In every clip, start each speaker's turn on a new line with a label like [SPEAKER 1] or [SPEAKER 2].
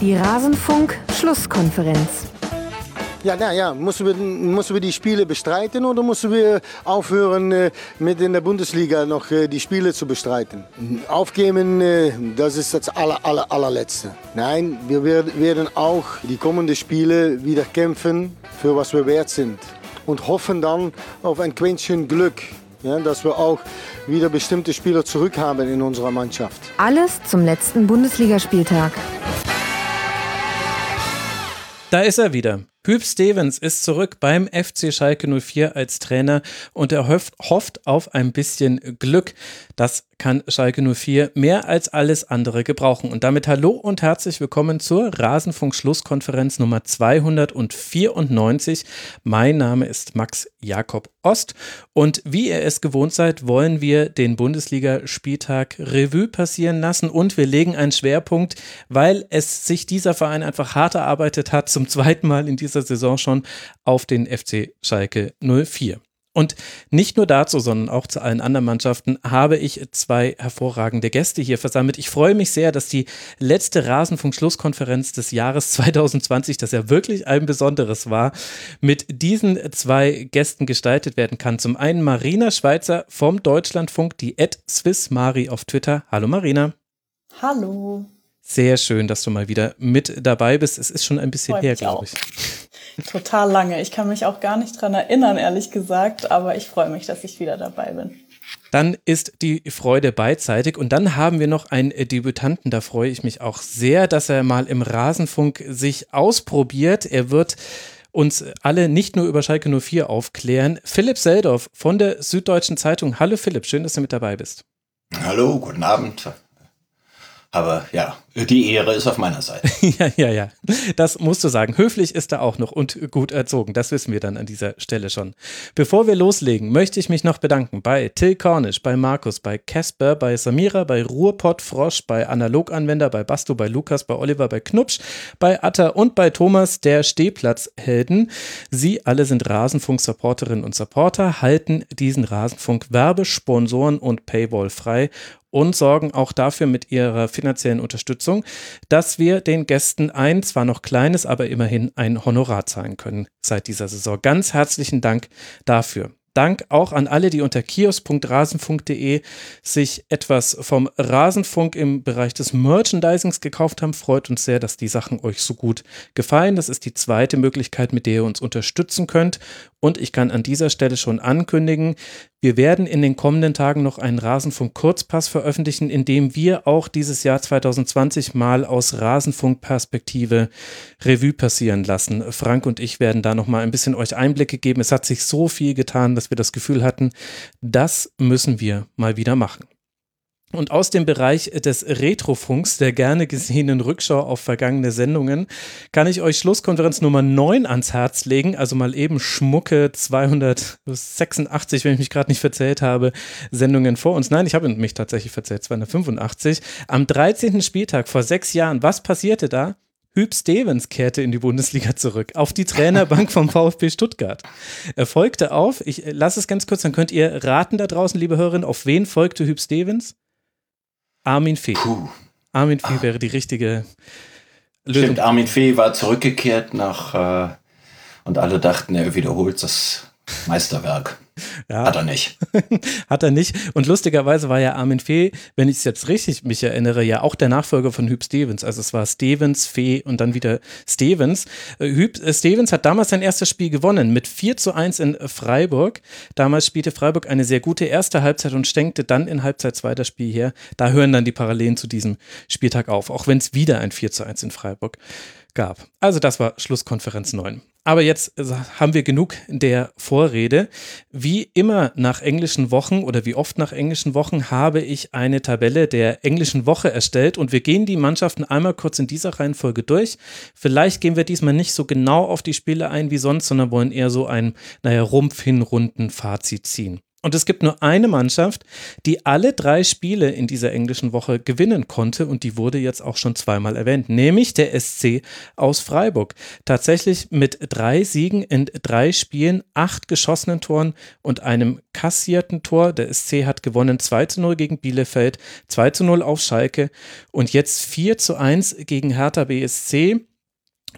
[SPEAKER 1] Die Rasenfunk-Schlusskonferenz.
[SPEAKER 2] Ja, na ja, müssen wir, müssen wir die Spiele bestreiten oder müssen wir aufhören, äh, mit in der Bundesliga noch äh, die Spiele zu bestreiten? Aufgeben, äh, das ist das aller, aller, allerletzte. Nein, wir werden auch die kommenden Spiele wieder kämpfen, für was wir wert sind. Und hoffen dann auf ein Quäntchen Glück. Ja, dass wir auch wieder bestimmte Spieler zurückhaben in unserer Mannschaft.
[SPEAKER 1] Alles zum letzten Bundesligaspieltag.
[SPEAKER 3] Da ist er wieder. Hüb Stevens ist zurück beim FC Schalke 04 als Trainer und er hofft auf ein bisschen Glück. Das kann Schalke 04 mehr als alles andere gebrauchen. Und damit hallo und herzlich willkommen zur Rasenfunk-Schlusskonferenz Nummer 294. Mein Name ist Max Jakob Ost und wie ihr es gewohnt seid, wollen wir den Bundesliga-Spieltag Revue passieren lassen und wir legen einen Schwerpunkt, weil es sich dieser Verein einfach hart erarbeitet hat, zum zweiten Mal in dieser Saison schon auf den FC Schalke 04. Und nicht nur dazu, sondern auch zu allen anderen Mannschaften habe ich zwei hervorragende Gäste hier versammelt. Ich freue mich sehr, dass die letzte Rasenfunk-Schlusskonferenz des Jahres 2020, das ja wirklich ein besonderes war, mit diesen zwei Gästen gestaltet werden kann. Zum einen Marina Schweizer vom Deutschlandfunk, die Ed Swiss Mari auf Twitter. Hallo Marina.
[SPEAKER 4] Hallo.
[SPEAKER 3] Sehr schön, dass du mal wieder mit dabei bist. Es ist schon ein bisschen her, glaube ich.
[SPEAKER 4] Total lange. Ich kann mich auch gar nicht dran erinnern, ehrlich gesagt, aber ich freue mich, dass ich wieder dabei bin.
[SPEAKER 3] Dann ist die Freude beidseitig und dann haben wir noch einen Debütanten. Da freue ich mich auch sehr, dass er mal im Rasenfunk sich ausprobiert. Er wird uns alle nicht nur über Schalke 04 aufklären. Philipp Seldorf von der Süddeutschen Zeitung. Hallo Philipp, schön, dass du mit dabei bist.
[SPEAKER 5] Hallo, guten Abend. Aber ja, die Ehre ist auf meiner Seite.
[SPEAKER 3] ja, ja, ja. Das musst du sagen. Höflich ist er auch noch und gut erzogen. Das wissen wir dann an dieser Stelle schon. Bevor wir loslegen, möchte ich mich noch bedanken bei Till Cornish, bei Markus, bei Casper, bei Samira, bei Ruhrpott Frosch, bei Analoganwender, bei Bastu, bei Lukas, bei Oliver, bei Knupsch, bei Atta und bei Thomas, der Stehplatzhelden. Sie alle sind Rasenfunk-Supporterinnen und Supporter, halten diesen Rasenfunk Werbesponsoren und Paywall frei und sorgen auch dafür mit ihrer finanziellen Unterstützung, dass wir den Gästen ein, zwar noch kleines, aber immerhin ein Honorar zahlen können seit dieser Saison. Ganz herzlichen Dank dafür. Dank auch an alle, die unter kiosk.rasenfunk.de sich etwas vom Rasenfunk im Bereich des Merchandisings gekauft haben. Freut uns sehr, dass die Sachen euch so gut gefallen. Das ist die zweite Möglichkeit, mit der ihr uns unterstützen könnt. Und ich kann an dieser Stelle schon ankündigen, wir werden in den kommenden Tagen noch einen Rasenfunk Kurzpass veröffentlichen, in dem wir auch dieses Jahr 2020 mal aus Rasenfunk-Perspektive Revue passieren lassen. Frank und ich werden da noch mal ein bisschen euch Einblicke geben. Es hat sich so viel getan, dass wir das Gefühl hatten, das müssen wir mal wieder machen. Und aus dem Bereich des Retrofunks, der gerne gesehenen Rückschau auf vergangene Sendungen, kann ich euch Schlusskonferenz Nummer 9 ans Herz legen. Also mal eben schmucke 286, wenn ich mich gerade nicht verzählt habe, Sendungen vor uns. Nein, ich habe mich tatsächlich verzählt, 285. Am 13. Spieltag vor sechs Jahren, was passierte da? Hüb Stevens kehrte in die Bundesliga zurück, auf die Trainerbank vom VfB Stuttgart. Er folgte auf, ich lasse es ganz kurz, dann könnt ihr raten da draußen, liebe Hörerinnen, auf wen folgte Hüb Stevens? Armin Fee. Puh. Armin Fee ah. wäre die richtige
[SPEAKER 5] Lösung. Stimmt, Armin Fee war zurückgekehrt nach äh, und alle dachten, er wiederholt das Meisterwerk. Ja. Hat er nicht.
[SPEAKER 3] Hat er nicht. Und lustigerweise war ja Armin Fee, wenn ich es jetzt richtig mich erinnere, ja auch der Nachfolger von Hüb Stevens. Also es war Stevens, Fee und dann wieder Stevens. Äh, Hüb äh, Stevens hat damals sein erstes Spiel gewonnen mit 4 zu 1 in Freiburg. Damals spielte Freiburg eine sehr gute erste Halbzeit und stenkte dann in Halbzeit 2 das Spiel her. Da hören dann die Parallelen zu diesem Spieltag auf, auch wenn es wieder ein 4 zu 1 in Freiburg gab. Also das war Schlusskonferenz 9. Aber jetzt äh, haben wir genug der Vorrede. Wie immer nach englischen Wochen oder wie oft nach englischen Wochen habe ich eine Tabelle der englischen Woche erstellt und wir gehen die Mannschaften einmal kurz in dieser Reihenfolge durch. Vielleicht gehen wir diesmal nicht so genau auf die Spiele ein wie sonst, sondern wollen eher so ein, naja, Rumpf hinrunden Fazit ziehen. Und es gibt nur eine Mannschaft, die alle drei Spiele in dieser englischen Woche gewinnen konnte und die wurde jetzt auch schon zweimal erwähnt, nämlich der SC aus Freiburg. Tatsächlich mit drei Siegen in drei Spielen, acht geschossenen Toren und einem kassierten Tor. Der SC hat gewonnen 2 zu 0 gegen Bielefeld, 2 zu 0 auf Schalke und jetzt 4 zu 1 gegen Hertha BSC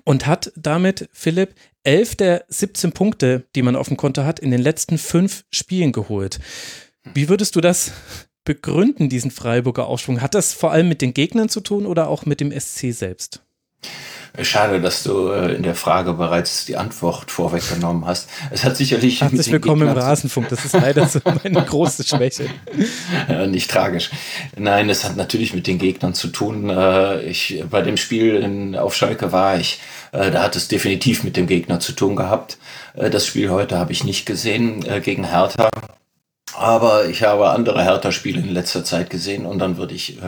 [SPEAKER 3] und hat damit, Philipp, elf der 17 Punkte, die man auf dem Konto hat, in den letzten fünf Spielen geholt. Wie würdest du das begründen, diesen Freiburger Aufschwung? Hat das vor allem mit den Gegnern zu tun oder auch mit dem SC selbst?
[SPEAKER 6] Schade, dass du äh, in der Frage bereits die Antwort vorweggenommen hast. Es hat sicherlich.
[SPEAKER 3] Herzlich willkommen im Rasenfunk. Das ist leider so meine große Schwäche.
[SPEAKER 6] Ja, nicht tragisch. Nein, es hat natürlich mit den Gegnern zu tun. Äh, ich, bei dem Spiel in, auf Schalke war ich. Äh, da hat es definitiv mit dem Gegner zu tun gehabt. Das Spiel heute habe ich nicht gesehen gegen Hertha. Aber ich habe andere Hertha-Spiele in letzter Zeit gesehen und dann würde ich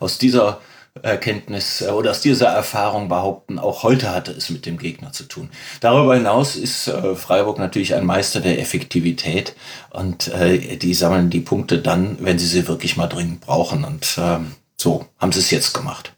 [SPEAKER 6] aus dieser Erkenntnis äh, oder aus dieser Erfahrung behaupten, auch heute hatte es mit dem Gegner zu tun. Darüber hinaus ist äh, Freiburg natürlich ein Meister der Effektivität und äh, die sammeln die Punkte dann, wenn sie sie wirklich mal dringend brauchen. Und ähm, so haben sie es jetzt gemacht.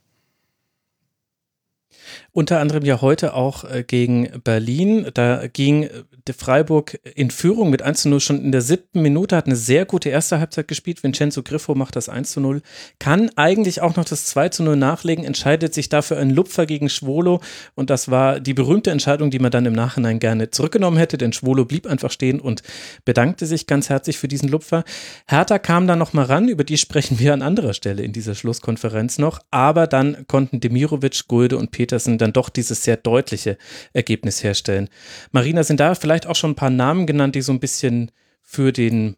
[SPEAKER 3] Unter anderem ja heute auch äh, gegen Berlin. Da ging Freiburg in Führung mit 1 zu 0 schon in der siebten Minute, hat eine sehr gute erste Halbzeit gespielt. Vincenzo Griffo macht das 1 zu 0, kann eigentlich auch noch das 2 zu 0 nachlegen, entscheidet sich dafür ein Lupfer gegen Schwolo und das war die berühmte Entscheidung, die man dann im Nachhinein gerne zurückgenommen hätte, denn Schwolo blieb einfach stehen und bedankte sich ganz herzlich für diesen Lupfer. Hertha kam dann noch mal ran, über die sprechen wir an anderer Stelle in dieser Schlusskonferenz noch, aber dann konnten Demirovic, Gulde und Petersen dann doch dieses sehr deutliche Ergebnis herstellen. Marina, sind da vielleicht auch schon ein paar Namen genannt, die so ein bisschen für den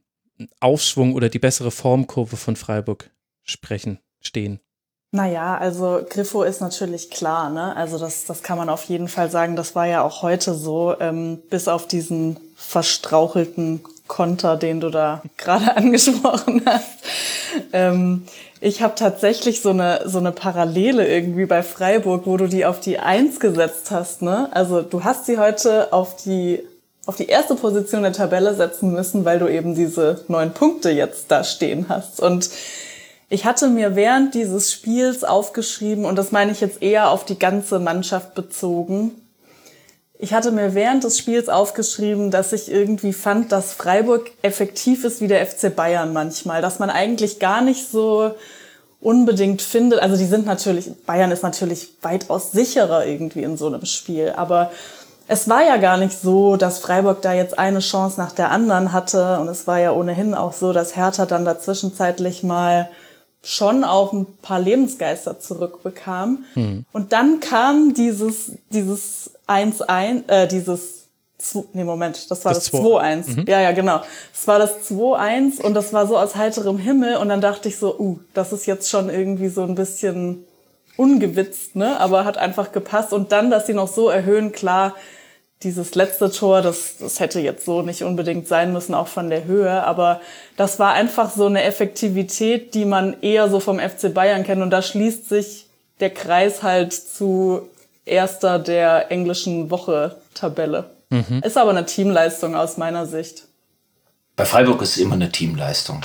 [SPEAKER 3] Aufschwung oder die bessere Formkurve von Freiburg sprechen, stehen.
[SPEAKER 4] Naja, also Griffo ist natürlich klar, ne? Also das, das kann man auf jeden Fall sagen. Das war ja auch heute so, ähm, bis auf diesen verstrauchelten Konter, den du da gerade angesprochen hast. Ähm, ich habe tatsächlich so eine, so eine Parallele irgendwie bei Freiburg, wo du die auf die Eins gesetzt hast. Ne? Also du hast sie heute auf die auf die erste Position der Tabelle setzen müssen, weil du eben diese neun Punkte jetzt da stehen hast. Und ich hatte mir während dieses Spiels aufgeschrieben, und das meine ich jetzt eher auf die ganze Mannschaft bezogen, ich hatte mir während des Spiels aufgeschrieben, dass ich irgendwie fand, dass Freiburg effektiv ist wie der FC Bayern manchmal, dass man eigentlich gar nicht so unbedingt findet, also die sind natürlich, Bayern ist natürlich weitaus sicherer irgendwie in so einem Spiel, aber es war ja gar nicht so, dass Freiburg da jetzt eine Chance nach der anderen hatte. Und es war ja ohnehin auch so, dass Hertha dann dazwischenzeitlich mal schon auch ein paar Lebensgeister zurückbekam. Hm. Und dann kam dieses, dieses 1-1, äh, dieses, nee, Moment, das war das, das 2-1. Mhm. Ja, ja, genau. Es war das 2-1 und das war so aus heiterem Himmel. Und dann dachte ich so, uh, das ist jetzt schon irgendwie so ein bisschen ungewitzt, ne? Aber hat einfach gepasst. Und dann, dass sie noch so erhöhen, klar, dieses letzte Tor, das, das hätte jetzt so nicht unbedingt sein müssen, auch von der Höhe. Aber das war einfach so eine Effektivität, die man eher so vom FC Bayern kennt. Und da schließt sich der Kreis halt zu erster der englischen Woche-Tabelle. Mhm. Ist aber eine Teamleistung aus meiner Sicht.
[SPEAKER 6] Bei Freiburg ist es immer eine Teamleistung.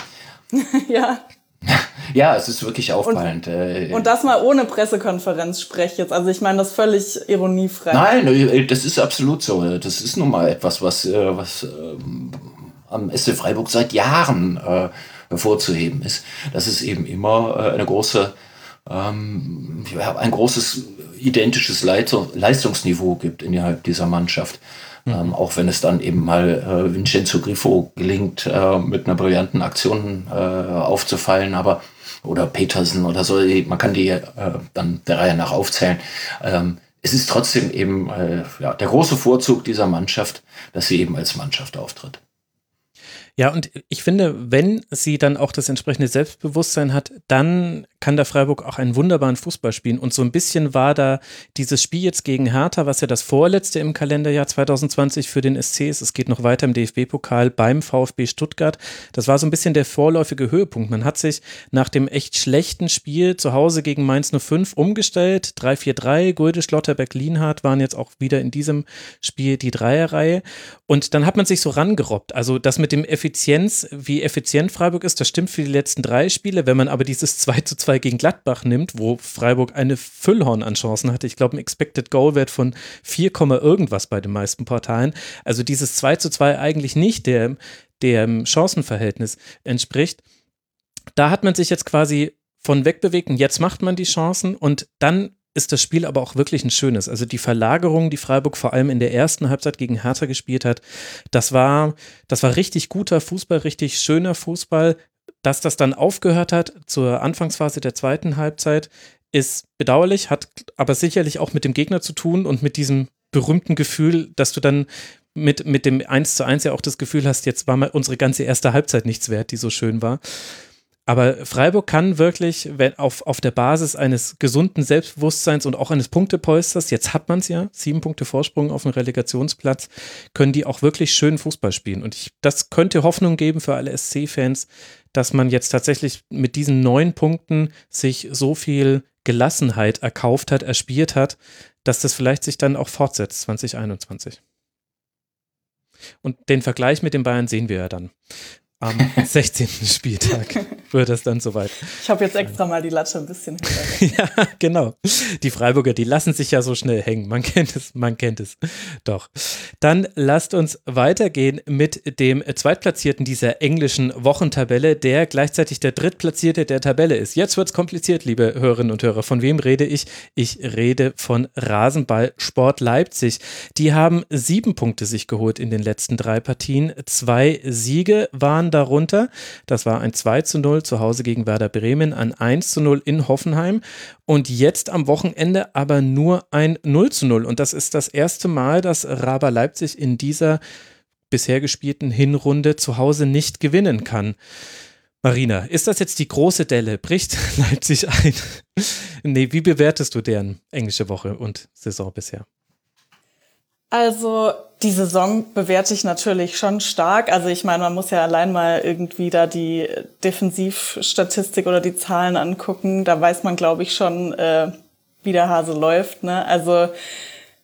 [SPEAKER 4] ja.
[SPEAKER 6] Ja, es ist wirklich auffallend.
[SPEAKER 4] Und, äh, und das mal ohne Pressekonferenz spreche jetzt. Also ich meine das völlig ironiefrei.
[SPEAKER 6] Nein, äh, das ist absolut so. Das ist nun mal etwas, was, äh, was ähm, am SC Freiburg seit Jahren äh, hervorzuheben ist. Dass es eben immer äh, eine große, ähm, ein großes identisches Leistungsniveau gibt innerhalb dieser Mannschaft. Mhm. Ähm, auch wenn es dann eben mal äh, Vincenzo Grifo gelingt, äh, mit einer brillanten Aktion äh, aufzufallen, aber oder Petersen oder so, man kann die äh, dann der Reihe nach aufzählen. Ähm, es ist trotzdem eben äh, ja, der große Vorzug dieser Mannschaft, dass sie eben als Mannschaft auftritt.
[SPEAKER 3] Ja, und ich finde, wenn sie dann auch das entsprechende Selbstbewusstsein hat, dann kann der Freiburg auch einen wunderbaren Fußball spielen. Und so ein bisschen war da dieses Spiel jetzt gegen Hertha, was ja das vorletzte im Kalenderjahr 2020 für den SC ist. Es geht noch weiter im DFB-Pokal beim VfB Stuttgart. Das war so ein bisschen der vorläufige Höhepunkt. Man hat sich nach dem echt schlechten Spiel zu Hause gegen Mainz 05 umgestellt. 3-4-3, Gulde, Schlotterbeck, Lienhardt waren jetzt auch wieder in diesem Spiel die Dreierreihe. Und dann hat man sich so rangerobbt. Also das mit dem Effizienz, wie effizient Freiburg ist, das stimmt für die letzten drei Spiele. Wenn man aber dieses 2 zu 2 gegen Gladbach nimmt, wo Freiburg eine Füllhorn an Chancen hatte, ich glaube, ein Expected Goal-Wert von 4, irgendwas bei den meisten Portalen. Also dieses 2 zu 2 eigentlich nicht der, dem Chancenverhältnis entspricht. Da hat man sich jetzt quasi von wegbewegt und jetzt macht man die Chancen und dann ist das Spiel aber auch wirklich ein schönes. Also die Verlagerung, die Freiburg vor allem in der ersten Halbzeit gegen Hertha gespielt hat, das war, das war richtig guter Fußball, richtig schöner Fußball. Dass das dann aufgehört hat zur Anfangsphase der zweiten Halbzeit, ist bedauerlich, hat aber sicherlich auch mit dem Gegner zu tun und mit diesem berühmten Gefühl, dass du dann mit, mit dem 1 zu 1 ja auch das Gefühl hast, jetzt war mal unsere ganze erste Halbzeit nichts wert, die so schön war. Aber Freiburg kann wirklich, wenn auf, auf der Basis eines gesunden Selbstbewusstseins und auch eines Punktepolsters, jetzt hat man es ja, sieben Punkte Vorsprung auf dem Relegationsplatz, können die auch wirklich schön Fußball spielen. Und ich, das könnte Hoffnung geben für alle SC-Fans, dass man jetzt tatsächlich mit diesen neun Punkten sich so viel Gelassenheit erkauft hat, erspielt hat, dass das vielleicht sich dann auch fortsetzt 2021. Und den Vergleich mit den Bayern sehen wir ja dann am 16. Spieltag wird es dann soweit.
[SPEAKER 4] Ich habe jetzt extra mal die Latte ein bisschen
[SPEAKER 3] höher. ja, genau. Die Freiburger, die lassen sich ja so schnell hängen. Man kennt es, man kennt es. Doch. Dann lasst uns weitergehen mit dem Zweitplatzierten dieser englischen Wochentabelle, der gleichzeitig der Drittplatzierte der Tabelle ist. Jetzt wird es kompliziert, liebe Hörerinnen und Hörer. Von wem rede ich? Ich rede von Rasenball Sport Leipzig. Die haben sieben Punkte sich geholt in den letzten drei Partien. Zwei Siege waren darunter. Das war ein 2 zu 0 zu Hause gegen Werder Bremen, ein 1 zu 0 in Hoffenheim und jetzt am Wochenende aber nur ein 0 zu 0. Und das ist das erste Mal, dass Raber Leipzig in dieser bisher gespielten Hinrunde zu Hause nicht gewinnen kann. Marina, ist das jetzt die große Delle? Bricht Leipzig ein? nee, wie bewertest du deren englische Woche und Saison bisher?
[SPEAKER 4] Also die Saison bewerte ich natürlich schon stark. Also ich meine, man muss ja allein mal irgendwie da die Defensivstatistik oder die Zahlen angucken. Da weiß man, glaube ich, schon, äh, wie der Hase läuft. Ne? Also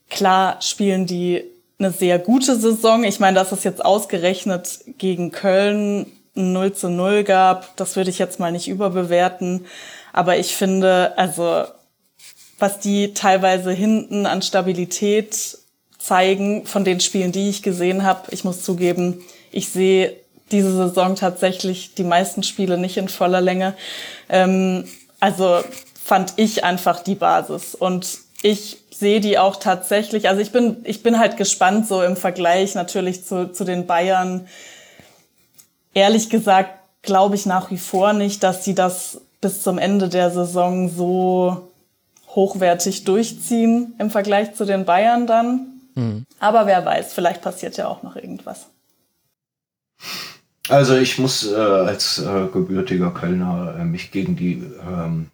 [SPEAKER 4] klar spielen die eine sehr gute Saison. Ich meine, dass es jetzt ausgerechnet gegen Köln 0 zu 0 gab, das würde ich jetzt mal nicht überbewerten. Aber ich finde, also was die teilweise hinten an Stabilität zeigen von den Spielen, die ich gesehen habe. Ich muss zugeben, ich sehe diese Saison tatsächlich die meisten Spiele nicht in voller Länge. Ähm, also fand ich einfach die Basis und ich sehe die auch tatsächlich. Also ich bin ich bin halt gespannt so im Vergleich natürlich zu zu den Bayern. Ehrlich gesagt glaube ich nach wie vor nicht, dass sie das bis zum Ende der Saison so hochwertig durchziehen im Vergleich zu den Bayern dann. Mhm. Aber wer weiß, vielleicht passiert ja auch noch irgendwas.
[SPEAKER 6] Also ich muss äh, als äh, gebürtiger Kölner äh, mich gegen die ähm,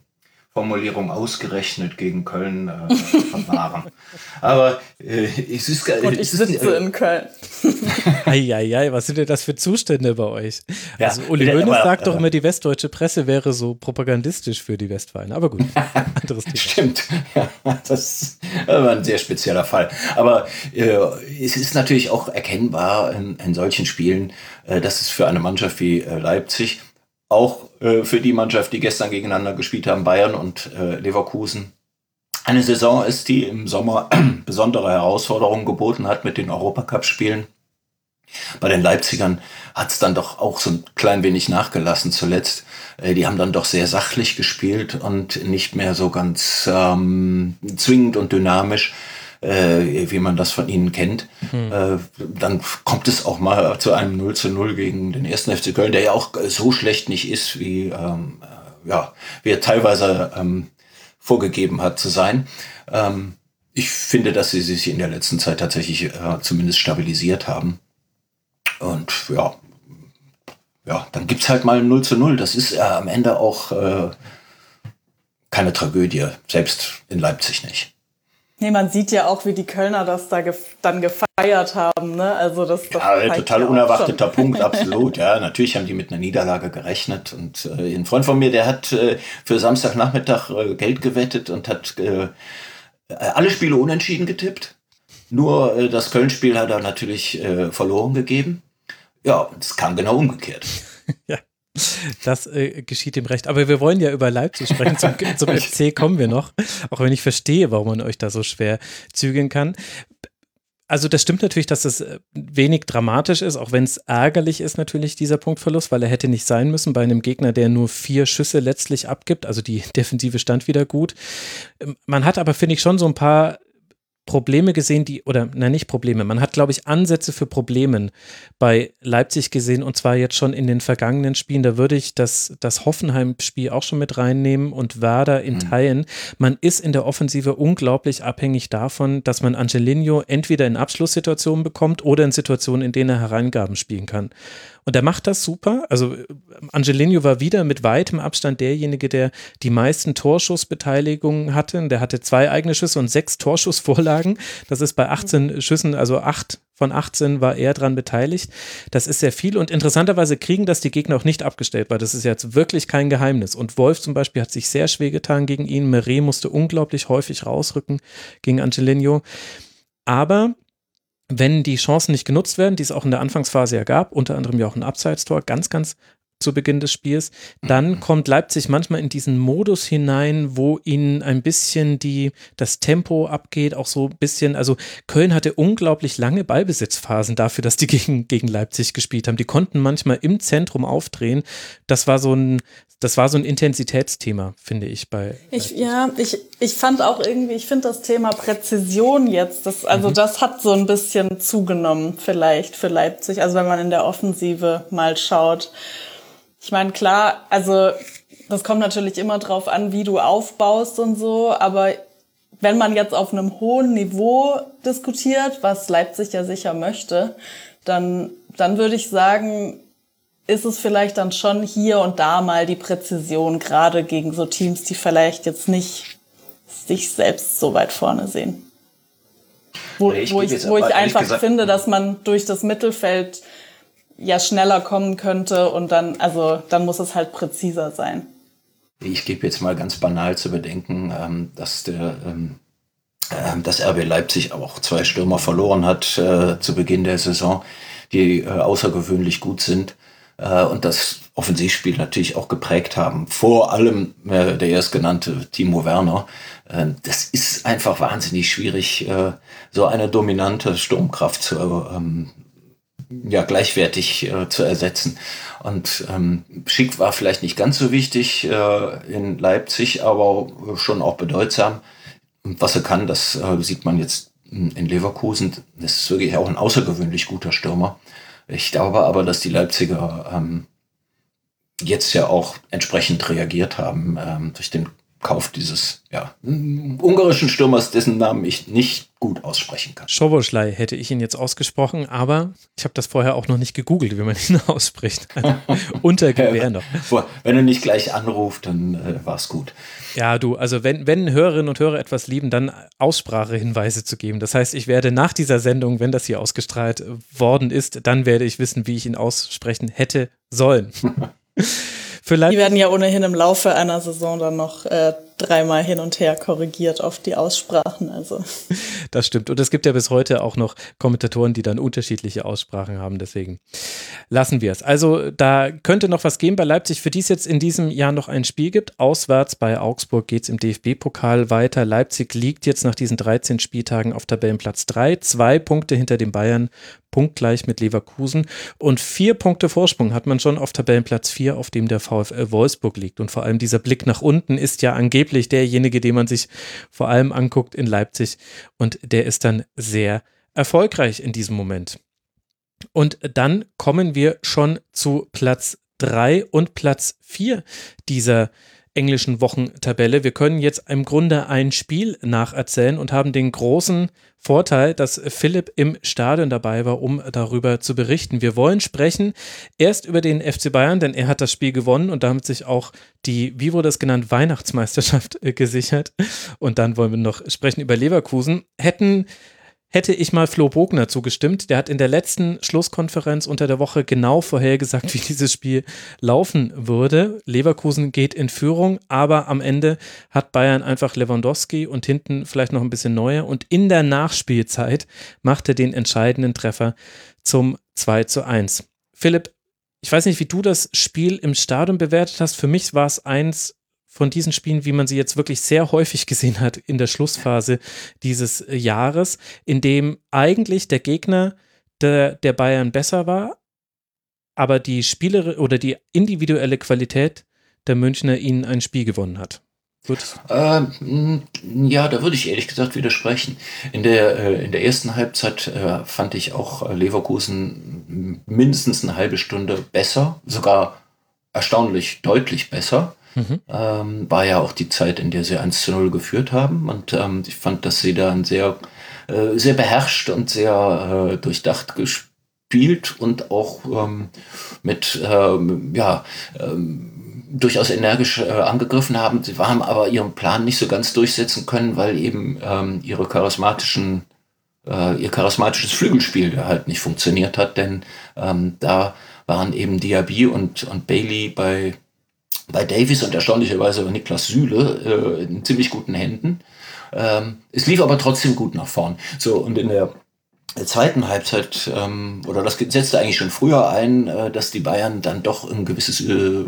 [SPEAKER 6] Formulierung ausgerechnet gegen Köln äh, verwahren. Aber äh, es ist.
[SPEAKER 4] Und ich sitze in Köln.
[SPEAKER 3] Eieiei, was sind denn das für Zustände bei euch? Ja, also Uli Hoeneß sagt doch immer, die westdeutsche Presse wäre so propagandistisch für die Westfalen. Aber gut,
[SPEAKER 6] anderes Thema. Stimmt, ja, das war ein sehr spezieller Fall. Aber äh, es ist natürlich auch erkennbar in, in solchen Spielen, äh, dass es für eine Mannschaft wie äh, Leipzig auch äh, für die Mannschaft, die gestern gegeneinander gespielt haben, Bayern und äh, Leverkusen. Eine Saison ist, die im Sommer besondere Herausforderungen geboten hat mit den Europacup-Spielen. Bei den Leipzigern hat es dann doch auch so ein klein wenig nachgelassen zuletzt. Äh, die haben dann doch sehr sachlich gespielt und nicht mehr so ganz ähm, zwingend und dynamisch äh, wie man das von ihnen kennt. Hm. Äh, dann kommt es auch mal zu einem 0 zu 0 gegen den ersten FC Köln, der ja auch so schlecht nicht ist, wie, ähm, äh, ja, wie er teilweise ähm, vorgegeben hat zu sein. Ähm, ich finde, dass sie sich in der letzten Zeit tatsächlich äh, zumindest stabilisiert haben. Und ja, ja, dann gibt's halt mal ein 0 zu 0. Das ist äh, am Ende auch äh, keine Tragödie, selbst in Leipzig nicht.
[SPEAKER 4] Nee, man sieht ja auch, wie die Kölner das da gef dann gefeiert haben. Ne? Also das, das
[SPEAKER 6] ja, total ja unerwarteter Punkt, absolut. Ja, natürlich haben die mit einer Niederlage gerechnet. Und äh, ein Freund von mir, der hat äh, für Samstagnachmittag äh, Geld gewettet und hat äh, alle Spiele unentschieden getippt. Nur äh, das Köln-Spiel hat er natürlich äh, verloren gegeben. Ja, es kam genau umgekehrt.
[SPEAKER 3] ja. Das äh, geschieht dem Recht. Aber wir wollen ja über Leipzig sprechen. Zum, zum FC kommen wir noch. Auch wenn ich verstehe, warum man euch da so schwer zügeln kann. Also das stimmt natürlich, dass es äh, wenig dramatisch ist, auch wenn es ärgerlich ist natürlich dieser Punktverlust, weil er hätte nicht sein müssen bei einem Gegner, der nur vier Schüsse letztlich abgibt. Also die Defensive stand wieder gut. Ähm, man hat aber, finde ich, schon so ein paar Probleme gesehen, die, oder nein, nicht Probleme, man hat, glaube ich, Ansätze für Probleme bei Leipzig gesehen und zwar jetzt schon in den vergangenen Spielen. Da würde ich das, das Hoffenheim-Spiel auch schon mit reinnehmen und Werder in mhm. Teilen. Man ist in der Offensive unglaublich abhängig davon, dass man Angelino entweder in Abschlusssituationen bekommt oder in Situationen, in denen er Hereingaben spielen kann. Und er macht das super. Also Angelino war wieder mit weitem Abstand derjenige, der die meisten Torschussbeteiligungen hatte. Der hatte zwei eigene Schüsse und sechs Torschussvorlagen. Das ist bei 18 Schüssen, also acht von 18 war er dran beteiligt. Das ist sehr viel und interessanterweise kriegen das die Gegner auch nicht abgestellt, weil das ist jetzt wirklich kein Geheimnis. Und Wolf zum Beispiel hat sich sehr schwer getan gegen ihn. Meret musste unglaublich häufig rausrücken gegen Angelino. Aber wenn die Chancen nicht genutzt werden, die es auch in der Anfangsphase ja gab, unter anderem ja auch ein Abseits-Tor, ganz, ganz zu Beginn des Spiels. Dann mhm. kommt Leipzig manchmal in diesen Modus hinein, wo ihnen ein bisschen die, das Tempo abgeht, auch so ein bisschen, also Köln hatte unglaublich lange Ballbesitzphasen dafür, dass die gegen, gegen Leipzig gespielt haben. Die konnten manchmal im Zentrum aufdrehen. Das war so ein, das war so ein Intensitätsthema, finde ich bei.
[SPEAKER 4] Ich, ja, ich, ich fand auch irgendwie, ich finde das Thema Präzision jetzt, das, also mhm. das hat so ein bisschen zugenommen, vielleicht für Leipzig. Also wenn man in der Offensive mal schaut. Ich meine, klar, also das kommt natürlich immer drauf an, wie du aufbaust und so, aber wenn man jetzt auf einem hohen Niveau diskutiert, was Leipzig ja sicher möchte, dann, dann würde ich sagen, ist es vielleicht dann schon hier und da mal die Präzision, gerade gegen so Teams, die vielleicht jetzt nicht sich selbst so weit vorne sehen. Wo ich, wo ich, wo ich einfach gesagt, finde, dass man durch das Mittelfeld ja schneller kommen könnte und dann, also dann muss es halt präziser sein.
[SPEAKER 6] Ich gebe jetzt mal ganz banal zu bedenken, ähm, dass der ähm, äh, dass RB Leipzig auch zwei Stürmer verloren hat äh, zu Beginn der Saison, die äh, außergewöhnlich gut sind äh, und das Offensivspiel natürlich auch geprägt haben. Vor allem äh, der erstgenannte Timo Werner. Äh, das ist einfach wahnsinnig schwierig, äh, so eine dominante Sturmkraft zu ähm, ja, gleichwertig äh, zu ersetzen. Und ähm, Schick war vielleicht nicht ganz so wichtig äh, in Leipzig, aber schon auch bedeutsam. Und was er kann, das äh, sieht man jetzt in Leverkusen. Das ist wirklich auch ein außergewöhnlich guter Stürmer. Ich glaube aber, dass die Leipziger ähm, jetzt ja auch entsprechend reagiert haben ähm, durch den Kauf dieses ja, ungarischen Stürmers, dessen Namen ich nicht gut aussprechen kann.
[SPEAKER 3] Schoboschlei hätte ich ihn jetzt ausgesprochen, aber ich habe das vorher auch noch nicht gegoogelt, wie man ihn ausspricht. Unter Gewehr noch.
[SPEAKER 6] Wenn er nicht gleich anruft, dann äh, war es gut.
[SPEAKER 3] Ja, du, also wenn, wenn Hörerinnen und Hörer etwas lieben, dann Aussprachehinweise zu geben. Das heißt, ich werde nach dieser Sendung, wenn das hier ausgestrahlt worden ist, dann werde ich wissen, wie ich ihn aussprechen hätte sollen.
[SPEAKER 4] Vielleicht. Die werden ja ohnehin im Laufe einer Saison dann noch äh, dreimal hin und her korrigiert auf die Aussprachen. Also.
[SPEAKER 3] Das stimmt. Und es gibt ja bis heute auch noch Kommentatoren, die dann unterschiedliche Aussprachen haben. Deswegen lassen wir es. Also da könnte noch was gehen bei Leipzig, für die es jetzt in diesem Jahr noch ein Spiel gibt. Auswärts bei Augsburg geht es im DFB-Pokal weiter. Leipzig liegt jetzt nach diesen 13 Spieltagen auf Tabellenplatz 3. Zwei Punkte hinter den Bayern, punktgleich mit Leverkusen. Und vier Punkte Vorsprung hat man schon auf Tabellenplatz 4, auf dem der VfL Wolfsburg liegt. Und vor allem dieser Blick nach unten ist ja angeblich angeblich derjenige, den man sich vor allem anguckt in Leipzig. Und der ist dann sehr erfolgreich in diesem Moment. Und dann kommen wir schon zu Platz 3 und Platz 4 dieser englischen Wochentabelle. Wir können jetzt im Grunde ein Spiel nacherzählen und haben den großen Vorteil, dass Philipp im Stadion dabei war, um darüber zu berichten. Wir wollen sprechen erst über den FC Bayern, denn er hat das Spiel gewonnen und damit sich auch die, wie wurde es genannt, Weihnachtsmeisterschaft äh, gesichert. Und dann wollen wir noch sprechen über Leverkusen. Hätten hätte ich mal Flo Bogner zugestimmt. Der hat in der letzten Schlusskonferenz unter der Woche genau vorhergesagt, wie dieses Spiel laufen würde. Leverkusen geht in Führung, aber am Ende hat Bayern einfach Lewandowski und hinten vielleicht noch ein bisschen neuer. Und in der Nachspielzeit macht er den entscheidenden Treffer zum 2 zu 1. Philipp, ich weiß nicht, wie du das Spiel im Stadion bewertet hast. Für mich war es eins von diesen Spielen, wie man sie jetzt wirklich sehr häufig gesehen hat in der Schlussphase dieses Jahres, in dem eigentlich der Gegner der, der Bayern besser war, aber die Spielere oder die individuelle Qualität der Münchner ihnen ein Spiel gewonnen hat.
[SPEAKER 6] Ähm, ja, da würde ich ehrlich gesagt widersprechen. In der, äh, in der ersten Halbzeit äh, fand ich auch äh, Leverkusen mindestens eine halbe Stunde besser, sogar erstaunlich deutlich besser. Mhm. Ähm, war ja auch die Zeit, in der sie 1 zu 0 geführt haben. Und ähm, ich fand, dass sie da ein sehr, äh, sehr beherrscht und sehr äh, durchdacht gespielt und auch ähm, mit, ähm, ja, ähm, durchaus energisch äh, angegriffen haben. Sie haben aber ihren Plan nicht so ganz durchsetzen können, weil eben ähm, ihre charismatischen äh, ihr charismatisches Flügelspiel halt nicht funktioniert hat, denn da waren eben Diaby und, und Bailey bei bei Davis und erstaunlicherweise Niklas Süle äh, in ziemlich guten Händen. Ähm, es lief aber trotzdem gut nach vorn. So, und in der zweiten Halbzeit, ähm, oder das setzte eigentlich schon früher ein, äh, dass die Bayern dann doch ein gewisses, äh,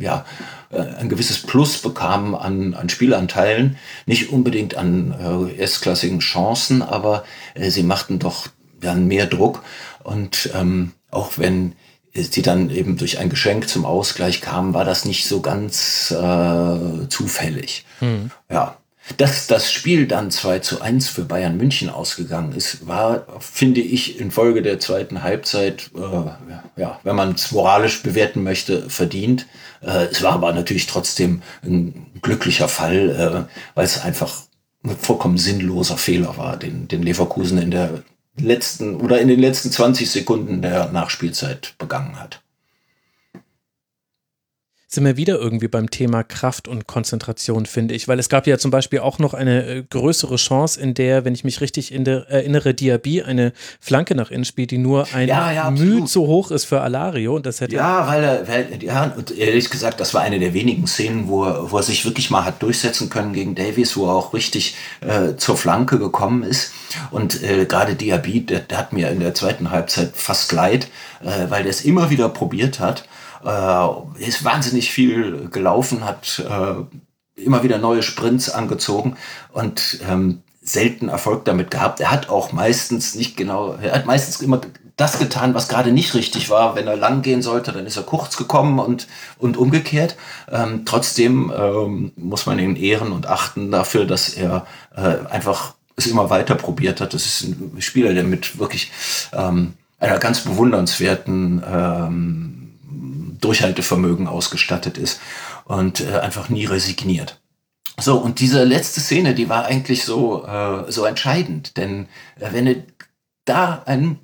[SPEAKER 6] ja, äh, ein gewisses Plus bekamen an, an Spielanteilen. Nicht unbedingt an äh, erstklassigen Chancen, aber äh, sie machten doch dann mehr Druck. Und ähm, auch wenn die dann eben durch ein Geschenk zum Ausgleich kamen, war das nicht so ganz äh, zufällig. Mhm. Ja. Dass das Spiel dann 2 zu 1 für Bayern München ausgegangen ist, war, finde ich, infolge der zweiten Halbzeit, äh, ja, wenn man es moralisch bewerten möchte, verdient. Äh, es war aber natürlich trotzdem ein glücklicher Fall, äh, weil es einfach ein vollkommen sinnloser Fehler war, den, den Leverkusen in der letzten oder in den letzten 20 Sekunden der Nachspielzeit begangen hat
[SPEAKER 3] sind wir wieder irgendwie beim Thema Kraft und Konzentration, finde ich. Weil es gab ja zum Beispiel auch noch eine äh, größere Chance, in der, wenn ich mich richtig erinnere, Diaby eine Flanke nach innen spielt, die nur ein ja, ja, Mühe zu hoch ist für Alario. Und das hätte
[SPEAKER 6] ja, weil er, weil, ja, und ehrlich gesagt, das war eine der wenigen Szenen, wo er, wo er sich wirklich mal hat durchsetzen können gegen Davies, wo er auch richtig äh, zur Flanke gekommen ist. Und äh, gerade Diaby, der, der hat mir in der zweiten Halbzeit fast leid, äh, weil der es immer wieder probiert hat äh, ist wahnsinnig viel gelaufen, hat äh, immer wieder neue Sprints angezogen und ähm, selten Erfolg damit gehabt. Er hat auch meistens nicht genau, er hat meistens immer das getan, was gerade nicht richtig war. Wenn er lang gehen sollte, dann ist er kurz gekommen und, und umgekehrt. Ähm, trotzdem ähm, muss man ihn ehren und achten dafür, dass er äh, einfach es immer weiter probiert hat. Das ist ein Spieler, der mit wirklich ähm, einer ganz bewundernswerten ähm, Durchhaltevermögen ausgestattet ist und äh, einfach nie resigniert. So, und diese letzte Szene, die war eigentlich so, äh, so entscheidend, denn äh, wenn da ein,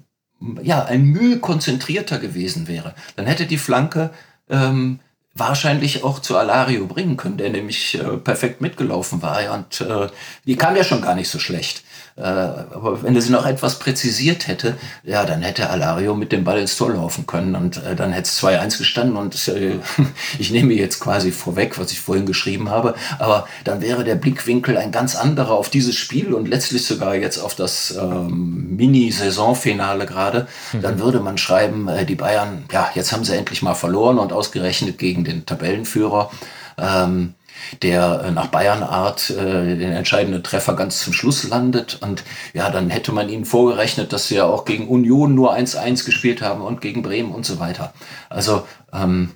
[SPEAKER 6] ja, ein Mühe konzentrierter gewesen wäre, dann hätte die Flanke ähm, wahrscheinlich auch zu Alario bringen können, der nämlich äh, perfekt mitgelaufen war. Und äh, die kam ja schon gar nicht so schlecht. Äh, aber wenn er sie noch etwas präzisiert hätte, ja, dann hätte Alario mit dem Ball ins Tor laufen können und äh, dann hätte es 2-1 gestanden und äh, ich nehme jetzt quasi vorweg, was ich vorhin geschrieben habe, aber dann wäre der Blickwinkel ein ganz anderer auf dieses Spiel und letztlich sogar jetzt auf das ähm, Mini-Saisonfinale gerade. Mhm. Dann würde man schreiben, äh, die Bayern, ja, jetzt haben sie endlich mal verloren und ausgerechnet gegen den Tabellenführer. Ähm, der äh, nach Bayern-Art äh, den entscheidenden Treffer ganz zum Schluss landet. Und ja, dann hätte man ihnen vorgerechnet, dass sie ja auch gegen Union nur 1-1 gespielt haben und gegen Bremen und so weiter. Also ähm,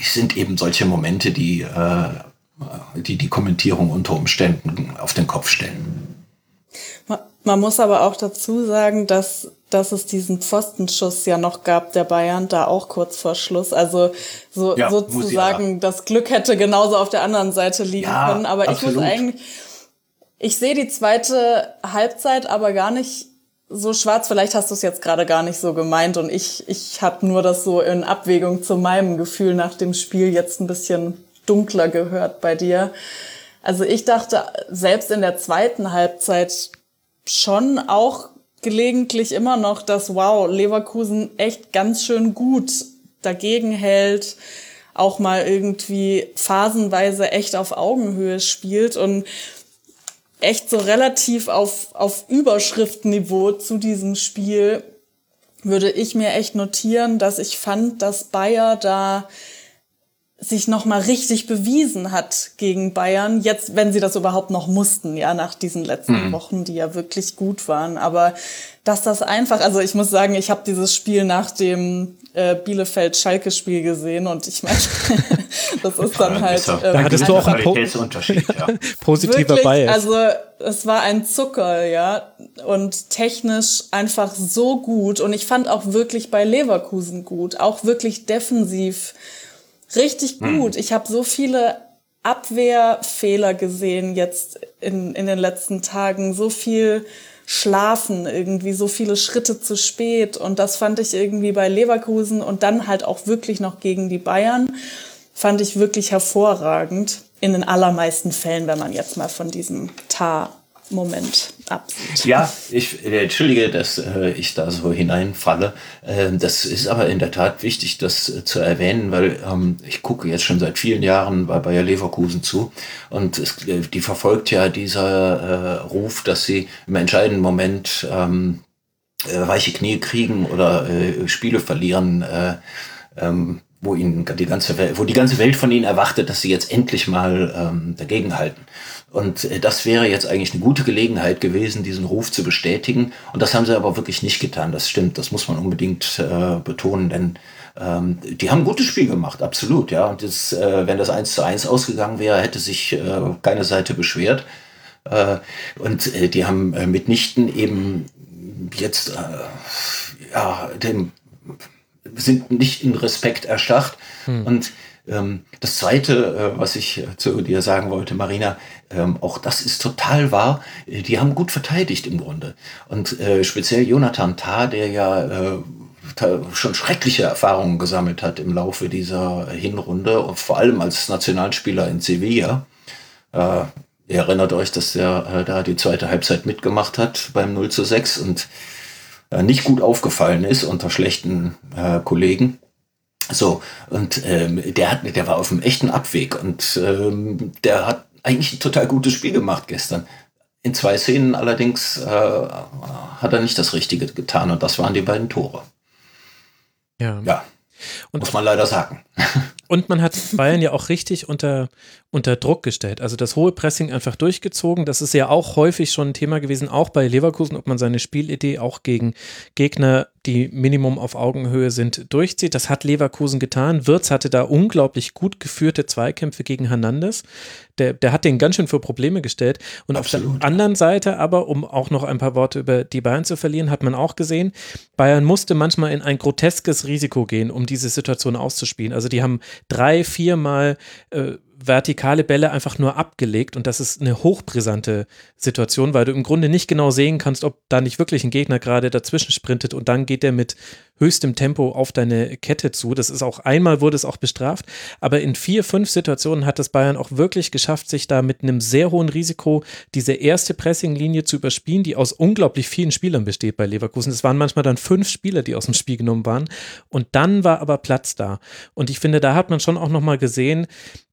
[SPEAKER 6] sind eben solche Momente, die, äh, die die Kommentierung unter Umständen auf den Kopf stellen.
[SPEAKER 4] Man muss aber auch dazu sagen, dass dass es diesen Pfostenschuss ja noch gab der Bayern, da auch kurz vor Schluss. Also so,
[SPEAKER 6] Ja,
[SPEAKER 4] sozusagen, das Glück hätte genauso auf der anderen Seite liegen
[SPEAKER 6] Ja,
[SPEAKER 4] können. Aber ich
[SPEAKER 6] absolut.
[SPEAKER 4] muss eigentlich, ich sehe die zweite Halbzeit aber gar nicht so schwarz. Vielleicht hast du es jetzt gerade gar nicht so gemeint und ich, ich habe nur das so in Abwägung zu meinem Gefühl nach dem Spiel jetzt ein bisschen dunkler gehört bei dir. Also ich dachte selbst in der zweiten Halbzeit schon auch gelegentlich immer noch, dass wow, Leverkusen echt ganz schön gut dagegen hält, auch mal irgendwie phasenweise echt auf Augenhöhe spielt und echt so relativ auf, auf Überschriftniveau zu diesem Spiel würde ich mir echt notieren, dass ich fand, dass Bayer da sich noch mal richtig bewiesen hat gegen Bayern. Jetzt, wenn sie das überhaupt noch mussten, ja, nach diesen letzten Wochen, die ja wirklich gut waren. Aber dass das einfach, also ich muss sagen, ich habe dieses Spiel nach dem äh, Bielefeld-Schalke-Spiel gesehen und ich meine, das ist dann halt. Ähm,
[SPEAKER 3] Da hattest du auch einen Po-
[SPEAKER 6] ja.
[SPEAKER 3] Positiver
[SPEAKER 4] Wirklich,
[SPEAKER 3] Bias.
[SPEAKER 4] also es war ein Zucker, ja, und technisch einfach so gut und ich fand auch wirklich bei Leverkusen gut, auch wirklich defensiv richtig gut. Ich habe so viele Abwehrfehler gesehen jetzt in, in den letzten Tagen, so viel Schlafen irgendwie, so viele Schritte zu spät und das fand ich irgendwie bei Leverkusen und dann halt auch wirklich noch gegen die Bayern fand ich wirklich hervorragend. In den allermeisten Fällen, wenn man jetzt mal von diesem Tar-Moment absieht.
[SPEAKER 6] Ja, ich äh, entschuldige, dass äh, ich da so hineinfalle. Ähm, das ist aber in der Tat wichtig, das äh, zu erwähnen, weil ähm, ich gucke jetzt schon seit vielen Jahren bei Bayer Leverkusen zu und es, äh, die verfolgt ja dieser äh, Ruf, dass sie im entscheidenden Moment ähm, äh, weiche Knie kriegen oder äh, Spiele verlieren. Äh, ähm, wo ihnen die ganze Welt, wo die ganze Welt von ihnen erwartet, dass sie jetzt endlich mal ähm, dagegenhalten. Und äh, das wäre jetzt eigentlich eine gute Gelegenheit gewesen, diesen Ruf zu bestätigen. Und das haben sie aber wirklich nicht getan. Das stimmt, das muss man unbedingt äh, betonen, denn ähm, die haben ein gutes Spiel gemacht, absolut, ja. Und das, äh, wenn das 1 zu 1 ausgegangen wäre, hätte sich äh, keine Seite beschwert. Äh, und äh, die haben äh, mitnichten eben jetzt äh, ja, dem sind nicht in Respekt erstarrt. Und ähm, das Zweite, äh, was ich äh, zu dir sagen wollte, Marina, ähm, auch das ist total wahr. Äh, Die haben gut verteidigt im Grunde. Und äh, speziell Jonathan Tah, der ja äh, schon schreckliche Erfahrungen gesammelt hat im Laufe dieser Hinrunde und vor allem als Nationalspieler in Sevilla. Äh, ihr erinnert euch, dass der äh, da die zweite Halbzeit mitgemacht hat beim 0 zu 6 und äh, nicht gut aufgefallen ist unter schlechten Kollegen. So, und ähm, der, hat, der war auf einem echten Abweg und ähm, der hat eigentlich ein total gutes Spiel gemacht gestern. In zwei Szenen allerdings äh, hat er nicht das Richtige getan und das waren die beiden Tore.
[SPEAKER 3] ja.
[SPEAKER 6] Ja,
[SPEAKER 3] Und
[SPEAKER 6] muss man leider sagen.
[SPEAKER 3] Und man hat Bayern ja auch richtig unter, unter Druck gestellt. Also das hohe Pressing einfach durchgezogen. Das ist ja auch häufig schon ein Thema gewesen, auch bei Leverkusen, ob man seine Spielidee auch gegen Gegner, die Minimum auf Augenhöhe sind, durchzieht. Das hat Leverkusen getan. Wirtz hatte da unglaublich gut geführte Zweikämpfe gegen Hernandez. Der, der hat den ganz schön für Probleme gestellt. Und auf
[SPEAKER 6] Absolut.
[SPEAKER 3] der anderen Seite aber, um auch noch ein paar Worte über die Bayern zu verlieren, hat man auch gesehen, Bayern musste manchmal in ein groteskes Risiko gehen, um diese Situation auszuspielen. Also die haben drei, viermal äh, vertikale Bälle einfach nur abgelegt und das ist eine hochbrisante Situation, weil du im Grunde nicht genau sehen kannst, ob da nicht wirklich ein Gegner gerade dazwischen sprintet und dann geht der mit höchstem Tempo auf deine Kette zu. Das ist auch einmal wurde es auch bestraft, aber in vier, fünf Situationen hat das Bayern auch wirklich geschafft, sich da mit einem sehr hohen Risiko diese erste Pressinglinie zu überspielen, die aus unglaublich vielen Spielern besteht bei Leverkusen. Es waren manchmal dann fünf Spieler, die aus dem Spiel genommen waren und dann war aber Platz da. Und ich finde, da hat man schon auch nochmal gesehen,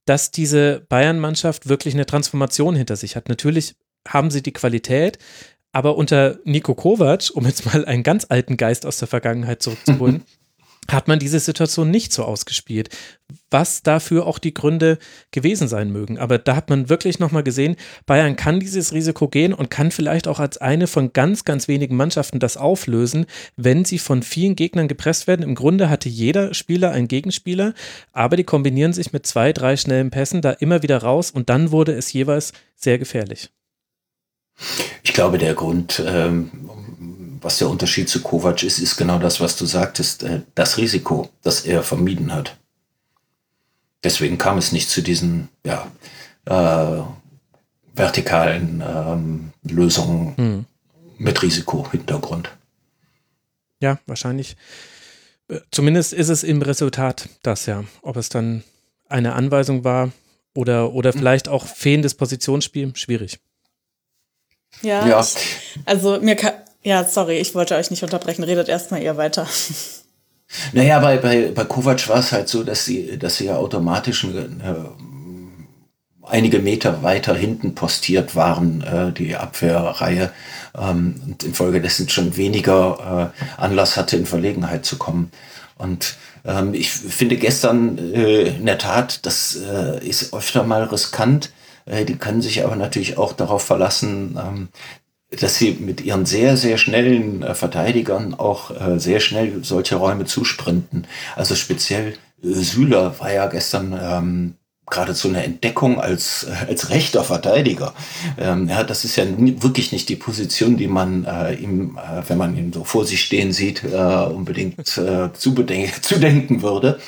[SPEAKER 3] dass diese Bayern-Mannschaft wirklich eine Transformation hinter sich hat. Natürlich haben sie die Qualität, aber unter Nico Kovac, um jetzt mal einen ganz alten Geist aus der Vergangenheit zurückzuholen, hat man diese Situation nicht so ausgespielt, was dafür auch die Gründe gewesen sein mögen. Aber da hat man wirklich nochmal gesehen, Bayern kann dieses Risiko gehen und kann vielleicht auch als eine von ganz, ganz wenigen Mannschaften das auflösen, wenn sie von vielen Gegnern gepresst werden. Im Grunde hatte jeder Spieler einen Gegenspieler, aber die kombinieren sich mit zwei, drei schnellen Pässen da immer wieder raus und dann wurde es jeweils sehr gefährlich.
[SPEAKER 6] Ich glaube, der Grund, ähm, was der Unterschied zu Kovac ist, ist genau das, was du sagtest, äh, das Risiko, das er vermieden hat. Deswegen kam es nicht zu diesen ja, äh, vertikalen ähm, Lösungen hm. mit Risiko-Hintergrund.
[SPEAKER 3] Ja, wahrscheinlich. Äh, zumindest ist es im Resultat das ja. Ob es dann eine Anweisung war oder, oder vielleicht auch fehlendes Positionsspiel, schwierig.
[SPEAKER 4] Ja, ja. Ich, also mir kann, ja, sorry, ich wollte euch nicht unterbrechen, redet erstmal ihr weiter.
[SPEAKER 6] Naja, bei, bei, bei Kovac war es halt so, dass sie, dass sie ja automatisch äh, einige Meter weiter hinten postiert waren, äh, die Abwehrreihe, ähm, und infolgedessen schon weniger äh, Anlass hatte, in Verlegenheit zu kommen. Und ähm, ich finde gestern äh, in der Tat, das äh, ist öfter mal riskant. Äh, die können sich aber natürlich auch darauf verlassen, ähm, dass sie mit ihren sehr, sehr schnellen äh, Verteidigern auch äh, sehr schnell solche Räume zusprinten. Also speziell äh, Süler war ja gestern ähm, geradezu eine Entdeckung als, als rechter Verteidiger. Ähm, ja, das ist ja wirklich nicht die Position, die man äh, ihm, äh, wenn man ihn so vor sich stehen sieht, äh, unbedingt äh, zu, zu denken würde.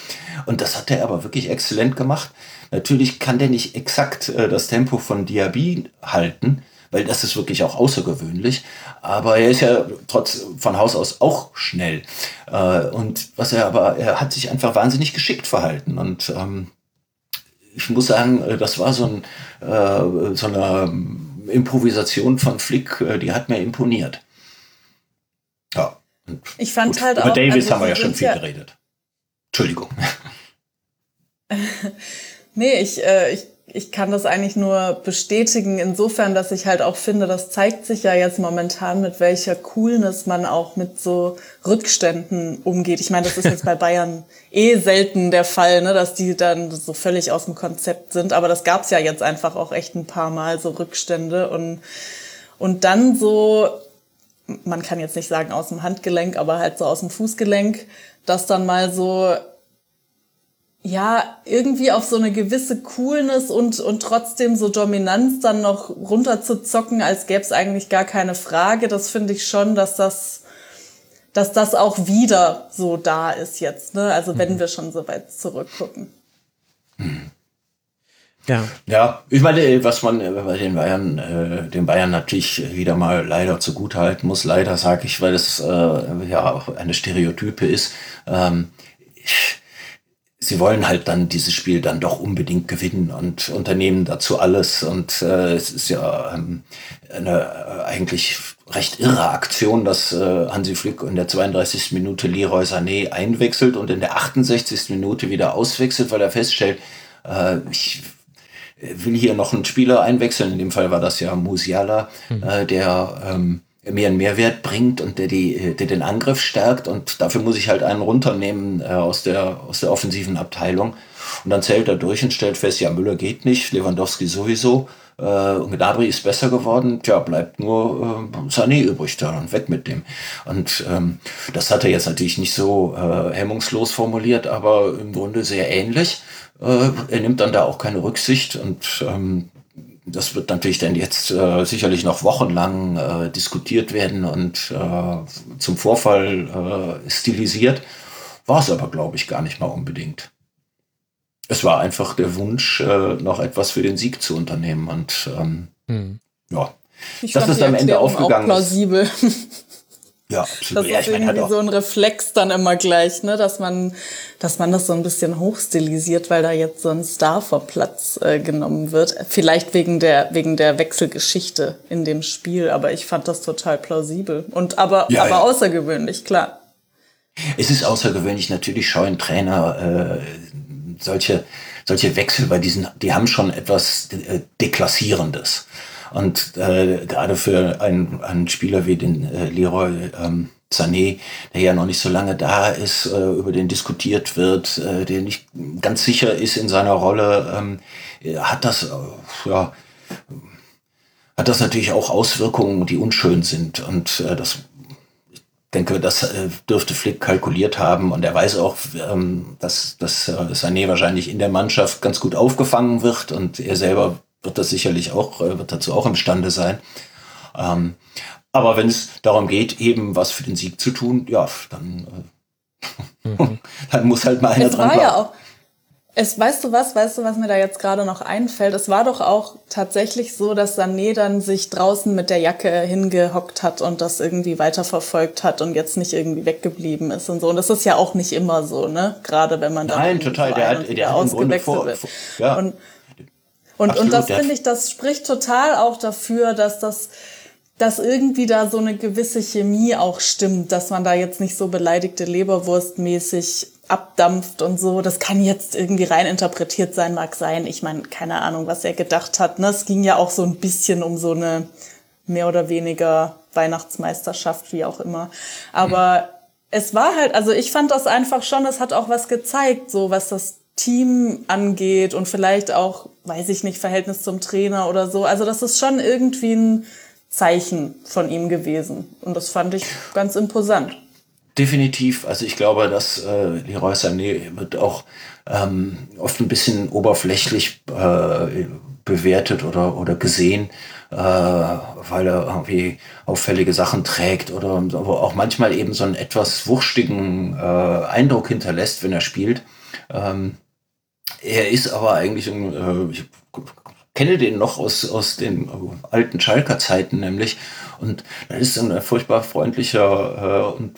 [SPEAKER 6] Und das hat er aber wirklich exzellent gemacht. Natürlich kann der nicht exakt äh, das Tempo von Diaby halten, weil das ist wirklich auch außergewöhnlich. Aber er ist ja trotz von Haus aus auch schnell. Äh, und was er aber, er hat sich einfach wahnsinnig geschickt verhalten. Und ähm, ich muss sagen, äh, das war so, ein, äh, so eine Improvisation von Flick, äh, die hat mir imponiert.
[SPEAKER 4] Ja. Ich fand
[SPEAKER 6] gut,
[SPEAKER 4] halt
[SPEAKER 6] über
[SPEAKER 4] auch.
[SPEAKER 6] Über Davis also haben wir ja schon viel ja geredet. Entschuldigung.
[SPEAKER 4] nee, ich, äh, ich ich kann das eigentlich nur bestätigen, insofern, dass ich halt auch finde, das zeigt sich ja jetzt momentan, mit welcher Coolness man auch mit so Rückständen umgeht. Ich meine, das ist jetzt bei Bayern eh selten der Fall, ne, dass die dann so völlig aus dem Konzept sind. Aber das gab's ja jetzt einfach auch echt ein paar Mal, so Rückstände. Und, und dann so, man kann jetzt nicht sagen aus dem Handgelenk, aber halt so aus dem Fußgelenk, dass dann mal so ja, irgendwie auf so eine gewisse Coolness und, und trotzdem so Dominanz dann noch runterzuzocken, als gäbe es eigentlich gar keine Frage. Das finde ich schon, dass das, dass das auch wieder so da ist jetzt. Ne? Also wenn mhm. wir schon so weit zurückgucken.
[SPEAKER 6] Ja. Ja, ich meine, was man bei den Bayern, äh, den Bayern natürlich wieder mal leider zugutehalten muss, leider sage ich, weil es äh, ja auch eine Stereotype ist. Ähm, ich, sie wollen halt dann dieses Spiel dann doch unbedingt gewinnen und unternehmen dazu alles. Und äh, es ist ja ähm, eine äh, eigentlich recht irre Aktion, dass äh, Hansi Flick in der 32. Minute Leroy Sané einwechselt und in der 68. Minute wieder auswechselt, weil er feststellt, äh, ich will hier noch einen Spieler einwechseln. In dem Fall war das ja Musiala, mhm. äh, der ähm, mir einen Mehrwert bringt und der, die, der den Angriff stärkt. Und dafür muss ich halt einen runternehmen äh, aus, der, aus der offensiven Abteilung. Und dann zählt er durch und stellt fest, ja, Müller geht nicht, Lewandowski sowieso. Äh, und Gnabry ist besser geworden. Tja, bleibt nur äh, Sané übrig da und weg mit dem. Und ähm, das hat er jetzt natürlich nicht so äh, hemmungslos formuliert, aber im Grunde sehr ähnlich. Äh, er nimmt dann da auch keine Rücksicht und ähm, das wird natürlich dann jetzt äh, sicherlich noch wochenlang äh, diskutiert werden und äh, zum Vorfall äh, stilisiert. War es aber, glaube ich, gar nicht mal unbedingt. Es war einfach der Wunsch, äh, noch etwas für den Sieg zu unternehmen. Und ähm, hm. ja,
[SPEAKER 4] ich das ist am Ende aufgegangen. Auch plausibel.
[SPEAKER 6] Ja, absolut.
[SPEAKER 4] Das ist ja, irgendwie so ein Reflex dann immer gleich, ne, dass man, dass man das so ein bisschen hochstilisiert, weil da jetzt so ein Star vor Platz äh, genommen wird. Vielleicht wegen der, wegen der Wechselgeschichte in dem Spiel, aber ich fand das total plausibel und aber, ja, aber ja. außergewöhnlich, klar.
[SPEAKER 6] Es ist außergewöhnlich, natürlich scheuen Trainer äh, solche, solche Wechsel, weil diesen, die haben schon etwas äh, Deklassierendes. Und äh, gerade für einen, einen Spieler wie den äh, Leroy ähm, Sané, der ja noch nicht so lange da ist, äh, über den diskutiert wird, äh, der nicht ganz sicher ist in seiner Rolle, ähm, hat das äh, ja hat das natürlich auch Auswirkungen, die unschön sind. Und äh, das ich denke, das äh, dürfte Flick kalkuliert haben und er weiß auch, ähm, dass, dass äh, Sané wahrscheinlich in der Mannschaft ganz gut aufgefangen wird und er selber wird das sicherlich auch, äh, wird dazu auch imstande sein. Ähm, Aber wenn es darum geht, eben was für den Sieg zu tun, ja, dann, äh, mhm. dann muss halt mal einer
[SPEAKER 4] es
[SPEAKER 6] dran
[SPEAKER 4] war ja auch es, weißt du was, weißt du, was mir da jetzt gerade noch einfällt? Es war doch auch tatsächlich so, dass Sané dann sich draußen mit der Jacke hingehockt hat und das irgendwie weiterverfolgt hat und jetzt nicht irgendwie weggeblieben ist und so. Und das ist ja auch nicht immer so, ne? Gerade wenn man dann
[SPEAKER 6] Nein, total. Der hat, der hat ausgewechselt vor,
[SPEAKER 4] wird. Vor, ja. Und, und, und das finde ich, das spricht total auch dafür, dass das dass irgendwie da so eine gewisse Chemie auch stimmt, dass man da jetzt nicht so beleidigte Leberwurst mäßig abdampft und so. Das kann jetzt irgendwie rein interpretiert sein, mag sein. Ich meine, keine Ahnung, was er gedacht hat. Ne? Es ging ja auch so ein bisschen um so eine mehr oder weniger Weihnachtsmeisterschaft, wie auch immer. Aber mhm. es war halt, also ich fand das einfach schon, es hat auch was gezeigt, so was das Team angeht und vielleicht auch, weiß ich nicht, Verhältnis zum Trainer oder so. Also das ist schon irgendwie ein Zeichen von ihm gewesen. Und das fand ich ganz imposant.
[SPEAKER 6] Definitiv. Also ich glaube, dass äh, Leroy Sané wird auch ähm, oft ein bisschen oberflächlich äh, bewertet oder, oder gesehen, äh, weil er irgendwie auffällige Sachen trägt oder aber auch manchmal eben so einen etwas wurschigen äh, Eindruck hinterlässt, wenn er spielt. Ähm, er ist aber eigentlich ein, äh, ich kenne den noch aus, aus den alten Schalker Zeiten nämlich. Und er ist ein furchtbar freundlicher äh, und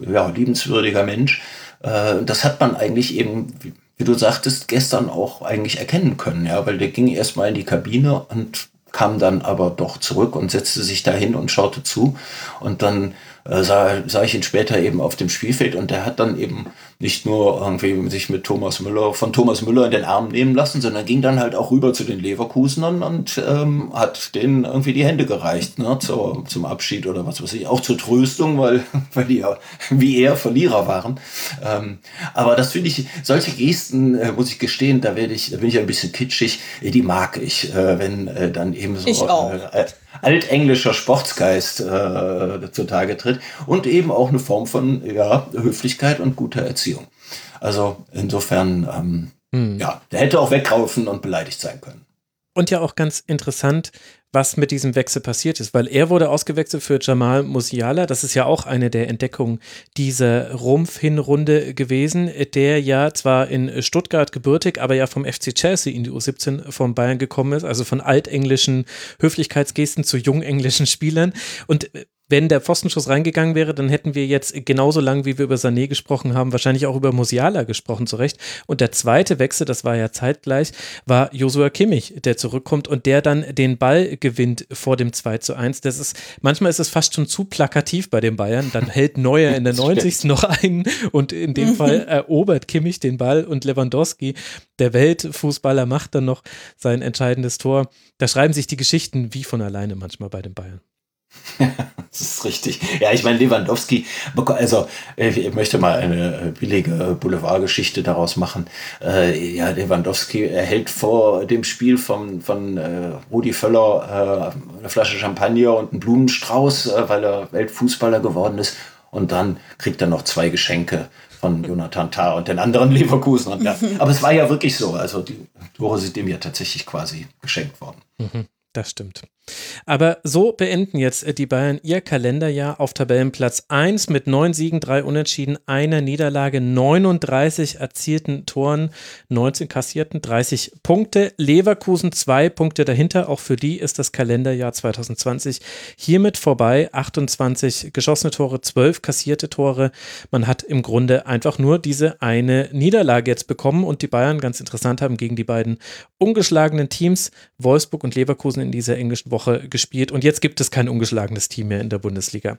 [SPEAKER 6] ja, liebenswürdiger Mensch. Äh, das hat man eigentlich eben, wie, du sagtest, gestern auch eigentlich erkennen können, ja, weil der ging erstmal in die Kabine und kam dann aber doch zurück und setzte sich dahin und schaute zu. Und dann äh, sah, sah ich ihn später eben auf dem Spielfeld und der hat dann eben nicht nur irgendwie sich mit Thomas Müller, von Thomas Müller in den Arm nehmen lassen, sondern ging dann halt auch rüber zu den Leverkusenern und ähm, hat denen irgendwie die Hände gereicht, ne, zur, zum Abschied oder was weiß ich, auch zur Tröstung, weil, weil die ja wie er Verlierer waren. Ähm, aber das finde ich, solche Gesten, äh, muss ich gestehen, da werde ich, da bin ich ein bisschen kitschig, die mag ich, äh, wenn äh, dann eben so äh, altenglischer Sportsgeist äh, zutage tritt und eben auch eine Form von ja, Höflichkeit und guter Erziehung. Also insofern, ähm, hm. ja, der hätte auch wegraufen und beleidigt sein können.
[SPEAKER 3] Und ja auch ganz interessant, was mit diesem Wechsel passiert ist, weil er wurde ausgewechselt für Jamal Musiala. Das ist ja auch eine der Entdeckungen dieser Rumpf-Hinrunde gewesen, der ja zwar in Stuttgart gebürtig, aber ja vom FC Chelsea in die U17 von Bayern gekommen ist, also von altenglischen Höflichkeitsgesten zu jungenglischen Spielern. Und wenn der Pfostenschuss reingegangen wäre, dann hätten wir jetzt genauso lang, wie wir über Sané gesprochen haben, wahrscheinlich auch über Musiala gesprochen, zurecht. Und der zweite Wechsel, das war ja zeitgleich, war Josua Kimmich, der zurückkommt und der dann den Ball gewinnt vor dem 2 zu 1. Das ist, manchmal ist es fast schon zu plakativ bei den Bayern. Dann hält Neuer in der 90. noch einen und in dem mhm. Fall erobert Kimmich den Ball und Lewandowski, der Weltfußballer, macht dann noch sein entscheidendes Tor. Da schreiben sich die Geschichten wie von alleine manchmal bei den Bayern.
[SPEAKER 6] das ist richtig. Ja, ich meine, Lewandowski, also ich möchte mal eine billige Boulevardgeschichte daraus machen. Äh, ja, Lewandowski erhält vor dem Spiel von, von äh, Rudi Völler äh, eine Flasche Champagner und einen Blumenstrauß, äh, weil er Weltfußballer geworden ist. Und dann kriegt er noch zwei Geschenke von Jonathan Tah und den anderen Leverkusen. Ja. Aber es war ja wirklich so. Also die Tore sind dem ja tatsächlich quasi geschenkt worden.
[SPEAKER 3] Mhm. Das stimmt. Aber so beenden jetzt äh, die Bayern ihr Kalenderjahr auf Tabellenplatz 1 mit neun Siegen, drei Unentschieden, einer Niederlage, 39 erzielten Toren, 19 kassierten, 30 Punkte. Leverkusen zwei Punkte dahinter. Auch für die ist das Kalenderjahr 2020 hiermit vorbei. 28 geschossene Tore, 12 kassierte Tore. Man hat im Grunde einfach nur diese eine Niederlage jetzt bekommen und die Bayern, ganz interessant, haben gegen die beiden ungeschlagenen Teams Wolfsburg und Leverkusen in dieser englischen Woche gespielt und jetzt gibt es kein ungeschlagenes Team mehr in der Bundesliga.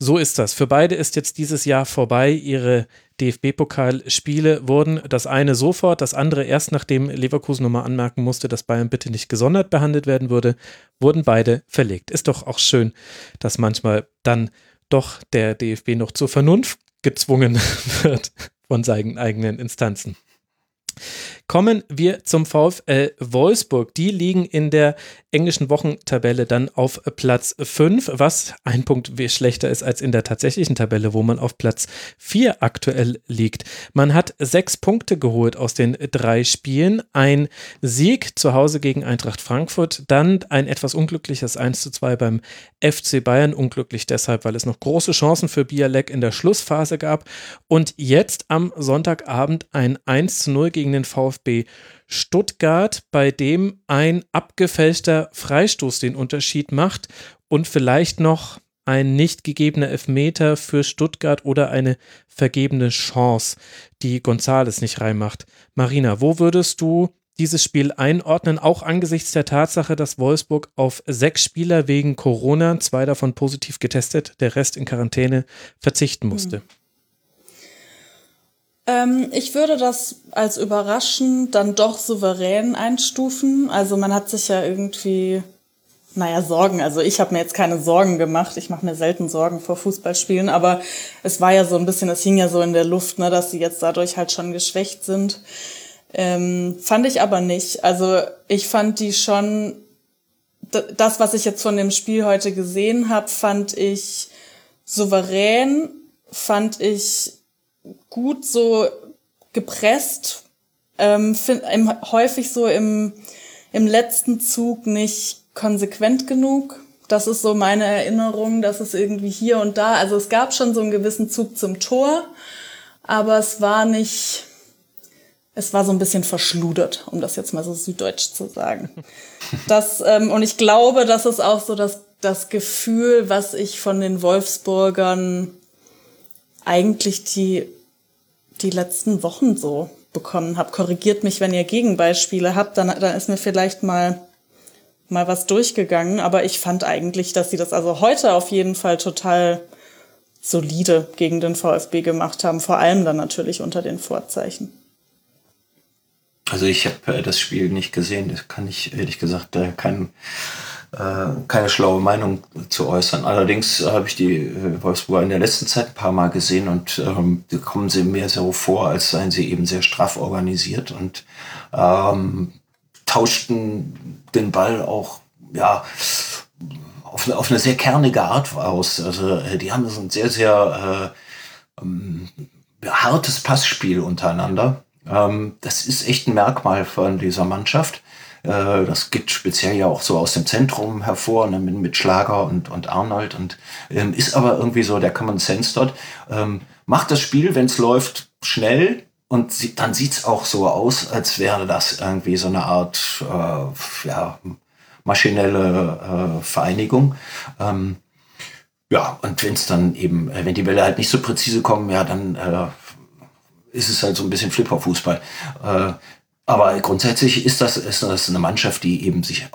[SPEAKER 3] So ist das. Für beide ist jetzt dieses Jahr vorbei. Ihre DFB-Pokalspiele wurden das eine sofort, das andere erst nachdem Leverkusen nochmal anmerken musste, dass Bayern bitte nicht gesondert behandelt werden würde, wurden beide verlegt. Ist doch auch schön, dass manchmal dann doch der DFB noch zur Vernunft gezwungen wird von seinen eigenen Instanzen. Kommen wir zum VfL Wolfsburg. Die liegen in der englischen Wochentabelle dann auf Platz 5, was ein Punkt schlechter ist als in der tatsächlichen Tabelle, wo man auf Platz 4 aktuell liegt. Man hat sechs Punkte geholt aus den drei Spielen. Ein Sieg zu Hause gegen Eintracht Frankfurt, dann ein etwas unglückliches 1 zu 2 beim FC Bayern. Unglücklich deshalb, weil es noch große Chancen für Bialek in der Schlussphase gab. Und jetzt am Sonntagabend ein 1 zu 0 gegen den VfB Stuttgart, bei dem ein abgefälschter Freistoß den Unterschied macht und vielleicht noch ein nicht gegebener Elfmeter für Stuttgart oder eine vergebene Chance, die Gonzales nicht reinmacht. Marina, wo würdest du dieses Spiel einordnen, auch angesichts der Tatsache, dass Wolfsburg auf sechs Spieler wegen Corona, zwei davon positiv getestet, der Rest in Quarantäne, verzichten musste? Mhm.
[SPEAKER 4] Ähm, ich würde das als überraschend dann doch souverän einstufen. Also man hat sich ja irgendwie, naja, Sorgen. Also ich habe mir jetzt keine Sorgen gemacht. Ich mache mir selten Sorgen vor Fußballspielen, aber es war ja so ein bisschen, es hing ja so in der Luft, ne, dass sie jetzt dadurch halt schon geschwächt sind. Ähm, fand ich aber nicht. Also ich fand die schon, das, was ich jetzt von dem Spiel heute gesehen habe, fand ich souverän, fand ich gut so gepresst, ähm, find, im, häufig so im, im letzten Zug nicht konsequent genug. Das ist so meine Erinnerung, dass es irgendwie hier und da, also es gab schon so einen gewissen Zug zum Tor, aber es war nicht, es war so ein bisschen verschludert, um das jetzt mal so süddeutsch zu sagen. Das, ähm, und ich glaube, das ist auch so das, das Gefühl, was ich von den Wolfsburgern eigentlich die, die letzten Wochen so bekommen habe. Korrigiert mich, wenn ihr Gegenbeispiele habt, dann, dann ist mir vielleicht mal, mal was durchgegangen. Aber ich fand eigentlich, dass sie das also heute auf jeden Fall total solide gegen den VfB gemacht haben. Vor allem dann natürlich unter den Vorzeichen.
[SPEAKER 6] Also ich habe äh, das Spiel nicht gesehen. Das kann ich ehrlich gesagt äh, kein äh, keine schlaue Meinung zu äußern. Allerdings habe ich die äh, Wolfsburger in der letzten Zeit ein paar Mal gesehen und ähm, kommen sie mir so vor, als seien sie eben sehr straff organisiert und ähm, tauschten den Ball auch ja auf, auf eine sehr kernige Art aus. Also äh, die haben so ein sehr, sehr äh, ähm, hartes Passspiel untereinander. Ähm, das ist echt ein Merkmal von dieser Mannschaft. Äh, das geht speziell ja auch so aus dem Zentrum hervor, ne, mit, mit Schlager und, und Arnold und ähm, ist aber irgendwie so der Common Sense dort. Ähm, macht das Spiel, wenn es läuft, schnell und sie, dann sieht's auch so aus, als wäre das irgendwie so eine Art äh, ja, maschinelle äh, Vereinigung. Ähm, ja, und wenn es dann eben, äh, wenn die Bälle halt nicht so präzise kommen, ja, dann äh, ist es halt so ein bisschen Flipper-Fußball. Äh, aber grundsätzlich ist das, ist das eine Mannschaft, die eben sich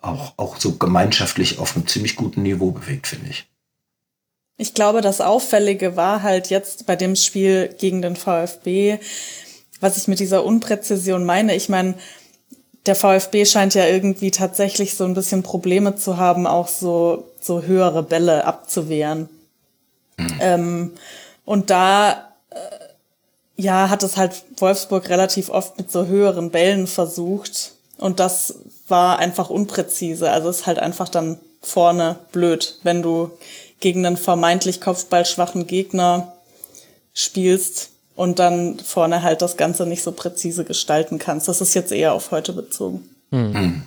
[SPEAKER 6] auch, auch so gemeinschaftlich auf einem ziemlich guten Niveau bewegt, finde ich.
[SPEAKER 4] Ich glaube, das Auffällige war halt jetzt bei dem Spiel gegen den VfB, was ich mit dieser Unpräzision meine. Ich meine, der VfB scheint ja irgendwie tatsächlich so ein bisschen Probleme zu haben, auch so, so höhere Bälle abzuwehren. Mhm. Ähm, und da ja, hat es halt Wolfsburg relativ oft mit so höheren Bällen versucht. Und das war einfach unpräzise. Also ist halt einfach dann vorne blöd, wenn du gegen einen vermeintlich kopfballschwachen Gegner spielst und dann vorne halt das Ganze nicht so präzise gestalten kannst. Das ist jetzt eher auf heute bezogen. Hm.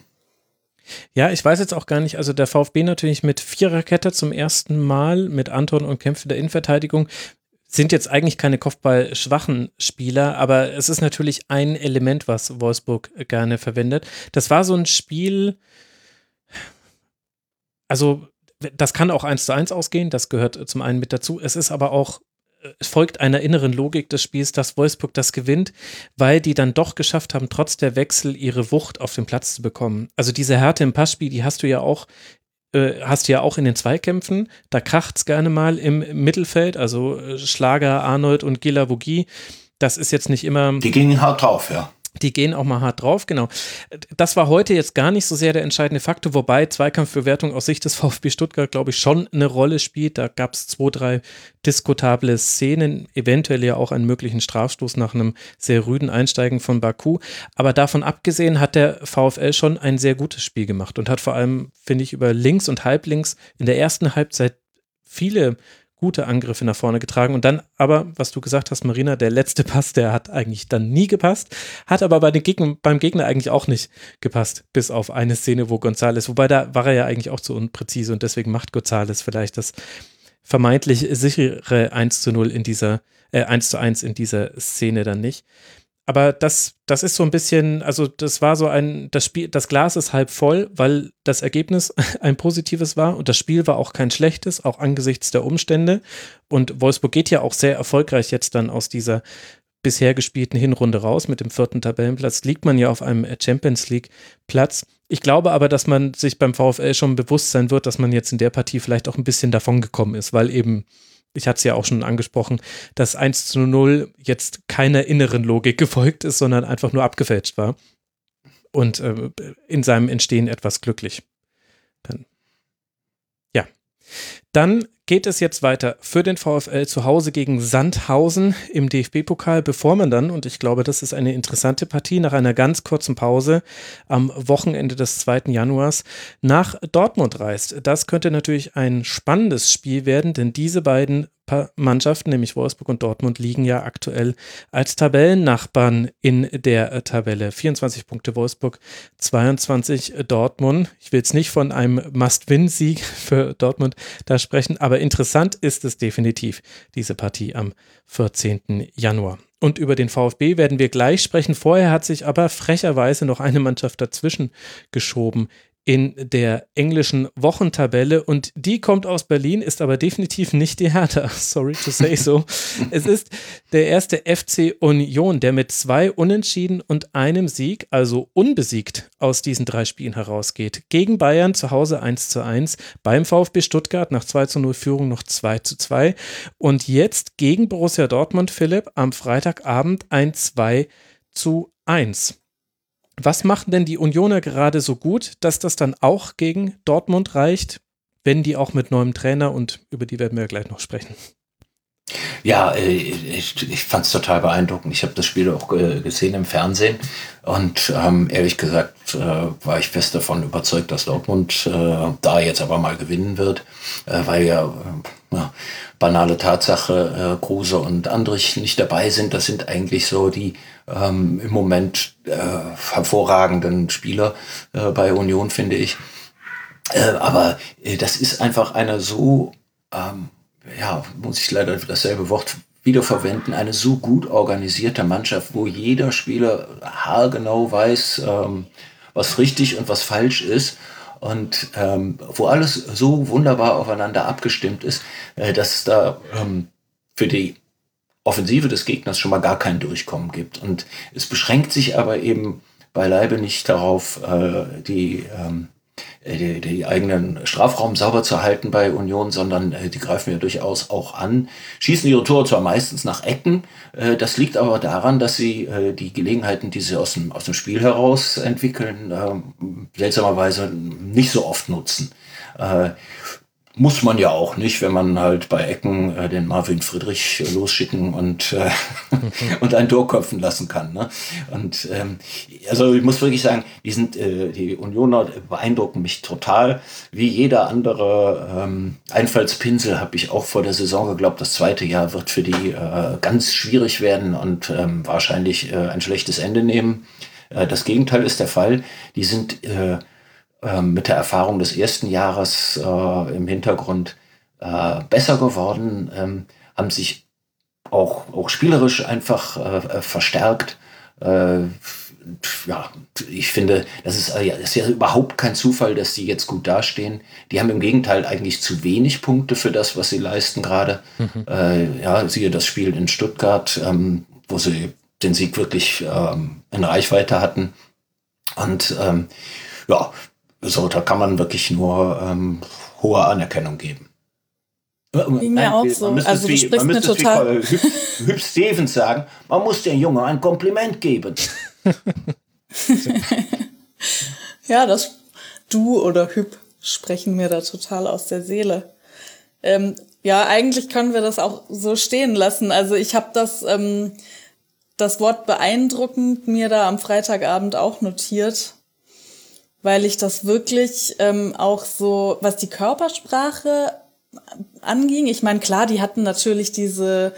[SPEAKER 3] Ja, ich weiß jetzt auch gar nicht, also der VfB natürlich mit Viererkette zum ersten Mal mit Anton und Kämpfe der Innenverteidigung sind jetzt eigentlich keine Kopfballschwachen Spieler, aber es ist natürlich ein Element, was Wolfsburg gerne verwendet. Das war so ein Spiel, also das kann auch eins zu eins ausgehen, das gehört zum einen mit dazu. Es ist aber auch, es folgt einer inneren Logik des Spiels, dass Wolfsburg das gewinnt, weil die dann doch geschafft haben, trotz der Wechsel ihre Wucht auf den Platz zu bekommen. Also diese Härte im Passspiel, die hast du ja auch äh, hast du ja auch in den Zweikämpfen, da kracht es gerne mal im Mittelfeld, also äh, Schlager, Arnold und Gila Vogie. Das ist jetzt nicht immer.
[SPEAKER 6] Die gingen hart drauf, ja.
[SPEAKER 3] Die gehen auch mal hart drauf, genau. Das war heute jetzt gar nicht so sehr der entscheidende Faktor, wobei Zweikampfbewertung aus Sicht des VfB Stuttgart, glaube ich, schon eine Rolle spielt. Da gab es zwei, drei diskutable Szenen, eventuell ja auch einen möglichen Strafstoß nach einem sehr rüden Einsteigen von Baku. Aber davon abgesehen hat der VfL schon ein sehr gutes Spiel gemacht und hat vor allem, finde ich, über links und halblinks in der ersten Halbzeit viele gute Angriffe nach vorne getragen. Und dann aber, was du gesagt hast, Marina, der letzte Pass, der hat eigentlich dann nie gepasst, hat aber bei den Gegner, beim Gegner eigentlich auch nicht gepasst, bis auf eine Szene, wo Gonzales, wobei da war er ja eigentlich auch zu unpräzise und deswegen macht Gonzales vielleicht das vermeintlich sichere 1 zu 0 in dieser, äh, 1 zu 1 in dieser Szene dann nicht aber das, das ist so ein bisschen, also das war so ein, das Spiel, das Glas ist halb voll, weil das Ergebnis ein positives war und das Spiel war auch kein schlechtes, auch angesichts der Umstände. Und Wolfsburg geht ja auch sehr erfolgreich jetzt dann aus dieser bisher gespielten Hinrunde raus. Mit dem vierten Tabellenplatz liegt man ja auf einem Champions League Platz. Ich glaube aber, dass man sich beim VfL schon bewusst sein wird, dass man jetzt in der Partie vielleicht auch ein bisschen davon gekommen ist, weil eben ich hatte es ja auch schon angesprochen, dass 1 zu 0 jetzt keiner inneren Logik gefolgt ist, sondern einfach nur abgefälscht war. Und äh, in seinem Entstehen etwas glücklich. Dann, ja. Dann geht es jetzt weiter für den VfL zu Hause gegen Sandhausen im DFB-Pokal, bevor man dann, und ich glaube, das ist eine interessante Partie, nach einer ganz kurzen Pause am Wochenende des 2. Januars nach Dortmund reist. Das könnte natürlich ein spannendes Spiel werden, denn diese beiden Mannschaften, nämlich Wolfsburg und Dortmund, liegen ja aktuell als Tabellennachbarn in der äh, Tabelle. 24 Punkte Wolfsburg, 22 Dortmund. Ich will jetzt nicht von einem Must-Win-Sieg für Dortmund da sprechen, aber interessant ist es definitiv, diese Partie am 14. Januar. Und über den VfB werden wir gleich sprechen. Vorher hat sich aber frecherweise noch eine Mannschaft dazwischen geschoben in der englischen Wochentabelle und die kommt aus Berlin, ist aber definitiv nicht die Hertha. Sorry to say so. es ist der erste FC Union, der mit zwei Unentschieden und einem Sieg, also unbesiegt, aus diesen drei Spielen herausgeht. Gegen Bayern zu Hause 1 zu 1, beim VfB Stuttgart nach 2 zu 0 Führung noch 2 zu 2 und jetzt gegen Borussia Dortmund, Philipp, am Freitagabend ein 2 zu 1. Was machen denn die Unioner gerade so gut, dass das dann auch gegen Dortmund reicht, wenn die auch mit neuem Trainer und über die werden wir gleich noch sprechen?
[SPEAKER 6] Ja, äh, ich, ich fand es total beeindruckend. Ich habe das Spiel auch äh, gesehen im Fernsehen und ähm, ehrlich gesagt äh, war ich fest davon überzeugt, dass Dortmund äh, da jetzt aber mal gewinnen wird, äh, weil ja, äh, ja banale Tatsache, äh, Kruse und Andrich nicht dabei sind. Das sind eigentlich so die ähm, im Moment äh, hervorragenden Spieler äh, bei Union, finde ich. Äh, aber äh, das ist einfach eine so, ähm, ja, muss ich leider dasselbe Wort wiederverwenden, eine so gut organisierte Mannschaft, wo jeder Spieler haargenau weiß, ähm, was richtig und was falsch ist und ähm, wo alles so wunderbar aufeinander abgestimmt ist, äh, dass es da ähm, für die Offensive des Gegners schon mal gar kein Durchkommen gibt. Und es beschränkt sich aber eben beileibe nicht darauf, äh, die, ähm, äh, die, die, eigenen Strafraum sauber zu halten bei Union, sondern äh, die greifen ja durchaus auch an, schießen ihre Tore zwar meistens nach Ecken, äh, das liegt aber daran, dass sie äh, die Gelegenheiten, die sie aus dem, aus dem Spiel heraus entwickeln, äh, seltsamerweise nicht so oft nutzen. Muss man ja auch nicht, wenn man halt bei Ecken äh, den Marvin Friedrich äh, losschicken und, äh, und ein Tor köpfen lassen kann. Ne? Und ähm, also ich muss wirklich sagen, die sind äh, die Unioner beeindrucken mich total. Wie jeder andere ähm, Einfallspinsel habe ich auch vor der Saison geglaubt, das zweite Jahr wird für die äh, ganz schwierig werden und ähm, wahrscheinlich äh, ein schlechtes Ende nehmen. Äh, das Gegenteil ist der Fall. Die sind äh, mit der Erfahrung des ersten Jahres äh, im Hintergrund äh, besser geworden, ähm, haben sich auch, auch spielerisch einfach äh, verstärkt. Ja, ich finde, das ist, das ist ja überhaupt kein Zufall, dass die jetzt gut dastehen. Die haben im Gegenteil eigentlich zu wenig Punkte für das, was sie leisten gerade. Mhm. Ja, siehe das Spiel in Stuttgart, ähm, wo sie den Sieg wirklich ähm, in Reichweite hatten. Und ähm, ja, so, da kann man wirklich nur ähm, hohe Anerkennung geben.
[SPEAKER 4] Ging mir auch so. Also du
[SPEAKER 6] man müsste total... wie Hüb, Hüb Stevens sagen, man muss dem Jungen ein Kompliment geben.
[SPEAKER 4] ja, das Du oder Hüb sprechen mir da total aus der Seele. Ähm, ja, eigentlich können wir das auch so stehen lassen. Also ich habe das, ähm, das Wort beeindruckend mir da am Freitagabend auch notiert, weil ich das wirklich ähm, auch so, was die Körpersprache anging. Ich meine, klar, die hatten natürlich diese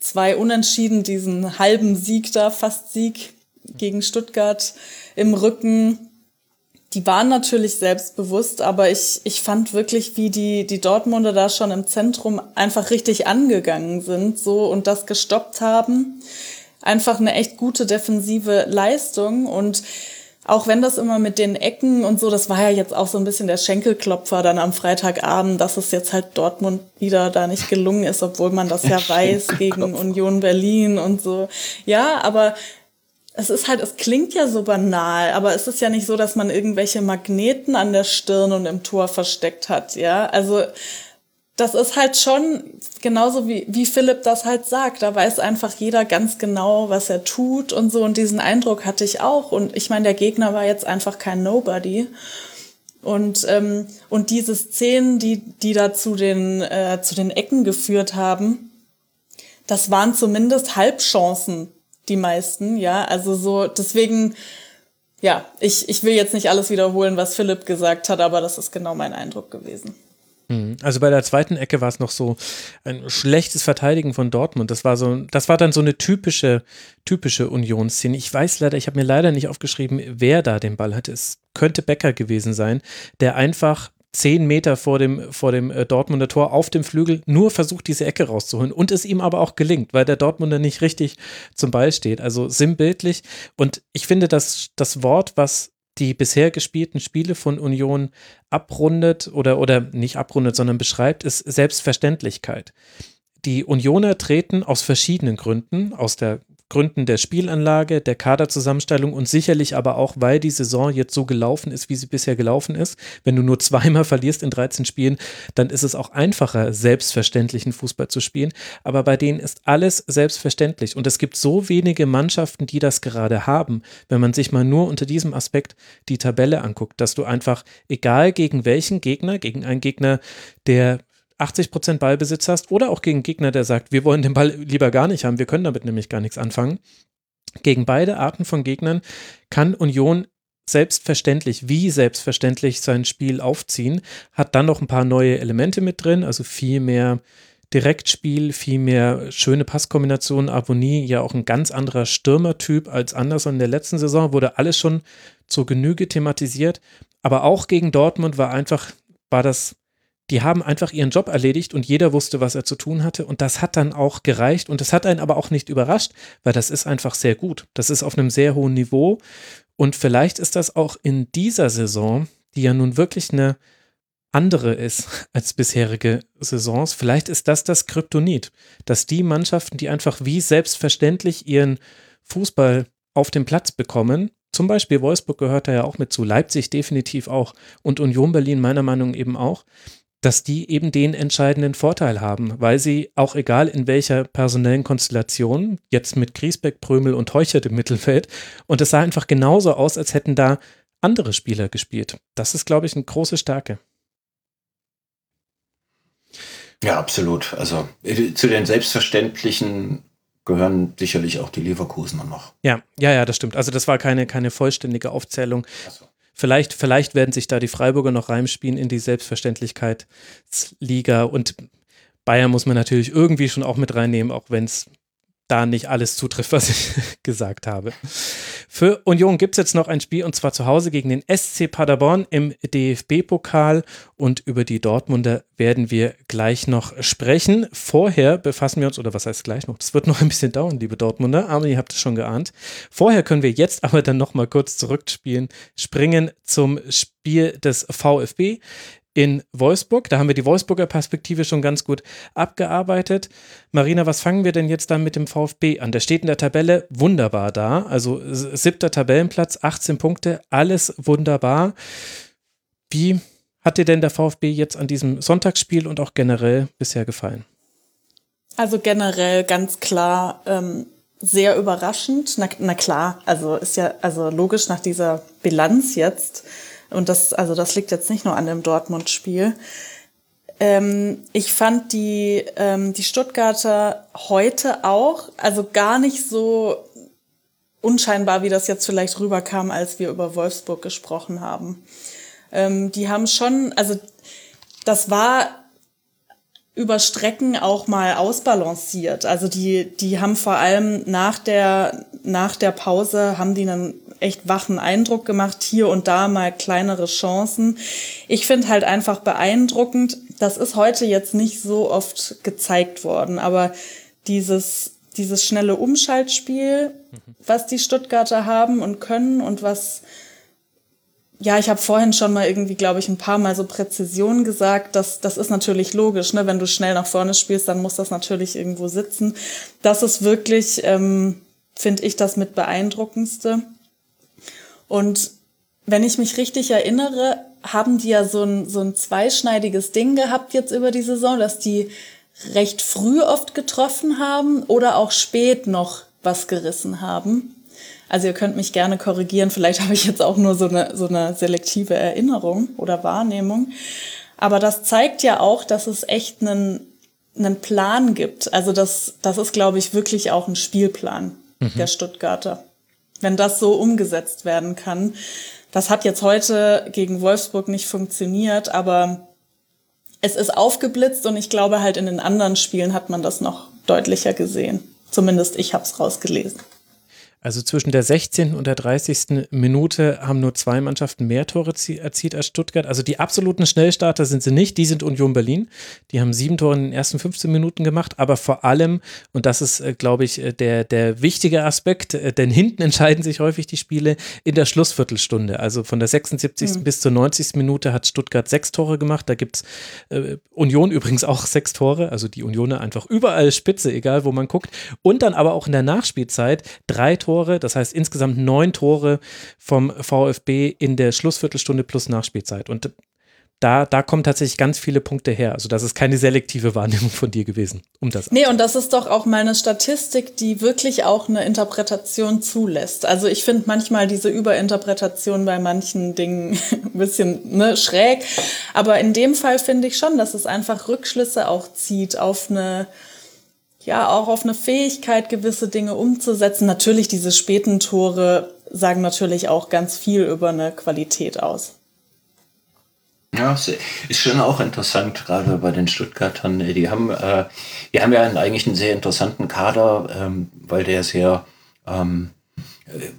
[SPEAKER 4] zwei Unentschieden, diesen halben Sieg da, fast Sieg gegen Stuttgart im Rücken die waren natürlich selbstbewusst, aber ich, ich fand wirklich, wie die, die Dortmunder da schon im Zentrum einfach richtig angegangen sind, so und das gestoppt haben. Einfach eine echt gute defensive Leistung und auch wenn das immer mit den Ecken und so, das war ja jetzt auch so ein bisschen der Schenkelklopfer dann am Freitagabend, dass es jetzt halt Dortmund wieder da nicht gelungen ist, obwohl man das ja weiß gegen Union Berlin und so. Ja, aber es ist halt, es klingt ja so banal, aber es ist ja nicht so, dass man irgendwelche Magneten an der Stirn und im Tor versteckt hat, ja. Also das ist halt schon genauso wie, wie Philipp das halt sagt. Da weiß einfach jeder ganz genau, was er tut und so. Und diesen Eindruck hatte ich auch. Und ich meine, der Gegner war jetzt einfach kein Nobody. Und, ähm, und diese Szenen, die, die da zu den, äh, zu den Ecken geführt haben, das waren zumindest Halbchancen die meisten, ja. Also so, deswegen, ja, ich, ich will jetzt nicht alles wiederholen, was Philipp gesagt hat, aber das ist genau mein Eindruck gewesen.
[SPEAKER 3] Mhm. Also bei der zweiten Ecke war es noch so ein schlechtes Verteidigen von Dortmund. Das war so, das war dann so eine typische, typische Unionsszene. Ich weiß leider, ich habe mir leider nicht aufgeschrieben, wer da den Ball hatte. Es könnte Becker gewesen sein, der einfach zehn Meter vor dem, vor dem äh, Dortmunder Tor auf dem Flügel nur versucht, diese Ecke rauszuholen und es ihm aber auch gelingt, weil der Dortmunder nicht richtig zum Ball steht. Also sinnbildlich. Und ich finde, dass das Wort, was die bisher gespielten Spiele von Union abrundet oder, oder nicht abrundet, sondern beschreibt, ist Selbstverständlichkeit. Die Unioner treten aus verschiedenen Gründen, aus der Gründen der Spielanlage, der Kaderzusammenstellung und sicherlich aber auch, weil die Saison jetzt so gelaufen ist, wie sie bisher gelaufen ist. Wenn du nur zweimal verlierst in 13 Spielen, dann ist es auch einfacher, selbstverständlichen Fußball zu spielen. Aber bei denen ist alles selbstverständlich. Und es gibt so wenige Mannschaften, die das gerade haben, wenn man sich mal nur unter diesem Aspekt die Tabelle anguckt, dass du einfach, egal gegen welchen Gegner, gegen einen Gegner, der 80 Prozent Ballbesitz hast oder auch gegen Gegner, der sagt, wir wollen den Ball lieber gar nicht haben, wir können damit nämlich gar nichts anfangen. Gegen beide Arten von Gegnern kann Union selbstverständlich, wie selbstverständlich sein Spiel aufziehen, hat dann noch ein paar neue Elemente mit drin, also viel mehr Direktspiel, viel mehr schöne Passkombinationen. Avonie ja auch ein ganz anderer Stürmertyp als Anderson in der letzten Saison, wurde alles schon zur Genüge thematisiert. Aber auch gegen Dortmund war einfach, war das die haben einfach ihren Job erledigt und jeder wusste, was er zu tun hatte. Und das hat dann auch gereicht. Und das hat einen aber auch nicht überrascht, weil das ist einfach sehr gut. Das ist auf einem sehr hohen Niveau. Und vielleicht ist das auch in dieser Saison, die ja nun wirklich eine andere ist als bisherige Saisons, vielleicht ist das das Kryptonit, dass die Mannschaften, die einfach wie selbstverständlich ihren Fußball auf den Platz bekommen, zum Beispiel Wolfsburg gehört da ja auch mit zu, Leipzig definitiv auch und Union Berlin meiner Meinung nach eben auch, dass die eben den entscheidenden Vorteil haben, weil sie auch egal in welcher personellen Konstellation, jetzt mit Griesbeck, Prömel und Heuchert im Mittelfeld, und es sah einfach genauso aus, als hätten da andere Spieler gespielt. Das ist, glaube ich, eine große Stärke.
[SPEAKER 5] Ja, absolut. Also äh, zu den selbstverständlichen gehören sicherlich auch die Leverkusener noch.
[SPEAKER 3] Ja, ja, ja, das stimmt. Also das war keine, keine vollständige Aufzählung. So. Vielleicht, vielleicht werden sich da die Freiburger noch reinspielen in die Selbstverständlichkeitsliga und Bayern muss man natürlich irgendwie schon auch mit reinnehmen, auch wenn es da nicht alles zutrifft, was ich gesagt habe. Für Union gibt es jetzt noch ein Spiel und zwar zu Hause gegen den SC Paderborn im DFB-Pokal und über die Dortmunder werden wir gleich noch sprechen. Vorher befassen wir uns, oder was heißt gleich noch? Das wird noch ein bisschen dauern, liebe Dortmunder, aber ihr habt es schon geahnt. Vorher können wir jetzt aber dann noch mal kurz zurückspielen, springen zum Spiel des VfB in Wolfsburg. Da haben wir die Wolfsburger Perspektive schon ganz gut abgearbeitet. Marina, was fangen wir denn jetzt dann mit dem VfB an? Der steht in der Tabelle wunderbar da. Also siebter Tabellenplatz, 18 Punkte, alles wunderbar. Wie hat dir denn der VfB jetzt an diesem Sonntagsspiel und auch generell bisher gefallen?
[SPEAKER 4] Also generell ganz klar ähm, sehr überraschend. Na, na klar, also ist ja also logisch nach dieser Bilanz jetzt. Und das, also das liegt jetzt nicht nur an dem Dortmund-Spiel. Ähm, ich fand die, ähm, die Stuttgarter heute auch, also gar nicht so unscheinbar, wie das jetzt vielleicht rüberkam, als wir über Wolfsburg gesprochen haben. Ähm, die haben schon, also das war über Strecken auch mal ausbalanciert. Also die, die haben vor allem nach der, nach der Pause haben die einen echt wachen Eindruck gemacht, hier und da mal kleinere Chancen. Ich finde halt einfach beeindruckend, das ist heute jetzt nicht so oft gezeigt worden, aber dieses, dieses schnelle Umschaltspiel, was die Stuttgarter haben und können und was ja, ich habe vorhin schon mal irgendwie, glaube ich, ein paar Mal so Präzision gesagt. Das, das ist natürlich logisch, ne? Wenn du schnell nach vorne spielst, dann muss das natürlich irgendwo sitzen. Das ist wirklich, ähm, finde ich, das mit beeindruckendste. Und wenn ich mich richtig erinnere, haben die ja so ein, so ein zweischneidiges Ding gehabt jetzt über die Saison, dass die recht früh oft getroffen haben oder auch spät noch was gerissen haben. Also ihr könnt mich gerne korrigieren, vielleicht habe ich jetzt auch nur so eine, so eine selektive Erinnerung oder Wahrnehmung. Aber das zeigt ja auch, dass es echt einen, einen Plan gibt. Also das, das ist, glaube ich, wirklich auch ein Spielplan mhm. der Stuttgarter. Wenn das so umgesetzt werden kann. Das hat jetzt heute gegen Wolfsburg nicht funktioniert, aber es ist aufgeblitzt und ich glaube halt in den anderen Spielen hat man das noch deutlicher gesehen. Zumindest ich habe es rausgelesen.
[SPEAKER 3] Also zwischen der 16. und der 30. Minute haben nur zwei Mannschaften mehr Tore erzielt als Stuttgart. Also die absoluten Schnellstarter sind sie nicht. Die sind Union Berlin. Die haben sieben Tore in den ersten 15 Minuten gemacht. Aber vor allem, und das ist, äh, glaube ich, äh, der, der wichtige Aspekt, äh, denn hinten entscheiden sich häufig die Spiele in der Schlussviertelstunde. Also von der 76. Mhm. bis zur 90. Minute hat Stuttgart sechs Tore gemacht. Da gibt es äh, Union übrigens auch sechs Tore. Also die Unioner einfach überall Spitze, egal wo man guckt. Und dann aber auch in der Nachspielzeit drei Tore Tore, das heißt insgesamt neun Tore vom VfB in der Schlussviertelstunde plus Nachspielzeit. Und da, da kommen tatsächlich ganz viele Punkte her. Also das ist keine selektive Wahrnehmung von dir gewesen, um das.
[SPEAKER 4] Nee, und das ist doch auch mal eine Statistik, die wirklich auch eine Interpretation zulässt. Also ich finde manchmal diese Überinterpretation bei manchen Dingen ein bisschen ne, schräg. Aber in dem Fall finde ich schon, dass es einfach Rückschlüsse auch zieht auf eine ja auch auf eine Fähigkeit, gewisse Dinge umzusetzen. Natürlich, diese späten Tore sagen natürlich auch ganz viel über eine Qualität aus.
[SPEAKER 5] Ja, ist schon auch interessant, gerade bei den Stuttgartern. Die haben, äh, die haben ja eigentlich einen sehr interessanten Kader, ähm, weil der sehr, ähm, äh,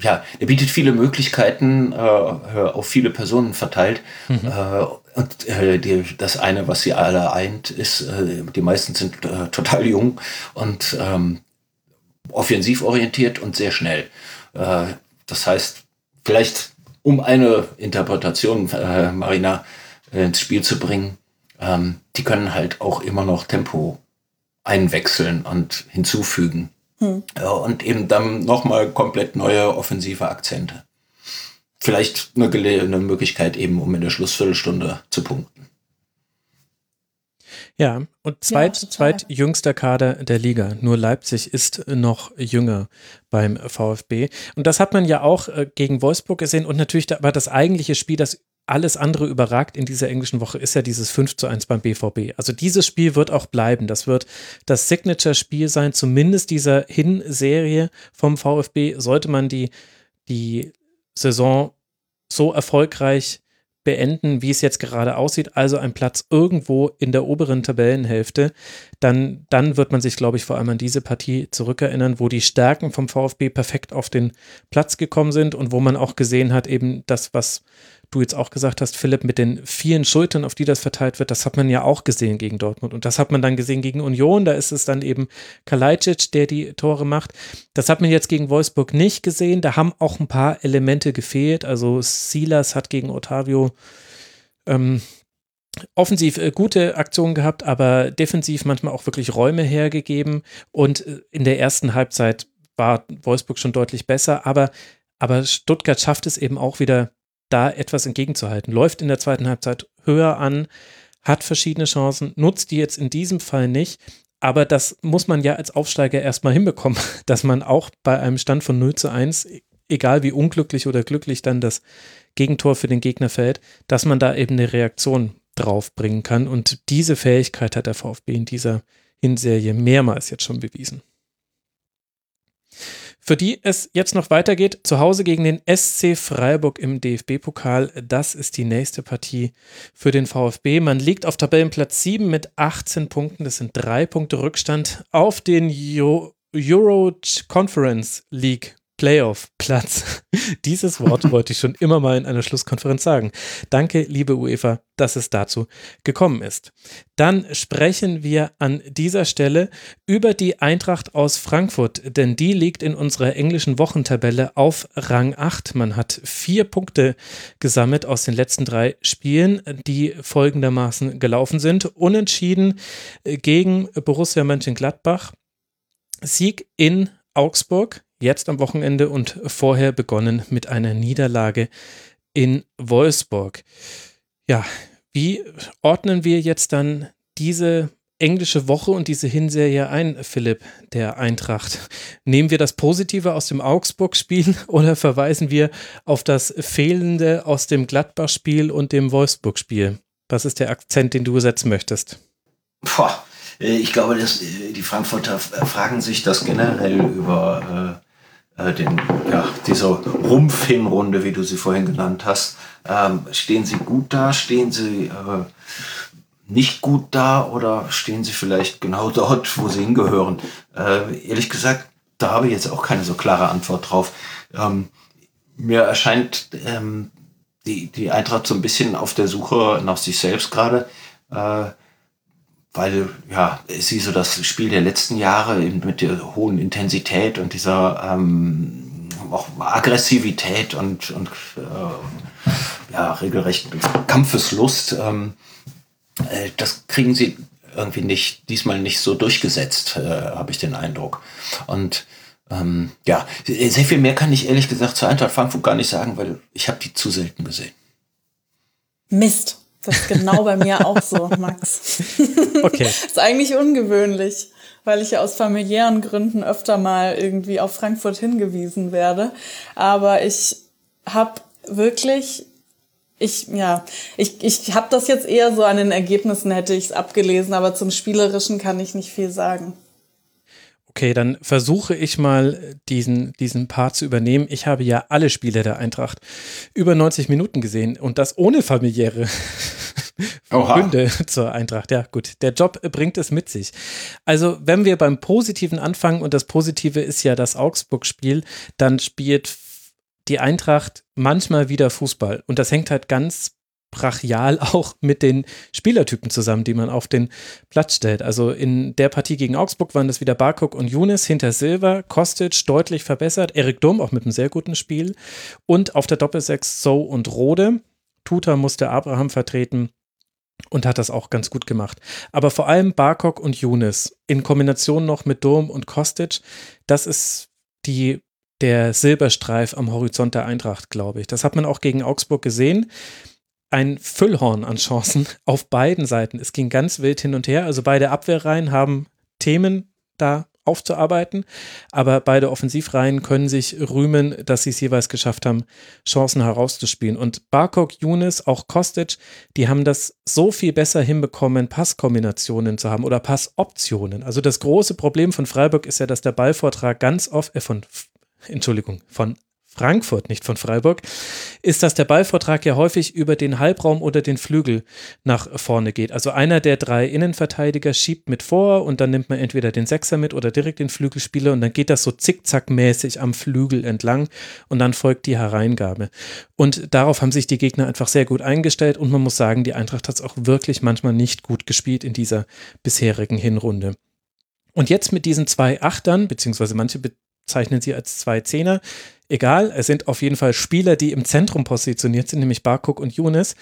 [SPEAKER 5] ja, der bietet viele Möglichkeiten äh, auf viele Personen verteilt. Mhm. Äh, und äh, die, das eine, was sie alle eint, ist, äh, die meisten sind äh, total jung und ähm, offensiv orientiert und sehr schnell. Äh, das heißt, vielleicht um eine Interpretation, äh, Marina, ins Spiel zu bringen, ähm, die können halt auch immer noch Tempo einwechseln und hinzufügen. Hm. Ja, und eben dann nochmal komplett neue offensive Akzente vielleicht eine, eine Möglichkeit eben, um in der Schlussviertelstunde zu punkten.
[SPEAKER 3] Ja, und zweit, ja, zweitjüngster Kader der Liga. Nur Leipzig ist noch jünger beim VfB. Und das hat man ja auch äh, gegen Wolfsburg gesehen. Und natürlich, aber das eigentliche Spiel, das alles andere überragt in dieser englischen Woche, ist ja dieses 5 zu 1 beim BVB. Also dieses Spiel wird auch bleiben. Das wird das Signature-Spiel sein, zumindest dieser Hinserie vom VfB. Sollte man die, die Saison so erfolgreich beenden, wie es jetzt gerade aussieht, also ein Platz irgendwo in der oberen Tabellenhälfte, dann, dann wird man sich, glaube ich, vor allem an diese Partie zurückerinnern, wo die Stärken vom VfB perfekt auf den Platz gekommen sind und wo man auch gesehen hat, eben das, was du jetzt auch gesagt hast, Philipp, mit den vielen Schultern, auf die das verteilt wird, das hat man ja auch gesehen gegen Dortmund. Und das hat man dann gesehen gegen Union. Da ist es dann eben Kalajdzic, der die Tore macht. Das hat man jetzt gegen Wolfsburg nicht gesehen. Da haben auch ein paar Elemente gefehlt. Also Silas hat gegen Otavio ähm, offensiv äh, gute Aktionen gehabt, aber defensiv manchmal auch wirklich Räume hergegeben. Und äh, in der ersten Halbzeit war Wolfsburg schon deutlich besser, aber, aber Stuttgart schafft es eben auch wieder da etwas entgegenzuhalten. Läuft in der zweiten Halbzeit höher an, hat verschiedene Chancen, nutzt die jetzt in diesem Fall nicht, Aber das muss man ja als Aufsteiger erstmal hinbekommen, dass man auch bei einem Stand von 0 zu 1, egal wie unglücklich oder glücklich dann das Gegentor für den Gegner fällt, dass man da eben eine Reaktion drauf bringen kann. Und diese Fähigkeit hat der VfB in dieser Hinserie mehrmals jetzt schon bewiesen. Für die es jetzt noch weitergeht, zu Hause gegen den SC Freiburg im DFB-Pokal. Das ist die nächste Partie für den VfB. Man liegt auf Tabellenplatz 7 mit 18 Punkten. Das sind drei Punkte Rückstand auf den Euro Conference League Playoff-Platz. Dieses Wort wollte ich schon immer mal in einer Schlusskonferenz sagen. Danke, liebe UEFA, dass es dazu gekommen ist. Dann sprechen wir an dieser Stelle über die Eintracht aus Frankfurt, denn die liegt in unserer englischen Wochentabelle auf Rang 8. Man hat vier Punkte gesammelt aus den letzten drei Spielen, die folgendermaßen gelaufen sind. Unentschieden gegen Borussia Mönchengladbach. Sieg in Augsburg, jetzt am Wochenende und vorher begonnen mit einer Niederlage in Wolfsburg. Ja, wie ordnen wir jetzt dann diese englische Woche und diese Hinserie ein, Philipp, der Eintracht? Nehmen wir das Positive aus dem Augsburg-Spiel oder verweisen wir auf das Fehlende aus dem Gladbach-Spiel und dem Wolfsburg-Spiel? Was ist der Akzent, den du setzen möchtest?
[SPEAKER 6] Boah, äh, ich glaube, dass äh, die Frankfurter fragen sich das generell über äh, den, ja, dieser Rumpfhinrunde, wie du sie vorhin genannt hast. Ähm, stehen sie gut da? Stehen sie äh, nicht gut da? Oder stehen sie vielleicht genau dort, wo sie hingehören? Äh, ehrlich gesagt, da habe ich jetzt auch keine so klare Antwort drauf. Ähm, mir erscheint ähm, die, die Eintracht so ein bisschen auf der Suche nach sich selbst gerade. Äh, weil ja, sie so das Spiel der letzten Jahre mit der hohen Intensität und dieser ähm, auch Aggressivität und, und äh, ja, regelrecht Kampfeslust, ähm, äh, das kriegen sie irgendwie nicht, diesmal nicht so durchgesetzt, äh, habe ich den Eindruck. Und ähm, ja, sehr viel mehr kann ich ehrlich gesagt zur Eintracht Frankfurt gar nicht sagen, weil ich habe die zu selten gesehen.
[SPEAKER 4] Mist. Das ist genau bei mir auch so, Max. Okay. ist eigentlich ungewöhnlich, weil ich ja aus familiären Gründen öfter mal irgendwie auf Frankfurt hingewiesen werde. Aber ich habe wirklich ich ja, ich, ich habe das jetzt eher so an den Ergebnissen hätte ich es abgelesen, aber zum spielerischen kann ich nicht viel sagen.
[SPEAKER 3] Okay, dann versuche ich mal diesen, diesen Part zu übernehmen. Ich habe ja alle Spiele der Eintracht über 90 Minuten gesehen und das ohne familiäre Gründe zur Eintracht. Ja, gut, der Job bringt es mit sich. Also, wenn wir beim Positiven anfangen und das Positive ist ja das Augsburg-Spiel, dann spielt die Eintracht manchmal wieder Fußball und das hängt halt ganz brachial auch mit den Spielertypen zusammen, die man auf den Platz stellt. Also in der Partie gegen Augsburg waren das wieder Barkok und Younes hinter Silva, Kostic deutlich verbessert, Erik Durm auch mit einem sehr guten Spiel und auf der Doppelsechs So und Rode. Tuta musste Abraham vertreten und hat das auch ganz gut gemacht. Aber vor allem Barkok und Younes in Kombination noch mit Durm und Kostic, das ist die der Silberstreif am Horizont der Eintracht, glaube ich. Das hat man auch gegen Augsburg gesehen ein Füllhorn an Chancen auf beiden Seiten. Es ging ganz wild hin und her. Also beide Abwehrreihen haben Themen da aufzuarbeiten, aber beide Offensivreihen können sich rühmen, dass sie es jeweils geschafft haben, Chancen herauszuspielen. Und Barkok, Younes, auch Kostic, die haben das so viel besser hinbekommen, Passkombinationen zu haben oder Passoptionen. Also das große Problem von Freiburg ist ja, dass der Ballvortrag ganz oft, äh, von Entschuldigung, von Frankfurt, nicht von Freiburg, ist, dass der Ballvortrag ja häufig über den Halbraum oder den Flügel nach vorne geht. Also einer der drei Innenverteidiger schiebt mit vor und dann nimmt man entweder den Sechser mit oder direkt den Flügelspieler und dann geht das so zickzackmäßig am Flügel entlang und dann folgt die Hereingabe. Und darauf haben sich die Gegner einfach sehr gut eingestellt und man muss sagen, die Eintracht hat es auch wirklich manchmal nicht gut gespielt in dieser bisherigen Hinrunde. Und jetzt mit diesen zwei Achtern, beziehungsweise manche bezeichnen sie als zwei Zehner, egal, es sind auf jeden Fall Spieler, die im Zentrum positioniert sind, nämlich Barcook und Younes.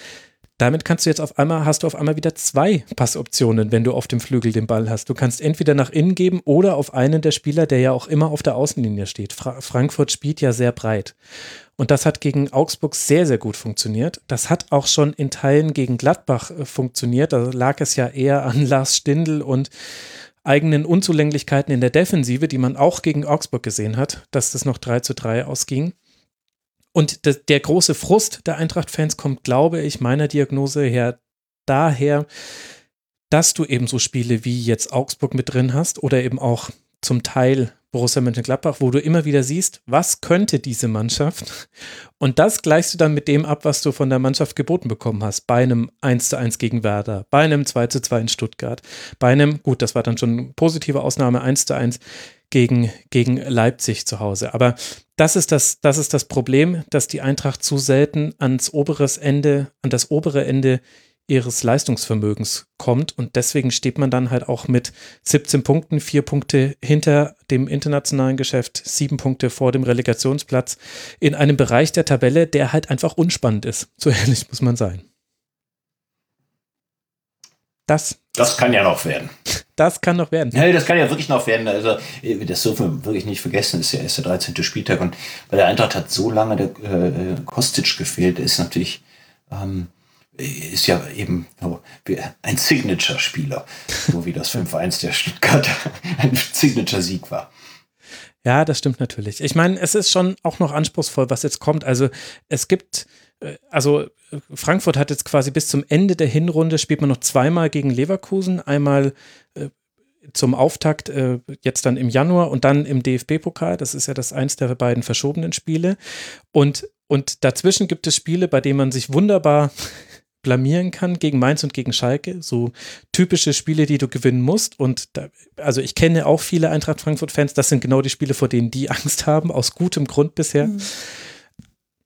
[SPEAKER 3] Damit kannst du jetzt auf einmal, hast du auf einmal wieder zwei Passoptionen, wenn du auf dem Flügel den Ball hast. Du kannst entweder nach innen geben oder auf einen der Spieler, der ja auch immer auf der Außenlinie steht. Fra Frankfurt spielt ja sehr breit. Und das hat gegen Augsburg sehr, sehr gut funktioniert. Das hat auch schon in Teilen gegen Gladbach äh, funktioniert. Da lag es ja eher an Lars Stindl und eigenen Unzulänglichkeiten in der Defensive, die man auch gegen Augsburg gesehen hat, dass das noch 3 zu 3 ausging. Und der große Frust der Eintracht-Fans kommt, glaube ich, meiner Diagnose her daher, dass du eben so Spiele wie jetzt Augsburg mit drin hast oder eben auch zum Teil Borussia Mönchengladbach, wo du immer wieder siehst, was könnte diese Mannschaft? Und das gleichst du dann mit dem ab, was du von der Mannschaft geboten bekommen hast. Bei einem 1 zu 1 gegen Werder, bei einem 2 zu 2 in Stuttgart, bei einem, gut, das war dann schon eine positive Ausnahme, 1 zu 1 gegen, gegen Leipzig zu Hause. Aber das ist das, das ist das Problem, dass die Eintracht zu selten ans oberes Ende, an das obere Ende ihres Leistungsvermögens kommt. Und deswegen steht man dann halt auch mit 17 Punkten, vier Punkte hinter dem internationalen Geschäft, sieben Punkte vor dem Relegationsplatz in einem Bereich der Tabelle, der halt einfach unspannend ist. So ehrlich muss man sein. Das.
[SPEAKER 5] Das kann ja noch werden.
[SPEAKER 3] Das kann noch werden.
[SPEAKER 5] Ja, das kann ja wirklich noch werden. Also, das dürfen wir wirklich nicht vergessen. Das ist ja erst der 13. Spieltag und bei der Eintracht hat so lange der äh, Kostic gefehlt. ist natürlich ähm, ist ja eben ein Signature-Spieler, so wie das 5-1 der Stuttgart ein Signature-Sieg war.
[SPEAKER 3] Ja, das stimmt natürlich. Ich meine, es ist schon auch noch anspruchsvoll, was jetzt kommt. Also es gibt, äh, also Frankfurt hat jetzt quasi bis zum Ende der Hinrunde spielt man noch zweimal gegen Leverkusen, einmal äh, zum Auftakt äh, jetzt dann im Januar und dann im DFB-Pokal. Das ist ja das eins der beiden verschobenen Spiele. Und, und dazwischen gibt es Spiele, bei denen man sich wunderbar blamieren kann gegen Mainz und gegen Schalke. So typische Spiele, die du gewinnen musst. Und da, also ich kenne auch viele Eintracht Frankfurt-Fans. Das sind genau die Spiele, vor denen die Angst haben, aus gutem Grund bisher. Mhm.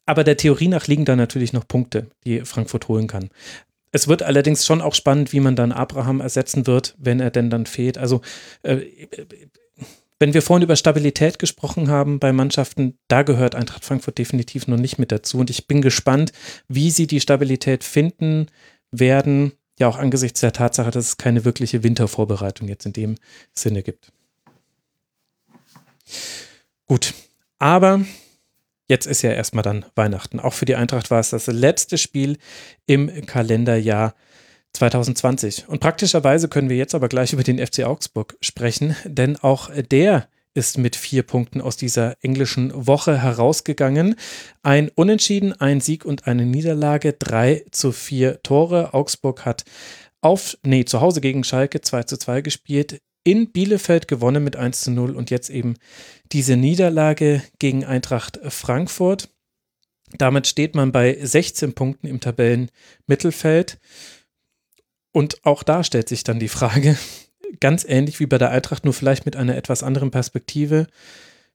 [SPEAKER 3] Aber der Theorie nach liegen da natürlich noch Punkte, die Frankfurt holen kann. Es wird allerdings schon auch spannend, wie man dann Abraham ersetzen wird, wenn er denn dann fehlt. Also äh, wenn wir vorhin über Stabilität gesprochen haben bei Mannschaften, da gehört Eintracht Frankfurt definitiv noch nicht mit dazu. Und ich bin gespannt, wie sie die Stabilität finden werden, ja auch angesichts der Tatsache, dass es keine wirkliche Wintervorbereitung jetzt in dem Sinne gibt. Gut, aber jetzt ist ja erstmal dann Weihnachten. Auch für die Eintracht war es das letzte Spiel im Kalenderjahr 2020. Und praktischerweise können wir jetzt aber gleich über den FC Augsburg sprechen, denn auch der ist mit vier Punkten aus dieser englischen Woche herausgegangen. Ein Unentschieden, ein Sieg und eine Niederlage, drei zu vier Tore. Augsburg hat auf, nee, zu Hause gegen Schalke 2 zu 2 gespielt, in Bielefeld gewonnen mit 1 zu 0 und jetzt eben diese Niederlage gegen Eintracht Frankfurt. Damit steht man bei 16 Punkten im Tabellenmittelfeld. Und auch da stellt sich dann die Frage, ganz ähnlich wie bei der Eintracht, nur vielleicht mit einer etwas anderen Perspektive.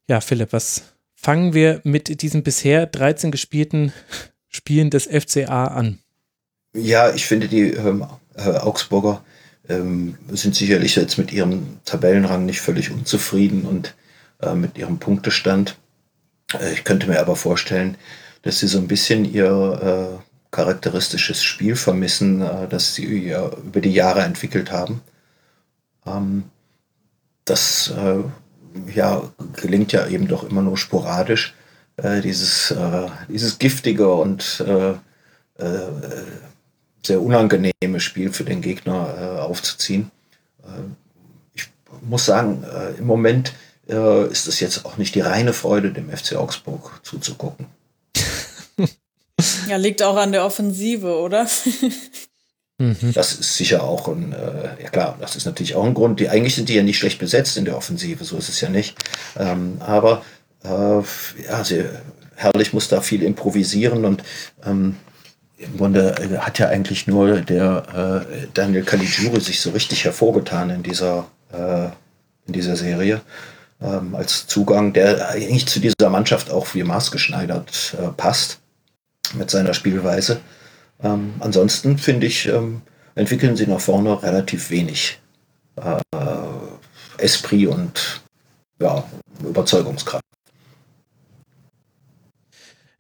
[SPEAKER 3] Ja, Philipp, was fangen wir mit diesen bisher 13 gespielten Spielen des FCA an?
[SPEAKER 6] Ja, ich finde, die ähm, äh, Augsburger ähm, sind sicherlich jetzt mit ihrem Tabellenrang nicht völlig unzufrieden und äh, mit ihrem Punktestand. Äh, ich könnte mir aber vorstellen, dass sie so ein bisschen ihr äh, charakteristisches Spiel vermissen, äh, das sie über die Jahre entwickelt haben. Ähm, das äh, ja, gelingt ja eben doch immer nur sporadisch, äh, dieses, dieses giftige und sehr unangenehme Spiel für den Gegner aufzuziehen. ich muss sagen, im Moment ist es jetzt auch nicht die reine Freude, dem FC Augsburg zuzugucken.
[SPEAKER 4] Ja, liegt auch an der Offensive, oder?
[SPEAKER 6] Mhm. Das ist sicher auch ein, äh, ja klar, das ist natürlich auch ein Grund. Die, eigentlich sind die ja nicht schlecht besetzt in der Offensive, so ist es ja nicht. Ähm, aber äh, ja, sie, Herrlich muss da viel improvisieren und ähm, im Grunde äh, hat ja eigentlich nur der äh, Daniel Caligiuri sich so richtig hervorgetan in dieser, äh, in dieser Serie. Ähm, als Zugang, der eigentlich zu dieser Mannschaft auch wie maßgeschneidert äh, passt mit seiner Spielweise. Ähm, ansonsten finde ich, ähm, entwickeln sie nach vorne relativ wenig äh, Esprit und ja, Überzeugungskraft.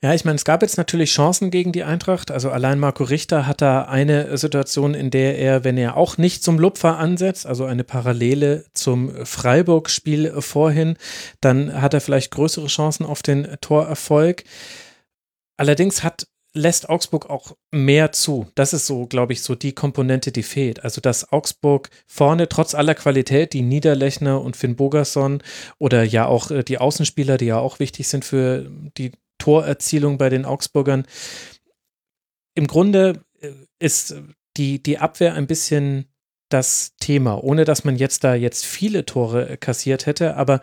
[SPEAKER 3] Ja, ich meine, es gab jetzt natürlich Chancen gegen die Eintracht. Also allein Marco Richter hat da eine Situation, in der er, wenn er auch nicht zum Lupfer ansetzt, also eine Parallele zum Freiburg-Spiel vorhin, dann hat er vielleicht größere Chancen auf den Torerfolg. Allerdings hat lässt Augsburg auch mehr zu. Das ist so, glaube ich, so die Komponente, die fehlt. Also, dass Augsburg vorne trotz aller Qualität, die Niederlechner und Finn Bogerson oder ja auch äh, die Außenspieler, die ja auch wichtig sind für die Torerzielung bei den Augsburgern, im Grunde äh, ist die, die Abwehr ein bisschen das Thema, ohne dass man jetzt da jetzt viele Tore äh, kassiert hätte, aber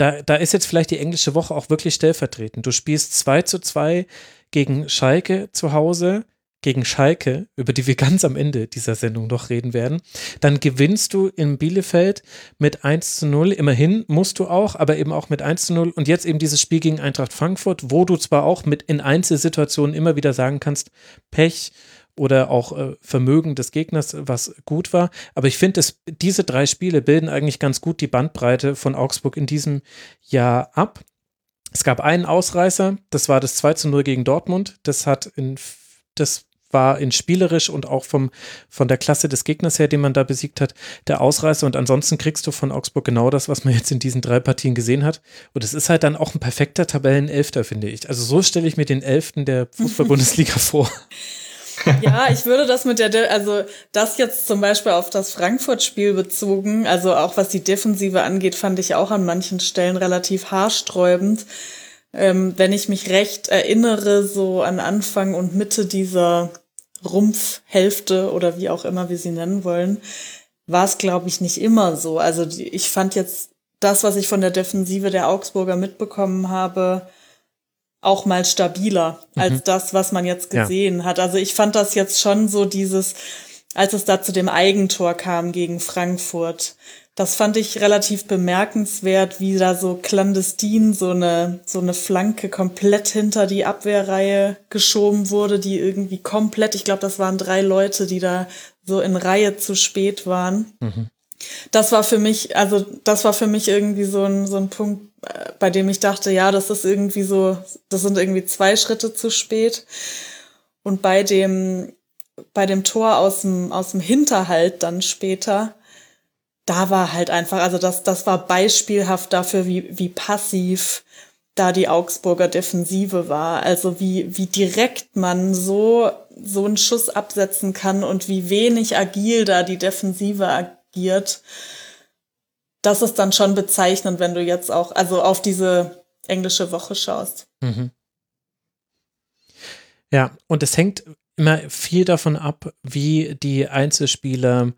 [SPEAKER 3] da, da ist jetzt vielleicht die englische Woche auch wirklich stellvertretend. Du spielst 2 zu 2 gegen Schalke zu Hause, gegen Schalke, über die wir ganz am Ende dieser Sendung noch reden werden. Dann gewinnst du in Bielefeld mit 1 zu 0. Immerhin musst du auch, aber eben auch mit 1 zu 0. Und jetzt eben dieses Spiel gegen Eintracht Frankfurt, wo du zwar auch mit in Einzelsituationen immer wieder sagen kannst, Pech, oder auch äh, Vermögen des Gegners, was gut war. Aber ich finde, diese drei Spiele bilden eigentlich ganz gut die Bandbreite von Augsburg in diesem Jahr ab. Es gab einen Ausreißer, das war das 2 zu 0 gegen Dortmund. Das hat in, das war in spielerisch und auch vom, von der Klasse des Gegners her, den man da besiegt hat, der Ausreißer. Und ansonsten kriegst du von Augsburg genau das, was man jetzt in diesen drei Partien gesehen hat. Und es ist halt dann auch ein perfekter Tabellenelfter, finde ich. Also so stelle ich mir den Elften der Fußball-Bundesliga vor.
[SPEAKER 4] Ja, ich würde das mit der, De also das jetzt zum Beispiel auf das Frankfurt-Spiel bezogen, also auch was die Defensive angeht, fand ich auch an manchen Stellen relativ haarsträubend. Ähm, wenn ich mich recht erinnere, so an Anfang und Mitte dieser Rumpfhälfte oder wie auch immer wir sie nennen wollen, war es, glaube ich, nicht immer so. Also die, ich fand jetzt das, was ich von der Defensive der Augsburger mitbekommen habe, auch mal stabiler mhm. als das, was man jetzt gesehen ja. hat. Also ich fand das jetzt schon so dieses, als es da zu dem Eigentor kam gegen Frankfurt. Das fand ich relativ bemerkenswert, wie da so clandestin so eine, so eine Flanke komplett hinter die Abwehrreihe geschoben wurde, die irgendwie komplett, ich glaube, das waren drei Leute, die da so in Reihe zu spät waren. Mhm. Das war für mich, also das war für mich irgendwie so ein, so ein Punkt, bei dem ich dachte, ja, das ist irgendwie so, das sind irgendwie zwei Schritte zu spät. Und bei dem, bei dem Tor aus dem, aus dem Hinterhalt dann später, da war halt einfach, also das, das war beispielhaft dafür, wie, wie passiv da die Augsburger Defensive war. Also wie, wie direkt man so, so einen Schuss absetzen kann und wie wenig agil da die Defensive agiert das ist dann schon bezeichnend, wenn du jetzt auch, also auf diese englische Woche schaust. Mhm.
[SPEAKER 3] Ja, und es hängt immer viel davon ab, wie die Einzelspieler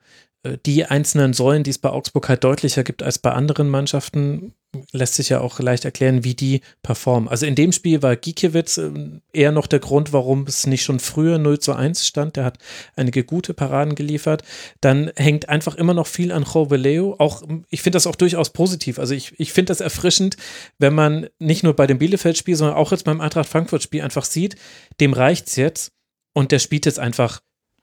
[SPEAKER 3] die einzelnen Säulen, die es bei Augsburg halt deutlicher gibt als bei anderen Mannschaften, lässt sich ja auch leicht erklären, wie die performen. Also in dem Spiel war Gikiewicz ähm, eher noch der Grund, warum es nicht schon früher 0 zu 1 stand. Der hat einige gute Paraden geliefert. Dann hängt einfach immer noch viel an Joveleo. Auch, ich finde das auch durchaus positiv. Also ich, ich finde das erfrischend, wenn man nicht nur bei dem Bielefeld-Spiel, sondern auch jetzt beim Eintracht Frankfurt-Spiel einfach sieht, dem reicht es jetzt und der spielt jetzt einfach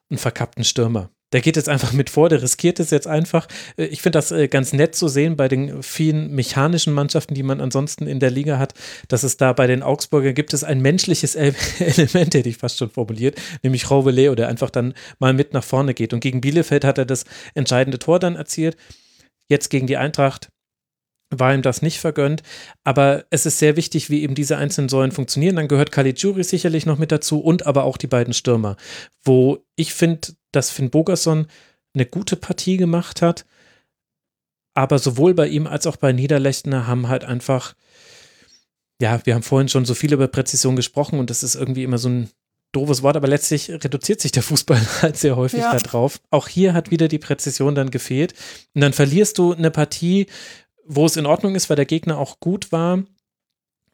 [SPEAKER 3] einen verkappten Stürmer. Der geht jetzt einfach mit vor, der riskiert es jetzt einfach. Äh, ich finde das äh, ganz nett zu sehen bei den vielen mechanischen Mannschaften, die man ansonsten in der Liga hat, dass es da bei den Augsburgern gibt es ein menschliches Element, hätte ich fast schon formuliert, nämlich Leo, der einfach dann mal mit nach vorne geht. Und gegen Bielefeld hat er das entscheidende Tor dann erzielt. Jetzt gegen die Eintracht war ihm das nicht vergönnt. Aber es ist sehr wichtig, wie eben diese einzelnen Säulen funktionieren. Dann gehört Caligiuri sicherlich noch mit dazu und aber auch die beiden Stürmer, wo ich finde, dass Finn Bogerson eine gute Partie gemacht hat. Aber sowohl bei ihm als auch bei Niederlechner haben halt einfach, ja, wir haben vorhin schon so viel über Präzision gesprochen und das ist irgendwie immer so ein doofes Wort, aber letztlich reduziert sich der Fußball halt sehr häufig ja. darauf. Auch hier hat wieder die Präzision dann gefehlt. Und dann verlierst du eine Partie, wo es in Ordnung ist, weil der Gegner auch gut war,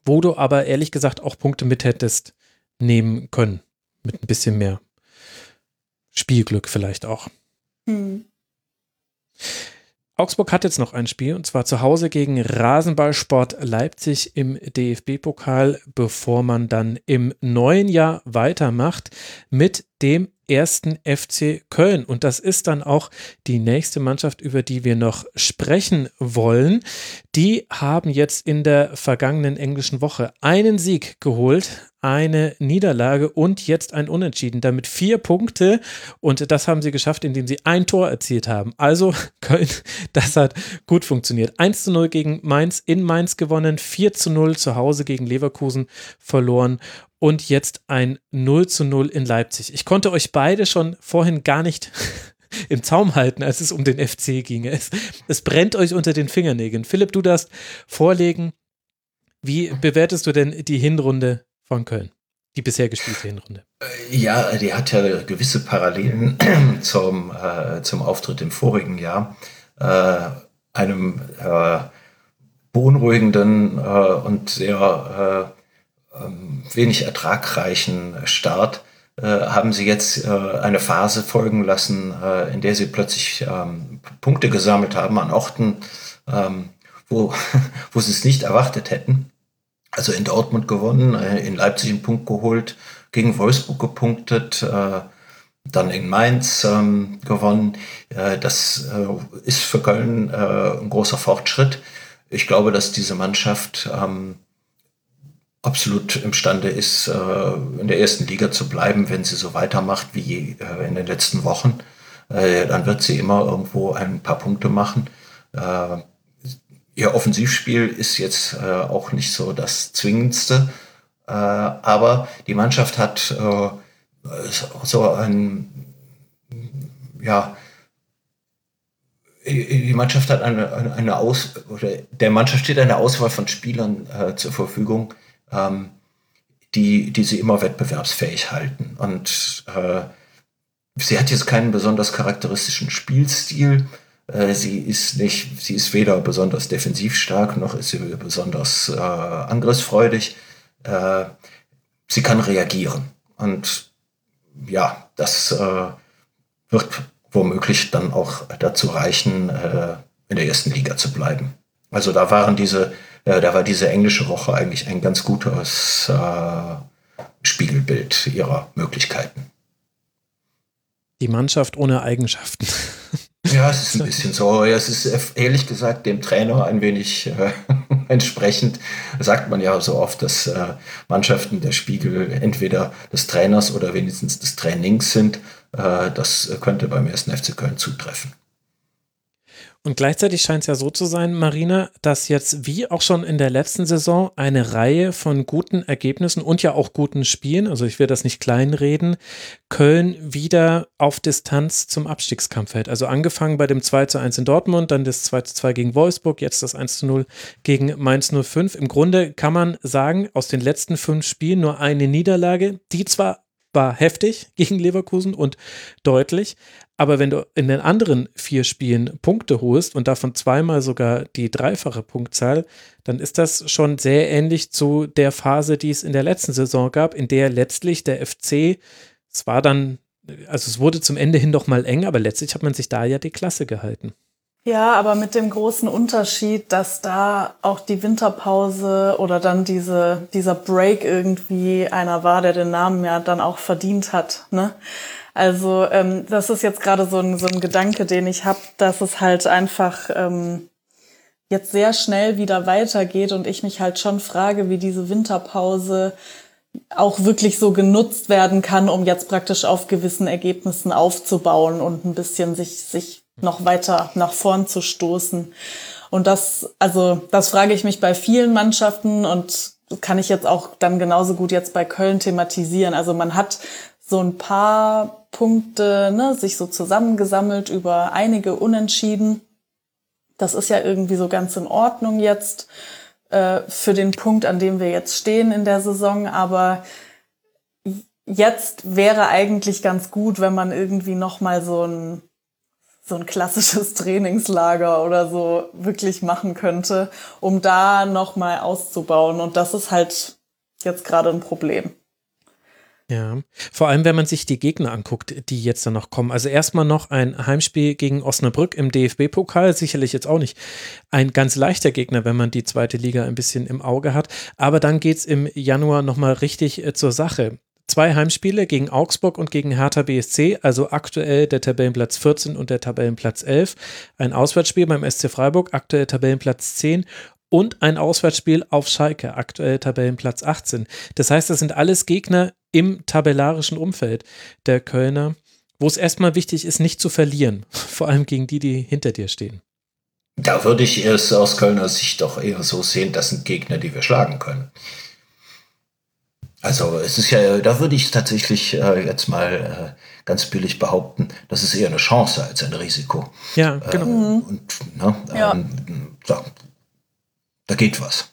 [SPEAKER 3] wo du aber ehrlich gesagt auch Punkte mit hättest nehmen können. Mit ein bisschen mehr Spielglück vielleicht auch. Hm. Augsburg hat jetzt noch ein Spiel und zwar zu Hause gegen Rasenballsport Leipzig im DFB-Pokal, bevor man dann im neuen Jahr weitermacht mit dem ersten FC Köln. Und das ist dann auch die nächste Mannschaft, über die wir noch sprechen wollen. Die haben jetzt in der vergangenen englischen Woche einen Sieg geholt, eine Niederlage und jetzt ein Unentschieden. Damit vier Punkte und das haben sie geschafft, indem sie ein Tor erzielt haben. Also Köln, das hat gut funktioniert. 1 zu 0 gegen Mainz in Mainz gewonnen, 4 zu 0 zu Hause gegen Leverkusen verloren und jetzt ein 0 zu 0 in Leipzig. Ich konnte euch beide schon vorhin gar nicht im Zaum halten, als es um den FC ging. Es, es brennt euch unter den Fingernägeln. Philipp, du darfst vorlegen. Wie bewertest du denn die Hinrunde von Köln? Die bisher gespielte Hinrunde.
[SPEAKER 6] Äh, ja, die hat ja gewisse Parallelen zum, äh, zum Auftritt im vorigen Jahr. Äh, einem äh, beunruhigenden äh, und sehr äh, ähm, wenig ertragreichen Start haben sie jetzt eine Phase folgen lassen, in der sie plötzlich ähm, Punkte gesammelt haben an Orten, ähm, wo, wo sie es nicht erwartet hätten. Also in Dortmund gewonnen, in Leipzig einen Punkt geholt, gegen Wolfsburg gepunktet, dann in Mainz ähm, gewonnen. das ist für Köln ein großer Fortschritt. Ich glaube, dass diese Mannschaft ähm, absolut imstande ist, äh, in der ersten Liga zu bleiben, wenn sie so weitermacht wie äh, in den letzten Wochen. Äh, dann wird sie immer irgendwo ein paar Punkte machen. Ihr Offensivspiel ist jetzt auch nicht so das Zwingendste, aber die Mannschaft hat so ein, ja, die Mannschaft hat eine, eine Aus, oder der Mannschaft steht eine Auswahl von Spielern äh, zur Verfügung, ähm, die, die sie immer wettbewerbsfähig halten. Und äh, sie hat jetzt keinen besonders charakteristischen Spielstil. Äh, sie ist nicht, sie ist weder besonders defensiv stark noch ist sie besonders äh, angriffsfreudig. Äh, sie kann reagieren. Und ja, das äh, wird womöglich dann auch dazu reichen, äh, in der ersten Liga zu bleiben. Also da waren diese äh, da war diese englische Woche eigentlich ein ganz gutes Spiegelbild ihrer Möglichkeiten.
[SPEAKER 3] Die Mannschaft ohne Eigenschaften.
[SPEAKER 6] Ja, es ist ein bisschen so. Es ist ehrlich gesagt dem Trainer ein wenig äh, entsprechend. Sagt man ja so oft, dass äh, Mannschaften der Spiegel entweder des Trainers oder wenigstens des Trainings sind. Äh, das könnte beim ersten FC Köln zutreffen.
[SPEAKER 3] Und gleichzeitig scheint es ja so zu sein, Marina, dass jetzt wie auch schon in der letzten Saison eine Reihe von guten Ergebnissen und ja auch guten Spielen, also ich will das nicht kleinreden, Köln wieder auf Distanz zum Abstiegskampf hält. Also angefangen bei dem 2 zu 1 in Dortmund, dann das 2 zu 2 gegen Wolfsburg, jetzt das 1 zu 0 gegen Mainz 05. Im Grunde kann man sagen, aus den letzten fünf Spielen nur eine Niederlage, die zwar war heftig gegen Leverkusen und deutlich, aber wenn du in den anderen vier Spielen Punkte holst und davon zweimal sogar die dreifache Punktzahl, dann ist das schon sehr ähnlich zu der Phase, die es in der letzten Saison gab, in der letztlich der FC, es war dann, also es wurde zum Ende hin doch mal eng, aber letztlich hat man sich da ja die Klasse gehalten.
[SPEAKER 4] Ja, aber mit dem großen Unterschied, dass da auch die Winterpause oder dann diese, dieser Break irgendwie einer war, der den Namen ja dann auch verdient hat. Ne? Also ähm, das ist jetzt gerade so ein, so ein Gedanke, den ich habe, dass es halt einfach ähm, jetzt sehr schnell wieder weitergeht und ich mich halt schon frage, wie diese Winterpause auch wirklich so genutzt werden kann, um jetzt praktisch auf gewissen Ergebnissen aufzubauen und ein bisschen sich, sich noch weiter nach vorn zu stoßen. Und das, also, das frage ich mich bei vielen Mannschaften und kann ich jetzt auch dann genauso gut jetzt bei Köln thematisieren. Also man hat so ein paar Punkte ne, sich so zusammengesammelt über einige Unentschieden. Das ist ja irgendwie so ganz in Ordnung jetzt äh, für den Punkt, an dem wir jetzt stehen in der Saison. Aber jetzt wäre eigentlich ganz gut, wenn man irgendwie noch mal so ein so ein klassisches Trainingslager oder so wirklich machen könnte, um da noch mal auszubauen. Und das ist halt jetzt gerade ein Problem.
[SPEAKER 3] Ja, vor allem, wenn man sich die Gegner anguckt, die jetzt dann noch kommen. Also erstmal noch ein Heimspiel gegen Osnabrück im DFB-Pokal, sicherlich jetzt auch nicht ein ganz leichter Gegner, wenn man die zweite Liga ein bisschen im Auge hat. Aber dann geht es im Januar nochmal richtig äh, zur Sache. Zwei Heimspiele gegen Augsburg und gegen Hertha BSC, also aktuell der Tabellenplatz 14 und der Tabellenplatz 11. Ein Auswärtsspiel beim SC Freiburg, aktuell Tabellenplatz 10 und ein Auswärtsspiel auf Schalke, aktuell Tabellenplatz 18. Das heißt, das sind alles Gegner im tabellarischen Umfeld der Kölner, wo es erstmal wichtig ist, nicht zu verlieren, vor allem gegen die, die hinter dir stehen.
[SPEAKER 6] Da würde ich es aus Kölner Sicht doch eher so sehen, das sind Gegner, die wir schlagen können. Also es ist ja, da würde ich tatsächlich äh, jetzt mal äh, ganz billig behaupten, das ist eher eine Chance als ein Risiko.
[SPEAKER 3] Ja, genau.
[SPEAKER 6] Ähm, und, ne,
[SPEAKER 4] Ja.
[SPEAKER 6] ähm, da, da geht was.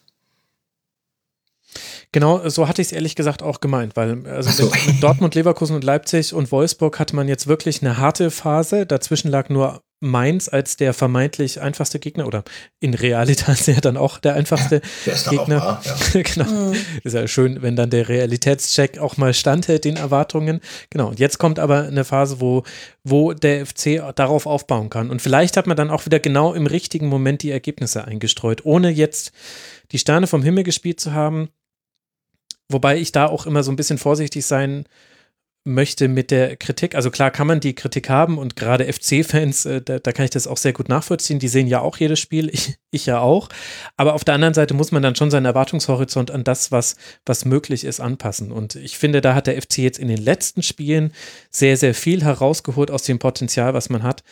[SPEAKER 3] Genau, so hatte ich es ehrlich gesagt auch gemeint, weil also
[SPEAKER 6] so.
[SPEAKER 3] mit, mit Dortmund, Leverkusen und Leipzig und Wolfsburg hatte man jetzt wirklich eine harte Phase. Dazwischen lag nur Mainz als der vermeintlich einfachste Gegner oder in Realität ja dann auch der einfachste
[SPEAKER 6] Der ist dann auch
[SPEAKER 3] Gegner.
[SPEAKER 6] wahr, ja.
[SPEAKER 3] genau. Ist ja schön, wenn dann der Realitätscheck auch mal standhält, den Erwartungen. Genau. Und jetzt kommt aber eine Phase, wo, wo der FC darauf aufbauen kann. Und vielleicht hat man dann auch wieder genau im richtigen Moment die Ergebnisse eingestreut, ohne jetzt die Sterne vom Himmel gespielt zu haben. Wobei ich da auch immer so ein bisschen vorsichtig sein möchte mit der Kritik. Also klar kann man die Kritik haben und gerade FC-Fans, äh, da, da kann ich das auch sehr gut nachvollziehen. Die sehen ja auch jedes Spiel, ich, ich ja auch. Aber auf der anderen Seite muss man dann schon seinen Erwartungshorizont an das, was, was möglich ist, anpassen. Und ich finde, da hat der FC jetzt in den letzten Spielen sehr, sehr viel herausgeholt aus dem Potenzial, was man hat.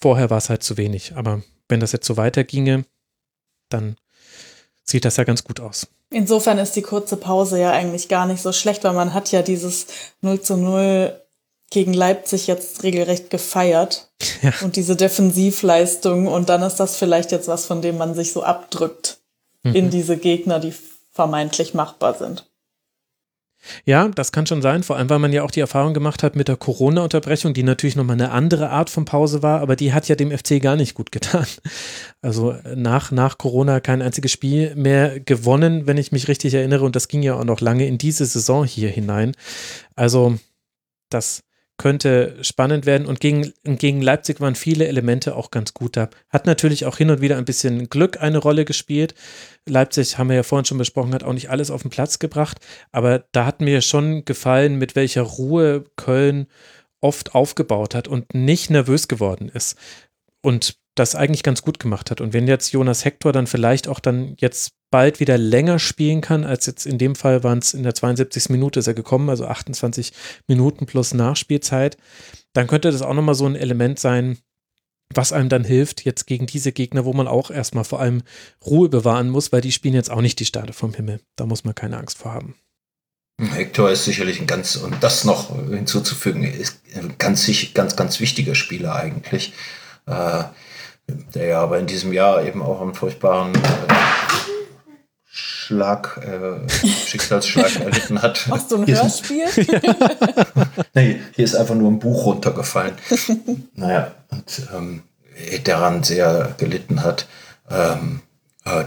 [SPEAKER 3] Vorher war es halt zu wenig. Aber wenn das jetzt so weiterginge, dann sieht das ja ganz gut aus.
[SPEAKER 4] Insofern ist die kurze Pause ja eigentlich gar nicht so schlecht, weil man hat ja dieses 0 zu 0 gegen Leipzig jetzt regelrecht gefeiert.
[SPEAKER 3] Ja.
[SPEAKER 4] Und diese Defensivleistung. Und dann ist das vielleicht jetzt was, von dem man sich so abdrückt in diese Gegner, die vermeintlich machbar sind.
[SPEAKER 3] Ja, das kann schon sein, vor allem weil man ja auch die Erfahrung gemacht hat mit der Corona-Unterbrechung, die natürlich nochmal eine andere Art von Pause war, aber die hat ja dem FC gar nicht gut getan. Also nach, nach Corona kein einziges Spiel mehr gewonnen, wenn ich mich richtig erinnere, und das ging ja auch noch lange in diese Saison hier hinein. Also das könnte spannend werden und gegen, gegen Leipzig waren viele Elemente auch ganz gut da. Hat natürlich auch hin und wieder ein bisschen Glück eine Rolle gespielt. Leipzig, haben wir ja vorhin schon besprochen, hat auch nicht alles auf den Platz gebracht, aber da hat mir schon gefallen, mit welcher Ruhe Köln oft aufgebaut hat und nicht nervös geworden ist und das eigentlich ganz gut gemacht hat. Und wenn jetzt Jonas Hector dann vielleicht auch dann jetzt bald wieder länger spielen kann, als jetzt in dem Fall waren es in der 72. Minute ist er gekommen, also 28 Minuten plus Nachspielzeit, dann könnte das auch nochmal so ein Element sein, was einem dann hilft, jetzt gegen diese Gegner, wo man auch erstmal vor allem Ruhe bewahren muss, weil die spielen jetzt auch nicht die Sterne vom Himmel. Da muss man keine Angst vor haben.
[SPEAKER 6] Hector ist sicherlich ein ganz, und das noch hinzuzufügen, ist ein ganz, ganz, ganz wichtiger Spieler eigentlich, äh, der ja aber in diesem Jahr eben auch einen furchtbaren äh, Schlag, äh, Schicksalsschlag erlitten hat.
[SPEAKER 4] Machst du ein
[SPEAKER 6] Hier ist
[SPEAKER 4] Hörspiel?
[SPEAKER 6] Nee, hier ist einfach nur ein Buch runtergefallen. naja, und ähm, daran sehr gelitten hat. Ähm, äh,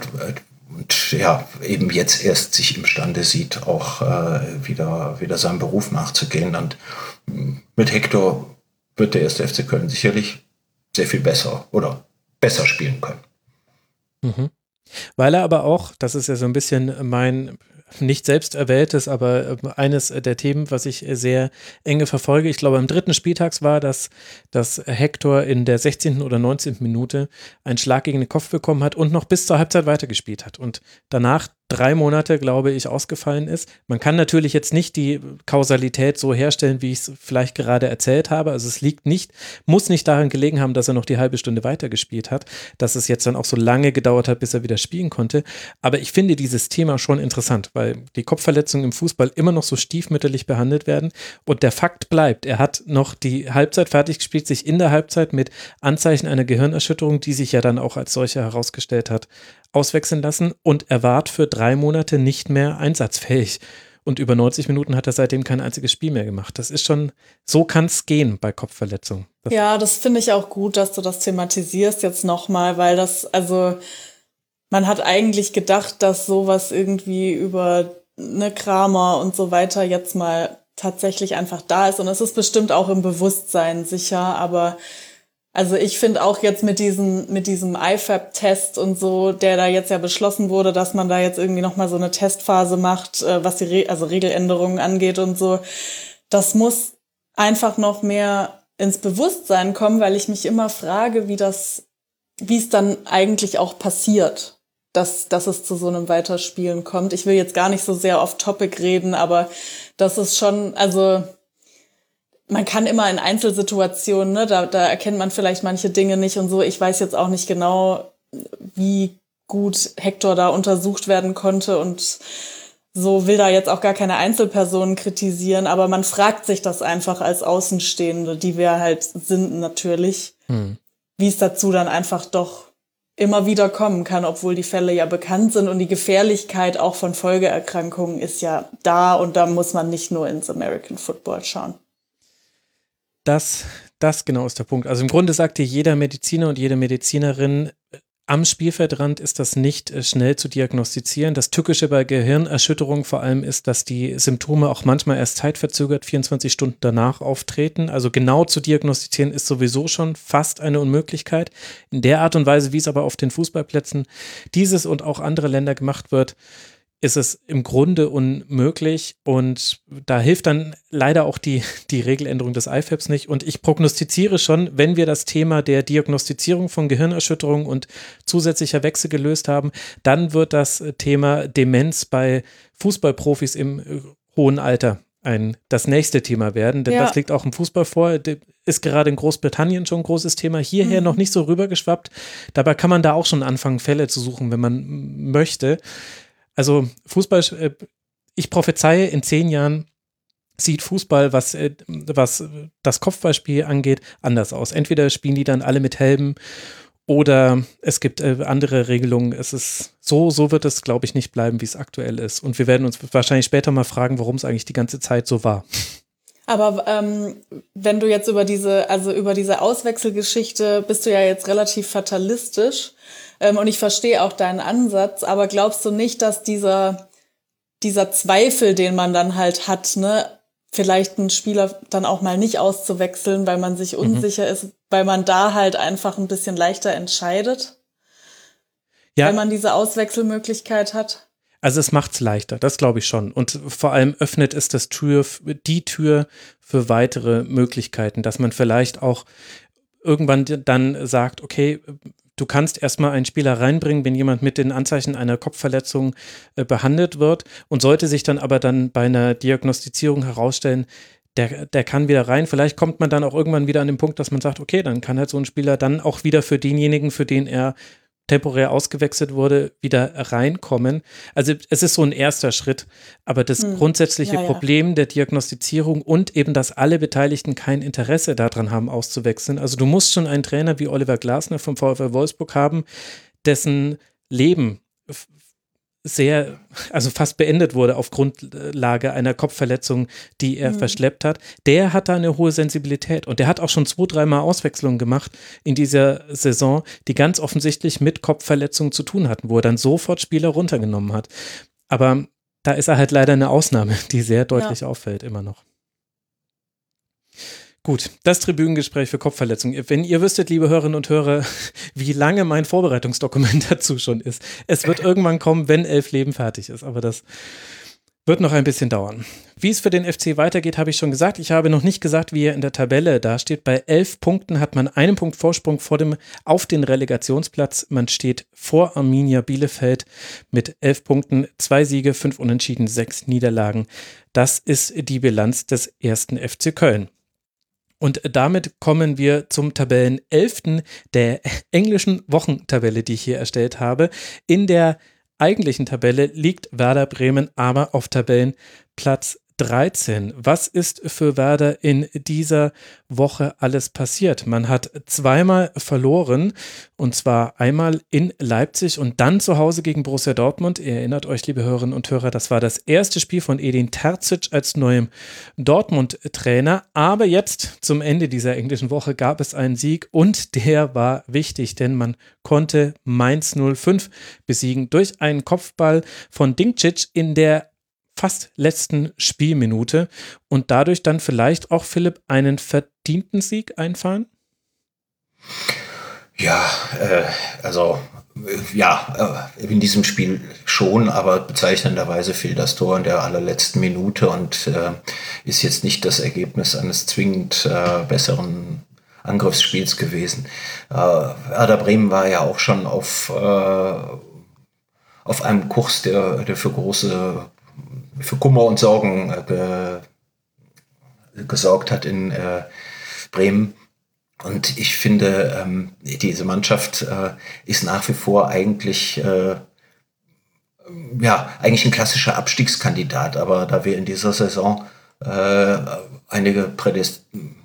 [SPEAKER 6] und ja, eben jetzt erst sich imstande sieht, auch äh, wieder, wieder seinem Beruf nachzugehen. Und mm, mit Hector wird der erste FC Köln sicherlich sehr viel besser oder besser spielen können.
[SPEAKER 3] Mhm. Weil er aber auch, das ist ja so ein bisschen mein nicht selbst erwähltes, aber äh, eines der Themen, was ich sehr enge verfolge. Ich glaube, am dritten Spieltags war, dass, dass Hector in der 16. oder 19. Minute einen Schlag gegen den Kopf bekommen hat und noch bis zur Halbzeit weitergespielt hat und danach drei Monate, glaube ich, ausgefallen ist. Man kann natürlich jetzt nicht die Kausalität so herstellen, wie ich es vielleicht gerade erzählt habe. Also es liegt nicht, muss nicht daran gelegen haben, dass er noch die halbe Stunde weitergespielt hat, dass es jetzt dann auch so lange gedauert hat, bis er wieder spielen konnte. Aber ich finde dieses Thema schon interessant, weil die Kopfverletzungen im Fußball immer noch so stiefmütterlich behandelt werden. Und der Fakt bleibt, er hat noch die Halbzeit fertig gespielt, sich in der Halbzeit mit Anzeichen einer Gehirnerschütterung, die sich ja dann auch als solche herausgestellt hat, auswechseln lassen und er war für drei Monate nicht mehr einsatzfähig. Und über 90 Minuten hat er seitdem kein einziges Spiel mehr gemacht. Das ist schon, so kann es gehen bei Kopfverletzungen. Das
[SPEAKER 4] Ja, das finde ich auch gut, dass du das thematisierst jetzt nochmal, weil das, also man hat eigentlich gedacht, dass sowas irgendwie über eine Kramer und so weiter jetzt mal tatsächlich einfach da ist. Und es ist bestimmt auch im Bewusstsein sicher, aber also ich finde auch jetzt mit diesem, mit diesem IFAB-Test und so, der da jetzt ja beschlossen wurde, dass man da jetzt irgendwie nochmal so eine Testphase macht, äh, was die Re also Regeländerungen angeht und so, das muss einfach noch mehr ins Bewusstsein kommen, weil ich mich immer frage, wie das, wie es dann eigentlich auch passiert. dass, dass es zu so einem Weiterspielen kommt. Ich will jetzt gar nicht so sehr auf Topic reden, aber das ist schon, also man kann immer in Einzelsituationen, ne, da, da erkennt man vielleicht manche Dinge nicht und so. Ich weiß jetzt auch nicht genau, wie gut Hector da untersucht werden konnte und so will da jetzt auch gar keine Einzelpersonen kritisieren, aber man fragt sich das einfach als Außenstehende, die wir halt sind natürlich, hm. wie es dazu dann einfach doch immer wieder kommen kann, obwohl die Fälle ja bekannt sind und die Gefährlichkeit auch von Folgeerkrankungen ist ja da und da muss man nicht nur ins American Football schauen.
[SPEAKER 3] Das, das genau ist der Punkt. Also im Grunde sagt dir jeder Mediziner und jede Medizinerin, am Spielfeldrand ist das nicht äh, schnell zu diagnostizieren. Das Tückische bei Gehirnerschütterung vor allem ist, dass die Symptome auch manchmal erst zeitverzögert 24 Stunden danach auftreten. Also genau zu diagnostizieren ist sowieso schon fast eine Unmöglichkeit. In der Art und Weise, wie es aber auf den Fußballplätzen dieses und auch andere Länder gemacht wird, ist es im Grunde unmöglich und da hilft dann leider auch die, die Regeländerung des IFABs nicht. Und ich prognostiziere schon, wenn wir das Thema der Diagnostizierung von Gehirnerschütterung und zusätzlicher Wechsel gelöst haben, dann wird das Thema Demenz bei Fußballprofis im äh, hohen Alter ein, das nächste Thema werden, denn ja. das liegt auch im Fußball vor, ist gerade in Großbritannien schon ein großes Thema, hierher mhm. noch nicht so rübergeschwappt. Dabei kann man da auch schon anfangen, Fälle zu suchen, wenn man möchte. Also Fußball, äh, ich prophezeie, in zehn Jahren sieht Fußball, was, äh, was das Kopfballspiel angeht, anders aus. Entweder spielen die dann alle mit Helmen oder es gibt äh, andere Regelungen. Es ist so, so wird es, glaube ich, nicht bleiben, wie es aktuell ist. Und wir werden uns wahrscheinlich später mal fragen, warum es eigentlich die ganze Zeit so war.
[SPEAKER 4] Aber ähm, wenn du jetzt über diese, also über diese Auswechselgeschichte bist du ja jetzt relativ fatalistisch. Ähm, und ich verstehe auch deinen Ansatz, aber glaubst du nicht, dass dieser, dieser Zweifel, den man dann halt hat, ne, vielleicht einen Spieler dann auch mal nicht auszuwechseln, weil man sich mhm. unsicher mhm. ist, weil man da halt einfach ein bisschen leichter entscheidet? Ja. Weil man diese Auswechselmöglichkeit hat?
[SPEAKER 3] Also es macht es leichter, das glaube ich schon. Und vor allem öffnet es das Tür, die Tür für weitere Möglichkeiten, dass man vielleicht auch irgendwann dann sagt, okay, du kannst erstmal einen Spieler reinbringen, wenn jemand mit den Anzeichen einer Kopfverletzung äh, behandelt wird und sollte sich dann aber dann bei einer Diagnostizierung herausstellen, der, der kann wieder rein. Vielleicht kommt man dann auch irgendwann wieder an den Punkt, dass man sagt, okay, dann kann halt so ein Spieler dann auch wieder für denjenigen, für den er temporär ausgewechselt wurde, wieder reinkommen. Also es ist so ein erster Schritt, aber das hm. grundsätzliche ja, ja. Problem der Diagnostizierung und eben, dass alle Beteiligten kein Interesse daran haben, auszuwechseln. Also du musst schon einen Trainer wie Oliver Glasner vom VfL Wolfsburg haben, dessen Leben sehr, also fast beendet wurde auf Grundlage einer Kopfverletzung, die er mhm. verschleppt hat, der hat da eine hohe Sensibilität und der hat auch schon zwei, dreimal Auswechslungen gemacht in dieser Saison, die ganz offensichtlich mit Kopfverletzungen zu tun hatten, wo er dann sofort Spieler runtergenommen hat. Aber da ist er halt leider eine Ausnahme, die sehr deutlich ja. auffällt, immer noch. Gut, das Tribünengespräch für Kopfverletzungen. Wenn ihr wüsstet, liebe Hörerinnen und Hörer, wie lange mein Vorbereitungsdokument dazu schon ist. Es wird irgendwann kommen, wenn elf Leben fertig ist, aber das wird noch ein bisschen dauern. Wie es für den FC weitergeht, habe ich schon gesagt. Ich habe noch nicht gesagt, wie er in der Tabelle dasteht. Bei elf Punkten hat man einen Punkt Vorsprung vor dem, auf den Relegationsplatz. Man steht vor Arminia Bielefeld mit elf Punkten, zwei Siege, fünf Unentschieden, sechs Niederlagen. Das ist die Bilanz des ersten FC Köln. Und damit kommen wir zum Tabellenelften der englischen Wochentabelle, die ich hier erstellt habe. In der eigentlichen Tabelle liegt Werder Bremen aber auf Tabellenplatz 13. Was ist für Werder in dieser Woche alles passiert? Man hat zweimal verloren und zwar einmal in Leipzig und dann zu Hause gegen Borussia Dortmund. Ihr erinnert euch, liebe Hörerinnen und Hörer, das war das erste Spiel von Edin Terzic als neuem Dortmund-Trainer. Aber jetzt zum Ende dieser englischen Woche gab es einen Sieg und der war wichtig, denn man konnte Mainz 05 besiegen durch einen Kopfball von Dinkcic in der fast letzten Spielminute und dadurch dann vielleicht auch Philipp einen verdienten Sieg einfahren?
[SPEAKER 6] Ja, äh, also ja, äh, in diesem Spiel schon, aber bezeichnenderweise fiel das Tor in der allerletzten Minute und äh, ist jetzt nicht das Ergebnis eines zwingend äh, besseren Angriffsspiels gewesen. Äh, Werder Bremen war ja auch schon auf äh, auf einem Kurs, der, der für große, für Kummer und Sorgen äh, ge, gesorgt hat in äh, Bremen. Und ich finde, ähm, diese Mannschaft äh, ist nach wie vor eigentlich, äh, ja, eigentlich ein klassischer Abstiegskandidat. Aber da wir in dieser Saison äh, einige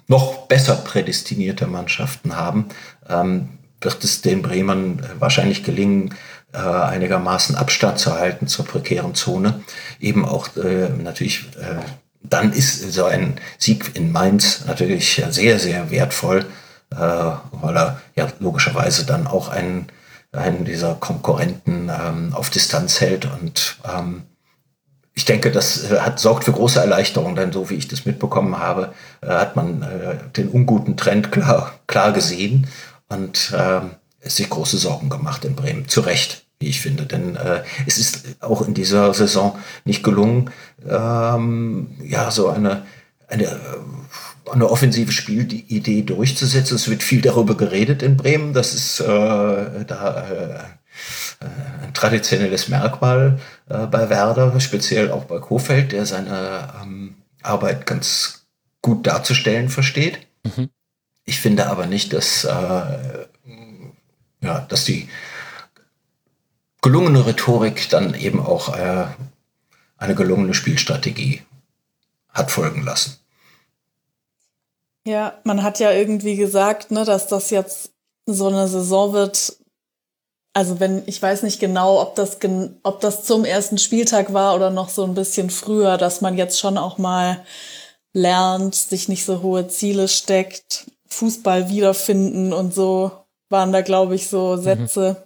[SPEAKER 6] noch besser prädestinierte Mannschaften haben, ähm, wird es den Bremern wahrscheinlich gelingen, äh, einigermaßen Abstand zu halten zur prekären Zone. Eben auch äh, natürlich, äh, dann ist so ein Sieg in Mainz natürlich sehr, sehr wertvoll, äh, weil er ja logischerweise dann auch einen, einen dieser Konkurrenten ähm, auf Distanz hält und ähm, ich denke, das äh, hat, sorgt für große Erleichterung, denn so wie ich das mitbekommen habe, äh, hat man äh, den unguten Trend klar, klar gesehen und äh, sich große Sorgen gemacht in Bremen. Zu Recht, wie ich finde, denn äh, es ist auch in dieser Saison nicht gelungen, ähm, ja, so eine, eine, äh, eine offensive Spielidee durchzusetzen. Es wird viel darüber geredet in Bremen, das ist äh, da äh, äh, ein traditionelles Merkmal äh, bei Werder, speziell auch bei Kofeld, der seine ähm, Arbeit ganz gut darzustellen versteht. Mhm. Ich finde aber nicht, dass, äh, ja, dass die gelungene Rhetorik dann eben auch äh, eine gelungene Spielstrategie hat folgen lassen.
[SPEAKER 4] Ja, man hat ja irgendwie gesagt, ne, dass das jetzt so eine Saison wird, also wenn, ich weiß nicht genau, ob das, ob das zum ersten Spieltag war oder noch so ein bisschen früher, dass man jetzt schon auch mal lernt, sich nicht so hohe Ziele steckt, Fußball wiederfinden und so waren da, glaube ich, so mhm. Sätze, mhm.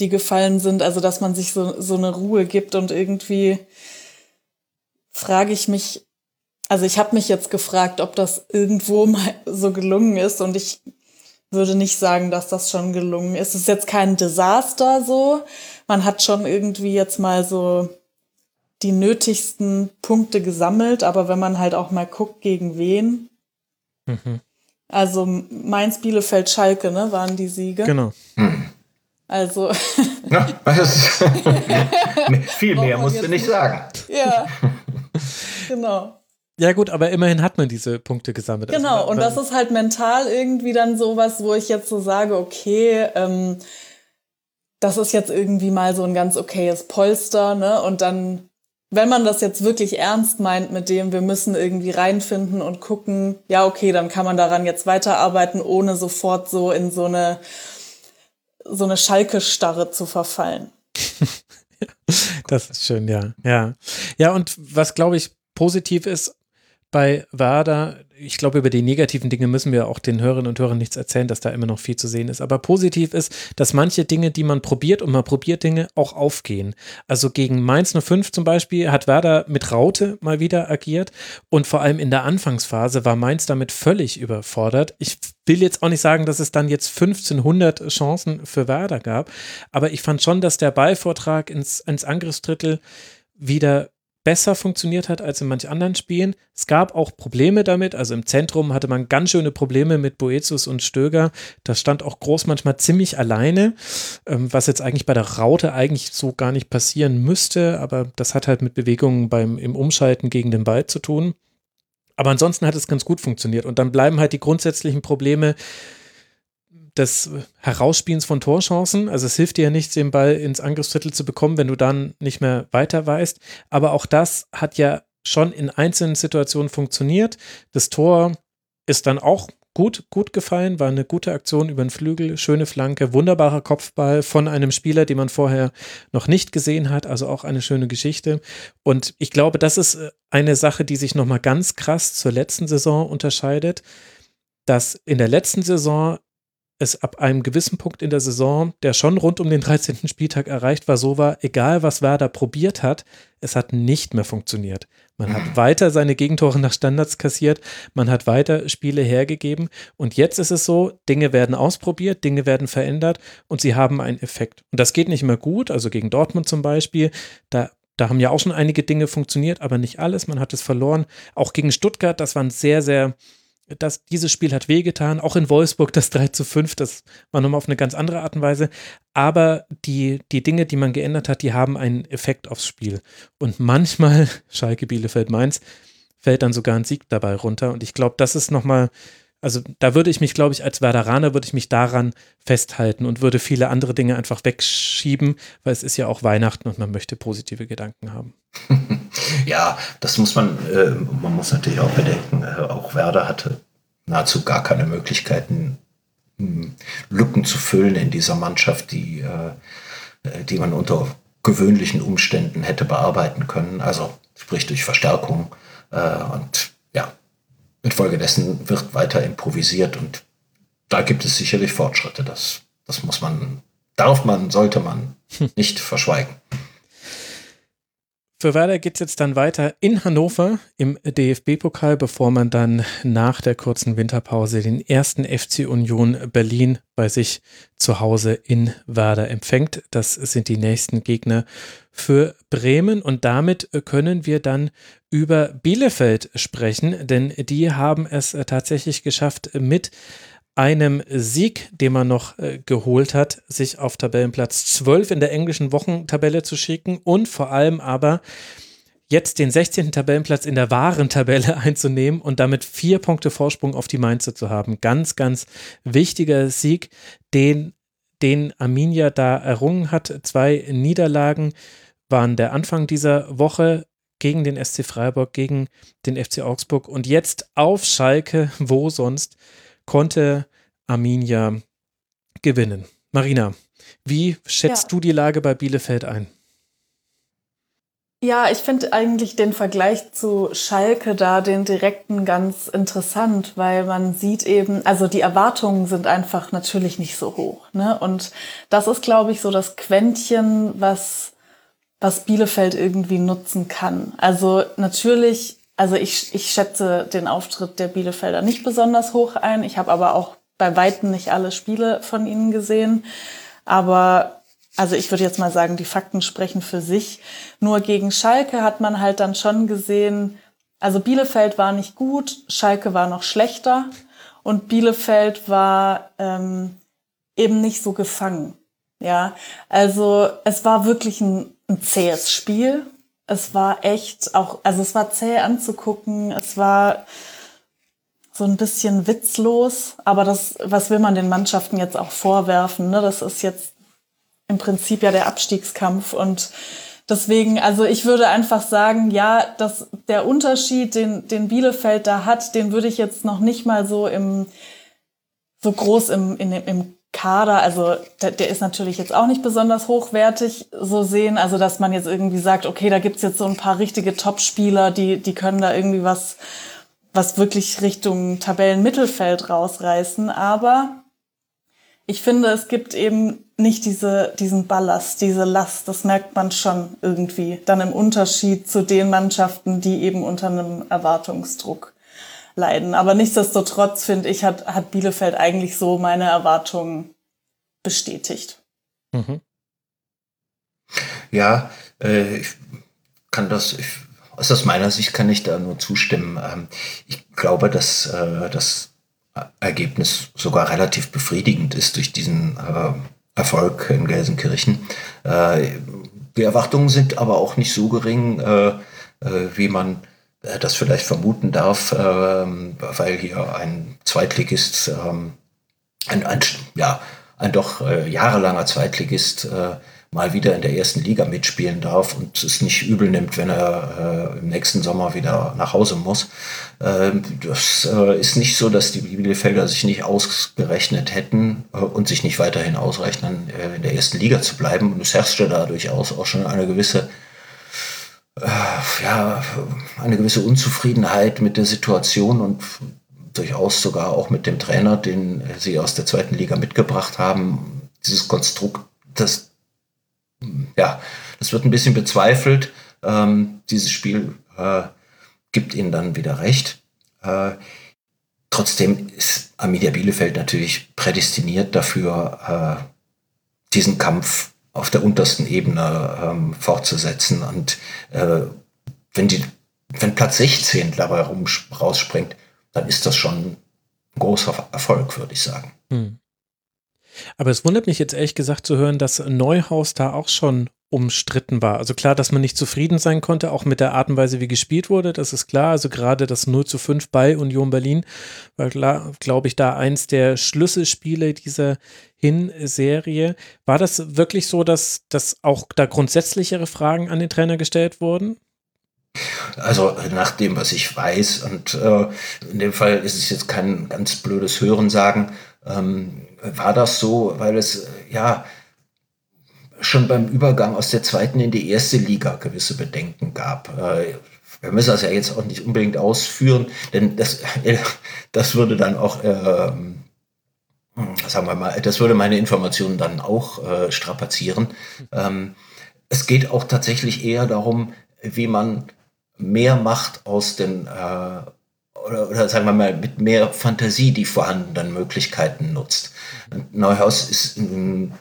[SPEAKER 4] Die gefallen sind. Also, dass man sich so, so eine Ruhe gibt und irgendwie frage ich mich, also ich habe mich jetzt gefragt, ob das irgendwo mal so gelungen ist und ich würde nicht sagen, dass das schon gelungen ist. Es ist jetzt kein Desaster so. Man hat schon irgendwie jetzt mal so die nötigsten Punkte gesammelt, aber wenn man halt auch mal guckt, gegen wen. Mhm. Also Mainz, Bielefeld, Schalke, ne, waren die Siege.
[SPEAKER 3] Genau.
[SPEAKER 4] Also.
[SPEAKER 6] Ja, viel mehr musst du nicht sagen.
[SPEAKER 4] Ja. Genau.
[SPEAKER 3] Ja, gut, aber immerhin hat man diese Punkte gesammelt.
[SPEAKER 4] Also genau, also, und das ist halt mental irgendwie dann sowas, wo ich jetzt so sage, okay, ähm, das ist jetzt irgendwie mal so ein ganz okayes Polster, ne? Und dann, wenn man das jetzt wirklich ernst meint mit dem, wir müssen irgendwie reinfinden und gucken, ja, okay, dann kann man daran jetzt weiterarbeiten, ohne sofort so in so eine, so eine Schalke-Starre zu verfallen.
[SPEAKER 3] das ist schön, ja. Ja. Ja, und was glaube ich positiv ist, bei Werder, ich glaube, über die negativen Dinge müssen wir auch den Hörerinnen und Hörern nichts erzählen, dass da immer noch viel zu sehen ist. Aber positiv ist, dass manche Dinge, die man probiert und man probiert Dinge, auch aufgehen. Also gegen Mainz 05 zum Beispiel hat Werder mit Raute mal wieder agiert und vor allem in der Anfangsphase war Mainz damit völlig überfordert. Ich will jetzt auch nicht sagen, dass es dann jetzt 1500 Chancen für Werder gab, aber ich fand schon, dass der Ballvortrag ins, ins Angriffsdrittel wieder besser funktioniert hat als in manch anderen Spielen. Es gab auch Probleme damit, also im Zentrum hatte man ganz schöne Probleme mit Boetius und Stöger. Das stand auch groß manchmal ziemlich alleine, ähm, was jetzt eigentlich bei der Raute eigentlich so gar nicht passieren müsste, aber das hat halt mit Bewegungen beim im Umschalten gegen den Ball zu tun. Aber ansonsten hat es ganz gut funktioniert. Und dann bleiben halt die grundsätzlichen Probleme des Herausspielens von Torchancen. Also es hilft dir ja nichts, den Ball ins Angriffsdrittel zu bekommen, wenn du dann nicht mehr weiter weißt. Aber auch das hat ja schon in einzelnen Situationen funktioniert. Das Tor ist dann auch gut, gut gefallen, war eine gute Aktion über den Flügel, schöne Flanke, wunderbarer Kopfball von einem Spieler, den man vorher noch nicht gesehen hat, also auch eine schöne Geschichte. Und ich glaube, das ist äh, eine Sache, die sich nochmal ganz krass zur letzten Saison unterscheidet, dass in der letzten Saison es ab einem gewissen Punkt in der Saison, der schon rund um den 13. Spieltag erreicht war, so war, egal was Werder probiert hat, es hat nicht mehr funktioniert. Man hat weiter seine Gegentore nach Standards kassiert, man hat weiter Spiele hergegeben und jetzt ist es so, Dinge werden ausprobiert, Dinge werden verändert und sie haben einen Effekt. Und das geht nicht mehr gut, also gegen Dortmund zum Beispiel, da da haben ja auch schon einige Dinge funktioniert, aber nicht alles. Man hat es verloren. Auch gegen Stuttgart, das war ein sehr, sehr dass dieses Spiel hat wehgetan, auch in Wolfsburg das 3 zu 5, das war nochmal auf eine ganz andere Art und Weise. Aber die, die Dinge, die man geändert hat, die haben einen Effekt aufs Spiel. Und manchmal, Schalke, Bielefeld, Mainz, fällt dann sogar ein Sieg dabei runter. Und ich glaube, das ist nochmal, also da würde ich mich, glaube ich, als Werderaner würde ich mich daran festhalten und würde viele andere Dinge einfach wegschieben, weil es ist ja auch Weihnachten und man möchte positive Gedanken haben.
[SPEAKER 6] Ja, das muss man, äh, man muss natürlich auch bedenken, äh, auch Werder hatte nahezu gar keine Möglichkeiten, mh, hm, Lücken zu füllen in dieser Mannschaft, die, äh, äh, die man unter gewöhnlichen Umständen hätte bearbeiten können. Also sprich durch Verstärkung. Äh, und ja, infolgedessen wird weiter improvisiert und da gibt es sicherlich Fortschritte. Das, das muss man, darf man, sollte man nicht verschweigen.
[SPEAKER 3] Für Werder geht es jetzt dann weiter in Hannover im DFB-Pokal, bevor man dann nach der kurzen Winterpause den ersten FC Union Berlin bei sich zu Hause in Werder empfängt. Das sind die nächsten Gegner für Bremen und damit können wir dann über Bielefeld sprechen, denn die haben es tatsächlich geschafft, mit einem Sieg, den man noch äh, geholt hat, sich auf Tabellenplatz 12 in der englischen Wochentabelle zu schicken und vor allem aber jetzt den 16. Tabellenplatz in der wahren Tabelle einzunehmen und damit vier Punkte Vorsprung auf die Mainzer zu haben. Ganz, ganz wichtiger Sieg, den, den Arminia da errungen hat. Zwei Niederlagen waren der Anfang dieser Woche gegen den SC Freiburg, gegen den FC Augsburg und jetzt auf Schalke, wo sonst konnte Arminia gewinnen. Marina, wie schätzt ja. du die Lage bei Bielefeld ein?
[SPEAKER 4] Ja, ich finde eigentlich den Vergleich zu Schalke da, den direkten, ganz interessant, weil man sieht eben, also die Erwartungen sind einfach natürlich nicht so hoch. Ne? Und das ist, glaube ich, so das Quäntchen, was, was Bielefeld irgendwie nutzen kann. Also natürlich also ich, ich schätze den Auftritt der Bielefelder nicht besonders hoch ein. Ich habe aber auch bei Weitem nicht alle Spiele von ihnen gesehen. Aber also ich würde jetzt mal sagen, die Fakten sprechen für sich. Nur gegen Schalke hat man halt dann schon gesehen, also Bielefeld war nicht gut, Schalke war noch schlechter und Bielefeld war ähm, eben nicht so gefangen. Ja, also es war wirklich ein, ein zähes Spiel es war echt auch, also es war zäh anzugucken, es war so ein bisschen witzlos, aber das, was will man den Mannschaften jetzt auch vorwerfen? Ne? Das ist jetzt im Prinzip ja der Abstiegskampf und deswegen, also ich würde einfach sagen, ja, dass der Unterschied, den, den Bielefeld da hat, den würde ich jetzt noch nicht mal so im, so groß im, in, im Kader, also der, der, ist natürlich jetzt auch nicht besonders hochwertig so sehen, also dass man jetzt irgendwie sagt, okay, da gibt's jetzt so ein paar richtige Top-Spieler, die, die können da irgendwie was, was wirklich Richtung Tabellenmittelfeld rausreißen, aber ich finde, es gibt eben nicht diese, diesen Ballast, diese Last, das merkt man schon irgendwie, dann im Unterschied zu den Mannschaften, die eben unter einem Erwartungsdruck leiden. Aber nichtsdestotrotz, finde ich, hat, hat Bielefeld eigentlich so meine Erwartungen bestätigt. Mhm.
[SPEAKER 6] Ja, äh, ich kann das, ich, aus meiner Sicht kann ich da nur zustimmen. Ähm, ich glaube, dass äh, das Ergebnis sogar relativ befriedigend ist durch diesen äh, Erfolg in Gelsenkirchen. Äh, die Erwartungen sind aber auch nicht so gering, äh, äh, wie man äh, das vielleicht vermuten darf, ähm, weil hier ein Zweitligist, ähm, ein, ein, ja, ein doch äh, jahrelanger Zweitligist äh, mal wieder in der ersten Liga mitspielen darf und es nicht übel nimmt, wenn er äh, im nächsten Sommer wieder nach Hause muss. Ähm, das äh, ist nicht so, dass die Bielefelder sich nicht ausgerechnet hätten äh, und sich nicht weiterhin ausrechnen, äh, in der ersten Liga zu bleiben. Und es herrschte da durchaus auch schon eine gewisse äh, ja, eine gewisse Unzufriedenheit mit der Situation und durchaus sogar auch mit dem Trainer, den sie aus der zweiten Liga mitgebracht haben. Dieses Konstrukt, das, ja, das wird ein bisschen bezweifelt. Ähm, dieses Spiel äh, gibt ihnen dann wieder recht. Äh, trotzdem ist Arminia Bielefeld natürlich prädestiniert dafür, äh, diesen Kampf auf der untersten Ebene ähm, fortzusetzen. Und äh, wenn die, wenn Platz 16 dabei rum, rausspringt, dann ist das schon ein großer Erfolg, würde ich sagen. Hm.
[SPEAKER 3] Aber es wundert mich jetzt ehrlich gesagt zu hören, dass Neuhaus da auch schon umstritten war. Also klar, dass man nicht zufrieden sein konnte, auch mit der Art und Weise, wie gespielt wurde, das ist klar. Also gerade das 0 zu 5 bei Union Berlin war, glaube ich, da eins der Schlüsselspiele dieser Hinserie. War das wirklich so, dass, dass auch da grundsätzlichere Fragen an den Trainer gestellt wurden?
[SPEAKER 6] Also nach dem, was ich weiß, und äh, in dem Fall ist es jetzt kein ganz blödes Hörensagen, ähm, war das so, weil es ja schon beim Übergang aus der zweiten in die erste Liga gewisse Bedenken gab. Äh, wir müssen das ja jetzt auch nicht unbedingt ausführen, denn das, das würde dann auch, äh, sagen wir mal, das würde meine Informationen dann auch äh, strapazieren. Ähm, es geht auch tatsächlich eher darum, wie man mehr Macht aus den, äh, oder, oder sagen wir mal, mit mehr Fantasie die vorhandenen Möglichkeiten nutzt. Neuhaus ist ein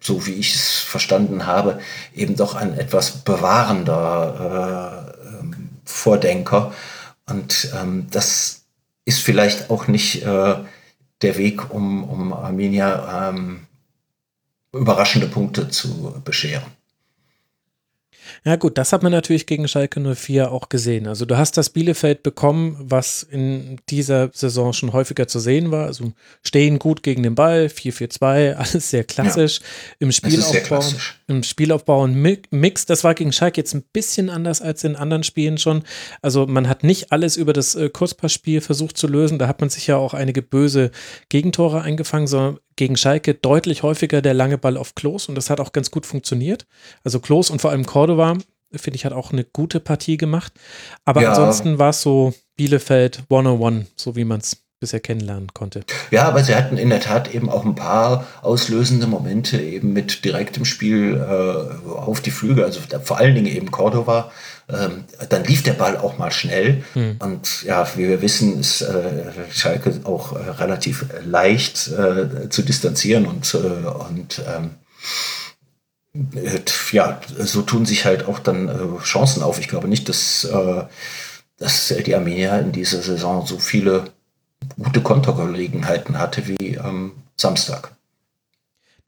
[SPEAKER 6] so wie ich es verstanden habe, eben doch ein etwas bewahrender äh, Vordenker. Und ähm, das ist vielleicht auch nicht äh, der Weg, um, um Arminia ähm, überraschende Punkte zu bescheren.
[SPEAKER 3] Ja gut, das hat man natürlich gegen Schalke 04 auch gesehen. Also du hast das Bielefeld bekommen, was in dieser Saison schon häufiger zu sehen war. Also stehen gut gegen den Ball, 4-4-2, alles sehr klassisch. Ja, Im Spielaufbau, im Spielaufbau und Mix, das war gegen Schalke jetzt ein bisschen anders als in anderen Spielen schon. Also man hat nicht alles über das äh, Kurzpassspiel versucht zu lösen. Da hat man sich ja auch einige böse Gegentore eingefangen, sondern gegen Schalke deutlich häufiger der lange Ball auf Klos und das hat auch ganz gut funktioniert. Also Klos und vor allem Cordova, finde ich, hat auch eine gute Partie gemacht. Aber ja. ansonsten war es so Bielefeld 101, so wie man es bisher kennenlernen konnte.
[SPEAKER 6] Ja, aber sie hatten in der Tat eben auch ein paar auslösende Momente eben mit direktem Spiel äh, auf die Flügel, also vor allen Dingen eben Cordova. Ähm, dann lief der Ball auch mal schnell hm. und ja, wie wir wissen, ist äh, Schalke auch äh, relativ leicht äh, zu distanzieren und, äh, und ähm, ja, so tun sich halt auch dann äh, Chancen auf. Ich glaube nicht, dass, dass die Armenier in dieser Saison so viele gute Kontergelegenheiten hatte wie am Samstag.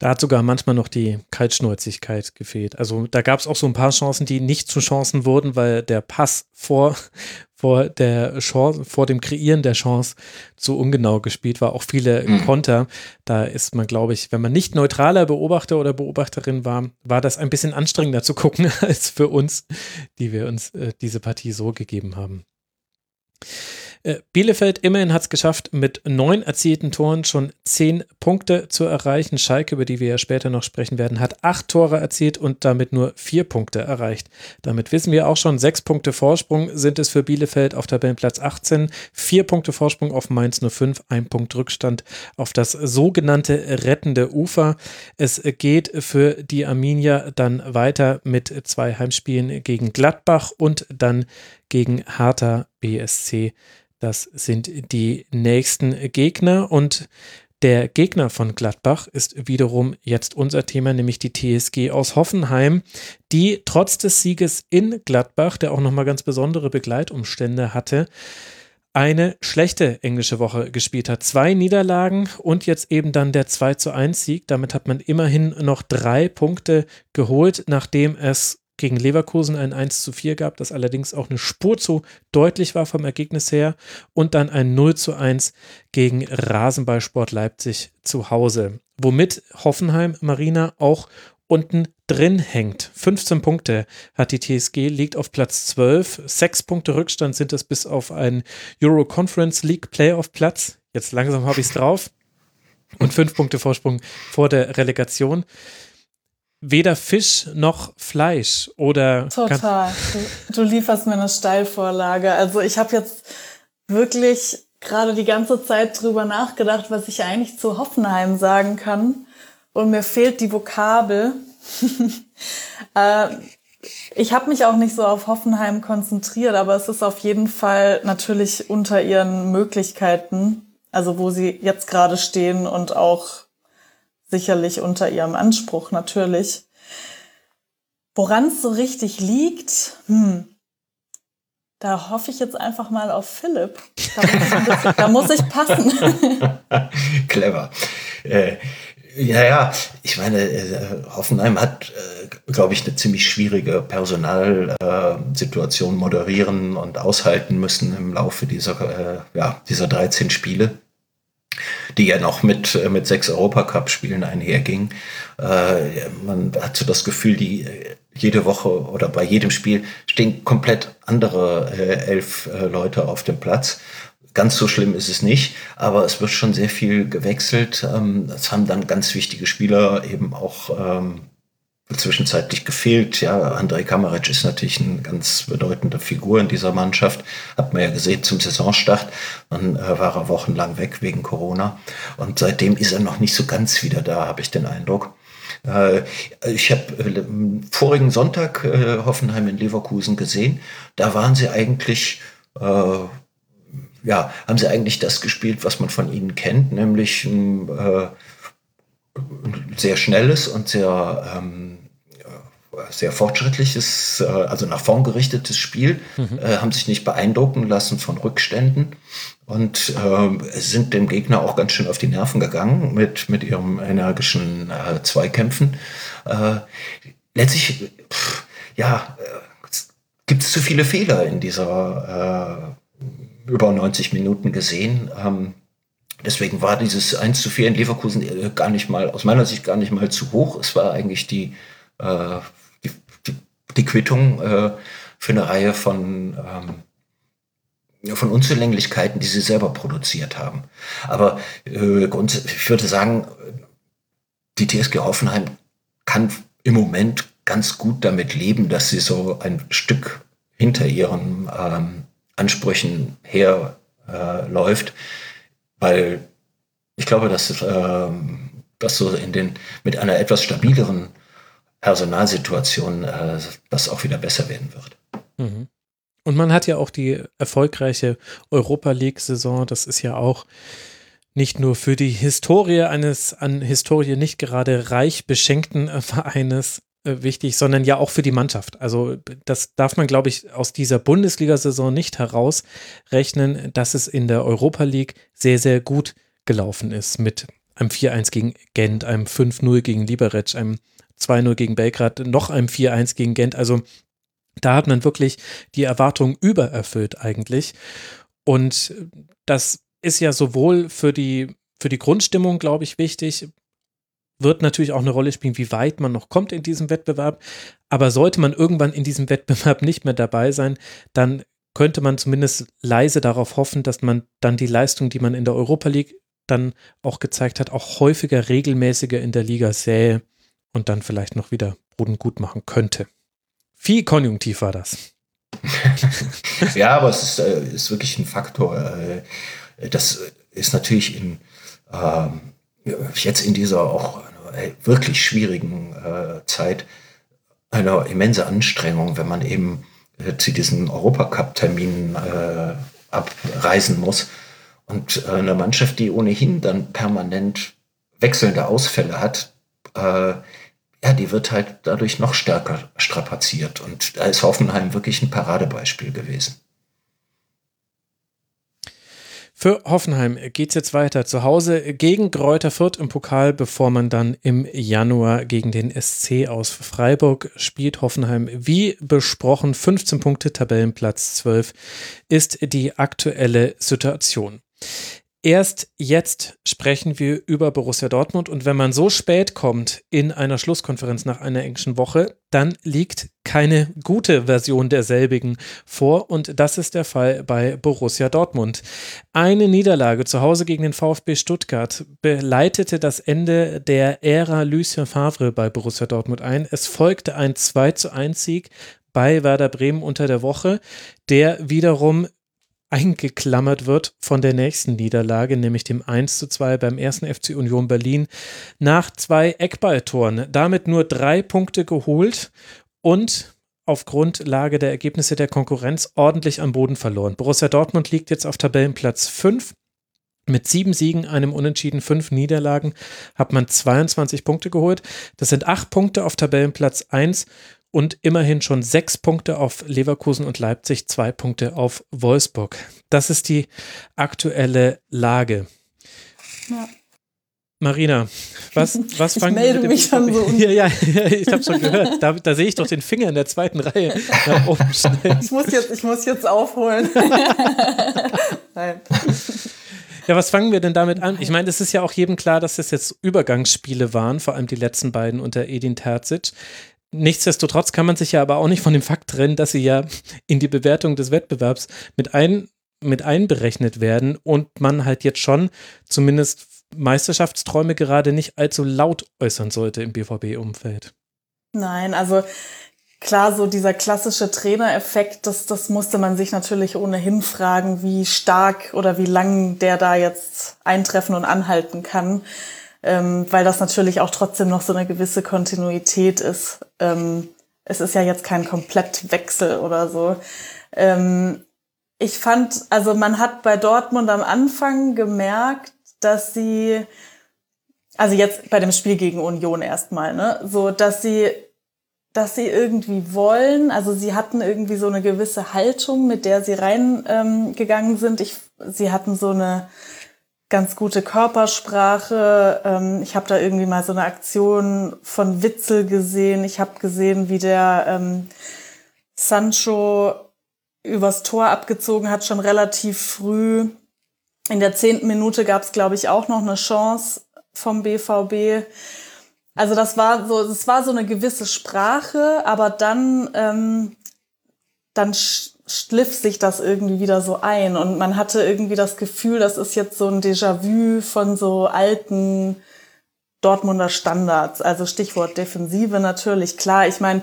[SPEAKER 3] Da hat sogar manchmal noch die Kaltschnäuzigkeit gefehlt. Also da gab es auch so ein paar Chancen, die nicht zu Chancen wurden, weil der Pass vor, vor der Chance, vor dem Kreieren der Chance zu ungenau gespielt war. Auch viele mhm. Konter. Da ist man, glaube ich, wenn man nicht neutraler Beobachter oder Beobachterin war, war das ein bisschen anstrengender zu gucken als für uns, die wir uns äh, diese Partie so gegeben haben. Äh, Bielefeld immerhin hat es geschafft, mit neun erzielten Toren schon zehn Punkte zu erreichen. Schalke, über die wir ja später noch sprechen werden, hat acht Tore erzielt und damit nur vier Punkte erreicht. Damit wissen wir auch schon, sechs Punkte Vorsprung sind es für Bielefeld auf Tabellenplatz 18, vier Punkte Vorsprung auf Mainz 05, ein Punkt Rückstand auf das sogenannte rettende Ufer. Es geht für die Arminia dann weiter mit zwei Heimspielen gegen Gladbach und dann gegen Hertha BSC das sind die nächsten Gegner und der Gegner von Gladbach ist wiederum jetzt unser Thema, nämlich die TSG aus Hoffenheim, die trotz des Sieges in Gladbach, der auch nochmal ganz besondere Begleitumstände hatte, eine schlechte englische Woche gespielt hat. Zwei Niederlagen und jetzt eben dann der 2 zu 1 Sieg. Damit hat man immerhin noch drei Punkte geholt, nachdem es gegen Leverkusen ein 1 zu 4 gab, das allerdings auch eine Spur zu deutlich war vom Ergebnis her und dann ein 0 zu 1 gegen Rasenballsport Leipzig zu Hause. Womit Hoffenheim Marina auch unten drin hängt. 15 Punkte hat die TSG, liegt auf Platz 12. Sechs Punkte Rückstand sind es bis auf einen Euro Conference League Playoff Platz. Jetzt langsam habe ich es drauf. Und fünf Punkte Vorsprung vor der Relegation weder Fisch noch Fleisch oder.
[SPEAKER 4] Total. Du, du lieferst mir eine Steilvorlage. Also ich habe jetzt wirklich gerade die ganze Zeit drüber nachgedacht, was ich eigentlich zu Hoffenheim sagen kann. Und mir fehlt die Vokabel. äh, ich habe mich auch nicht so auf Hoffenheim konzentriert, aber es ist auf jeden Fall natürlich unter ihren Möglichkeiten, also wo sie jetzt gerade stehen und auch sicherlich unter ihrem Anspruch natürlich. Woran es so richtig liegt, hm. Da hoffe ich jetzt einfach mal auf Philipp. Da muss ich, bisschen, da muss ich passen.
[SPEAKER 6] Clever. Äh, ja, ja, ich meine, äh, Hoffenheim hat, äh, glaube ich, eine ziemlich schwierige Personalsituation moderieren und aushalten müssen im Laufe dieser, äh, ja, dieser 13 Spiele die ja noch mit, äh, mit sechs Europacup-Spielen einherging. Äh, man hat so das Gefühl, die äh, jede Woche oder bei jedem Spiel stehen komplett andere äh, elf äh, Leute auf dem Platz. Ganz so schlimm ist es nicht, aber es wird schon sehr viel gewechselt. Ähm, es haben dann ganz wichtige Spieler eben auch ähm, zwischenzeitlich gefehlt. Ja, André Kamaric ist natürlich eine ganz bedeutende Figur in dieser Mannschaft. Hat man ja gesehen zum Saisonstart. Dann äh, war er wochenlang weg wegen Corona. Und seitdem ist er noch nicht so ganz wieder da, habe ich den Eindruck. Äh, ich habe äh, vorigen Sonntag äh, Hoffenheim in Leverkusen gesehen. Da waren sie eigentlich ja, haben sie eigentlich das gespielt, was man von ihnen kennt, nämlich ein sehr schnelles und sehr ähm, sehr fortschrittliches, äh, also nach vorn gerichtetes Spiel, mhm. äh, haben sich nicht beeindrucken lassen von Rückständen und äh, sind dem Gegner auch ganz schön auf die Nerven gegangen mit, mit ihrem energischen äh, Zweikämpfen. Letztlich, pff, ja, gibt es zu viele Fehler in dieser über 90 Minuten gesehen. Ähm, deswegen war dieses 1 zu 4 in Leverkusen gar nicht mal, aus meiner Sicht gar nicht mal zu hoch. Es war eigentlich die die Quittung äh, für eine Reihe von, ähm, von Unzulänglichkeiten, die sie selber produziert haben. Aber äh, ich würde sagen, die TSG Hoffenheim kann im Moment ganz gut damit leben, dass sie so ein Stück hinter ihren ähm, Ansprüchen herläuft, äh, weil ich glaube, dass, äh, dass so in den mit einer etwas stabileren Personalsituation äh, das auch wieder besser werden wird.
[SPEAKER 3] Mhm. Und man hat ja auch die erfolgreiche Europa League-Saison. Das ist ja auch nicht nur für die Historie eines an Historie nicht gerade reich beschenkten äh, Vereines äh, wichtig, sondern ja auch für die Mannschaft. Also das darf man, glaube ich, aus dieser Bundesliga-Saison nicht herausrechnen, dass es in der Europa League sehr, sehr gut gelaufen ist mit einem 4-1 gegen Gent, einem 5-0 gegen Liberec, einem 2-0 gegen Belgrad, noch einem 4-1 gegen Gent. Also da hat man wirklich die Erwartungen übererfüllt eigentlich. Und das ist ja sowohl für die, für die Grundstimmung, glaube ich, wichtig, wird natürlich auch eine Rolle spielen, wie weit man noch kommt in diesem Wettbewerb. Aber sollte man irgendwann in diesem Wettbewerb nicht mehr dabei sein, dann könnte man zumindest leise darauf hoffen, dass man dann die Leistung, die man in der Europa League dann auch gezeigt hat, auch häufiger, regelmäßiger in der Liga sähe und dann vielleicht noch wieder Boden gut machen könnte. Viel Konjunktiv war das.
[SPEAKER 6] ja, aber es ist, äh, ist, wirklich ein Faktor. Äh, das ist natürlich in, äh, jetzt in dieser auch äh, wirklich schwierigen äh, Zeit eine immense Anstrengung, wenn man eben äh, zu diesen Europacup-Terminen abreisen muss. Und eine Mannschaft, die ohnehin dann permanent wechselnde Ausfälle hat, ja, die wird halt dadurch noch stärker strapaziert. Und da ist Hoffenheim wirklich ein Paradebeispiel gewesen.
[SPEAKER 3] Für Hoffenheim geht es jetzt weiter zu Hause gegen Kräuter Fürth im Pokal, bevor man dann im Januar gegen den SC aus Freiburg spielt. Hoffenheim, wie besprochen, 15 Punkte, Tabellenplatz 12 ist die aktuelle Situation. Erst jetzt sprechen wir über Borussia Dortmund und wenn man so spät kommt in einer Schlusskonferenz nach einer englischen Woche, dann liegt keine gute Version derselbigen vor und das ist der Fall bei Borussia Dortmund. Eine Niederlage zu Hause gegen den VfB Stuttgart beleitete das Ende der Ära Lucien Favre bei Borussia Dortmund ein. Es folgte ein 2 zu 1 Sieg bei Werder Bremen unter der Woche, der wiederum eingeklammert wird von der nächsten Niederlage, nämlich dem 1 zu 2 beim ersten FC Union Berlin nach zwei Eckballtoren. Damit nur drei Punkte geholt und auf Grundlage der Ergebnisse der Konkurrenz ordentlich am Boden verloren. Borussia Dortmund liegt jetzt auf Tabellenplatz 5. Mit sieben Siegen, einem Unentschieden, fünf Niederlagen hat man 22 Punkte geholt. Das sind acht Punkte auf Tabellenplatz 1 und immerhin schon sechs Punkte auf Leverkusen und Leipzig, zwei Punkte auf Wolfsburg. Das ist die aktuelle Lage. Ja. Marina, was, was fangen
[SPEAKER 4] ich melde mich schon so.
[SPEAKER 3] Ja, ja, ja ich habe schon gehört. Da, da, sehe ich doch den Finger in der zweiten Reihe nach oben
[SPEAKER 4] Ich muss jetzt, ich muss jetzt aufholen. Nein.
[SPEAKER 3] Ja, was fangen wir denn damit an? Ich meine, es ist ja auch jedem klar, dass das jetzt Übergangsspiele waren, vor allem die letzten beiden unter Edin Terzic. Nichtsdestotrotz kann man sich ja aber auch nicht von dem Fakt trennen, dass sie ja in die Bewertung des Wettbewerbs mit, ein, mit einberechnet werden und man halt jetzt schon zumindest Meisterschaftsträume gerade nicht allzu laut äußern sollte im BVB-Umfeld.
[SPEAKER 4] Nein, also klar, so dieser klassische Trainereffekt, das, das musste man sich natürlich ohnehin fragen, wie stark oder wie lang der da jetzt eintreffen und anhalten kann, ähm, weil das natürlich auch trotzdem noch so eine gewisse Kontinuität ist. Ähm, es ist ja jetzt kein Komplettwechsel oder so. Ähm, ich fand, also man hat bei Dortmund am Anfang gemerkt, dass sie, also jetzt bei dem Spiel gegen Union erstmal, ne, so, dass sie, dass sie irgendwie wollen, also sie hatten irgendwie so eine gewisse Haltung, mit der sie reingegangen ähm, sind. Ich, sie hatten so eine ganz gute Körpersprache. Ähm, ich habe da irgendwie mal so eine Aktion von Witzel gesehen. Ich habe gesehen, wie der ähm, Sancho übers Tor abgezogen hat, schon relativ früh. In der zehnten Minute gab es, glaube ich, auch noch eine Chance vom BVB. Also das war so, es war so eine gewisse Sprache, aber dann, ähm, dann schliff sich das irgendwie wieder so ein und man hatte irgendwie das Gefühl, das ist jetzt so ein Déjà-vu von so alten Dortmunder Standards. Also Stichwort Defensive natürlich, klar. Ich meine,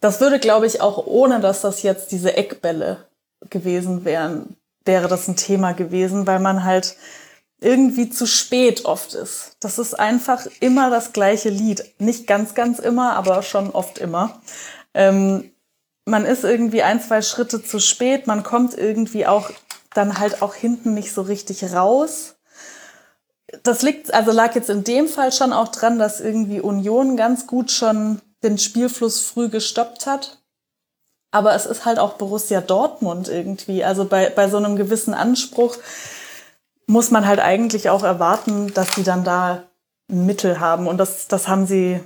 [SPEAKER 4] das würde, glaube ich, auch ohne, dass das jetzt diese Eckbälle gewesen wären, wäre das ein Thema gewesen, weil man halt irgendwie zu spät oft ist. Das ist einfach immer das gleiche Lied. Nicht ganz, ganz immer, aber schon oft immer. Ähm, man ist irgendwie ein, zwei Schritte zu spät. Man kommt irgendwie auch dann halt auch hinten nicht so richtig raus. Das liegt, also lag jetzt in dem Fall schon auch dran, dass irgendwie Union ganz gut schon den Spielfluss früh gestoppt hat. Aber es ist halt auch Borussia Dortmund irgendwie. Also bei, bei so einem gewissen Anspruch muss man halt eigentlich auch erwarten, dass die dann da Mittel haben. Und das, das haben sie,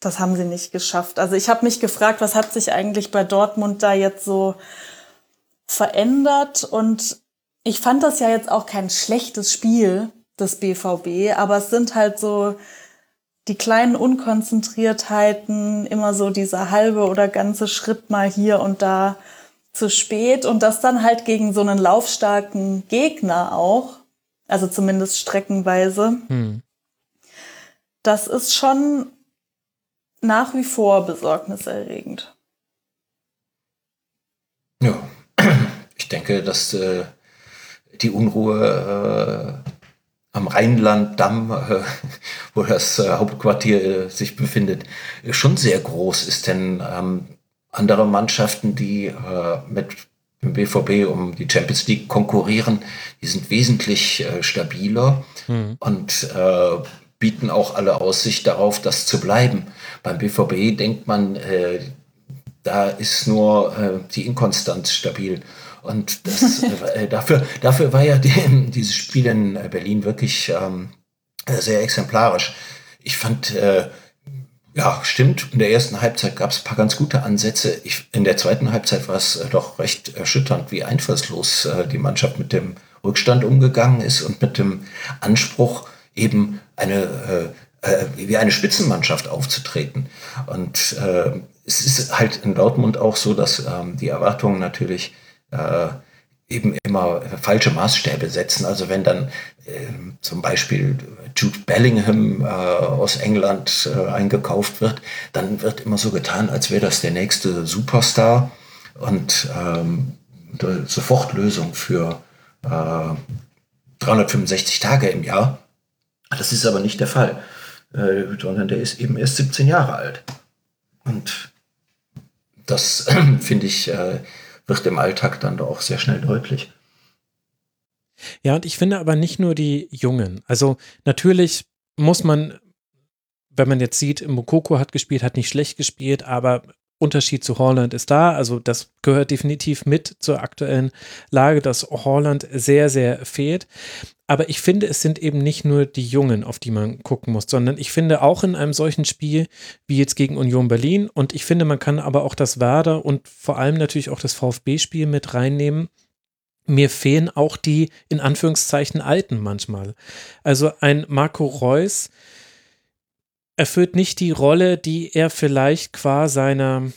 [SPEAKER 4] das haben sie nicht geschafft. Also ich habe mich gefragt, was hat sich eigentlich bei Dortmund da jetzt so verändert? Und ich fand das ja jetzt auch kein schlechtes Spiel des BVB, aber es sind halt so die kleinen Unkonzentriertheiten, immer so dieser halbe oder ganze Schritt mal hier und da zu spät und das dann halt gegen so einen laufstarken Gegner auch, also zumindest streckenweise. Hm. Das ist schon nach wie vor besorgniserregend.
[SPEAKER 6] Ja, ich denke, dass äh, die Unruhe äh, am Rheinlanddamm, äh, wo das äh, Hauptquartier äh, sich befindet, schon sehr groß ist. Denn ähm, andere Mannschaften, die äh, mit dem BVB um die Champions League konkurrieren, die sind wesentlich äh, stabiler mhm. und äh, bieten auch alle Aussicht darauf, das zu bleiben. Beim BVB denkt man, da ist nur die Inkonstanz stabil. Und das, äh, dafür, dafür war ja die, dieses Spiel in Berlin wirklich ähm, sehr exemplarisch. Ich fand, äh, ja, stimmt, in der ersten Halbzeit gab es ein paar ganz gute Ansätze. Ich, in der zweiten Halbzeit war es äh, doch recht erschütternd, wie einfallslos äh, die Mannschaft mit dem Rückstand umgegangen ist und mit dem Anspruch, eben eine, äh, äh wie eine Spitzenmannschaft aufzutreten. Und äh, es ist halt in Dortmund auch so, dass ähm, die Erwartungen natürlich äh, eben immer falsche Maßstäbe setzen. Also wenn dann äh, zum Beispiel Jude Bellingham äh, aus England äh, eingekauft wird, dann wird immer so getan, als wäre das der nächste Superstar und ähm, Sofortlösung für 365 äh, Tage im Jahr. Das ist aber nicht der Fall, äh, sondern der ist eben erst 17 Jahre alt. Und das finde ich wird im Alltag dann doch auch sehr schnell deutlich.
[SPEAKER 3] Ja, und ich finde aber nicht nur die Jungen. Also natürlich muss man, wenn man jetzt sieht, Mokoko hat gespielt, hat nicht schlecht gespielt, aber Unterschied zu Holland ist da. Also das gehört definitiv mit zur aktuellen Lage, dass Holland sehr, sehr fehlt. Aber ich finde, es sind eben nicht nur die Jungen, auf die man gucken muss, sondern ich finde auch in einem solchen Spiel wie jetzt gegen Union Berlin und ich finde, man kann aber auch das Werder und vor allem natürlich auch das VfB-Spiel mit reinnehmen. Mir fehlen auch die in Anführungszeichen Alten manchmal. Also ein Marco Reus, erfüllt nicht die Rolle, die er vielleicht qua seiner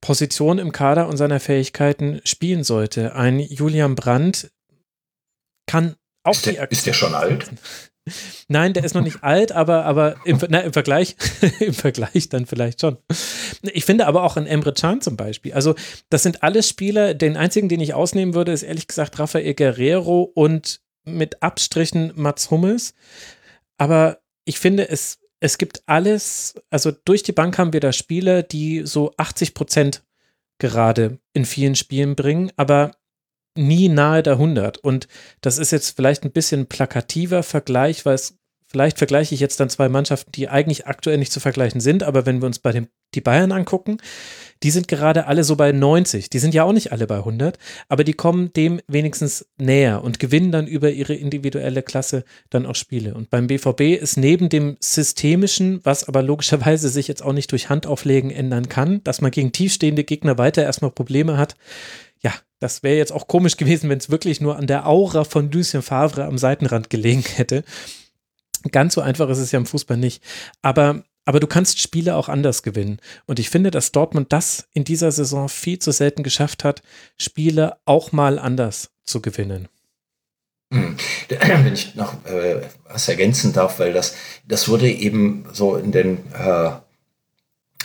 [SPEAKER 3] Position im Kader und seiner Fähigkeiten spielen sollte. Ein Julian Brandt kann auch
[SPEAKER 6] ist der, ist der schon alt?
[SPEAKER 3] Nein, der ist noch nicht alt, aber, aber im, na, im, Vergleich, im Vergleich dann vielleicht schon. Ich finde aber auch ein Emre Can zum Beispiel. Also, das sind alles Spieler. Den einzigen, den ich ausnehmen würde, ist ehrlich gesagt Rafael Guerrero und mit Abstrichen Mats Hummels. Aber ich finde, es es gibt alles, also durch die Bank haben wir da Spieler, die so 80 Prozent gerade in vielen Spielen bringen, aber nie nahe der 100. Und das ist jetzt vielleicht ein bisschen plakativer Vergleich, weil es vielleicht vergleiche ich jetzt dann zwei Mannschaften, die eigentlich aktuell nicht zu vergleichen sind, aber wenn wir uns bei den die Bayern angucken, die sind gerade alle so bei 90. Die sind ja auch nicht alle bei 100, aber die kommen dem wenigstens näher und gewinnen dann über ihre individuelle Klasse dann auch Spiele. Und beim BVB ist neben dem systemischen, was aber logischerweise sich jetzt auch nicht durch Handauflegen ändern kann, dass man gegen tiefstehende Gegner weiter erstmal Probleme hat. Das wäre jetzt auch komisch gewesen, wenn es wirklich nur an der Aura von Lucien Favre am Seitenrand gelegen hätte. Ganz so einfach ist es ja im Fußball nicht. Aber aber du kannst Spiele auch anders gewinnen. Und ich finde, dass Dortmund das in dieser Saison viel zu selten geschafft hat, Spiele auch mal anders zu gewinnen.
[SPEAKER 6] Hm. Wenn ich noch äh, was ergänzen darf, weil das, das wurde eben so in den, äh,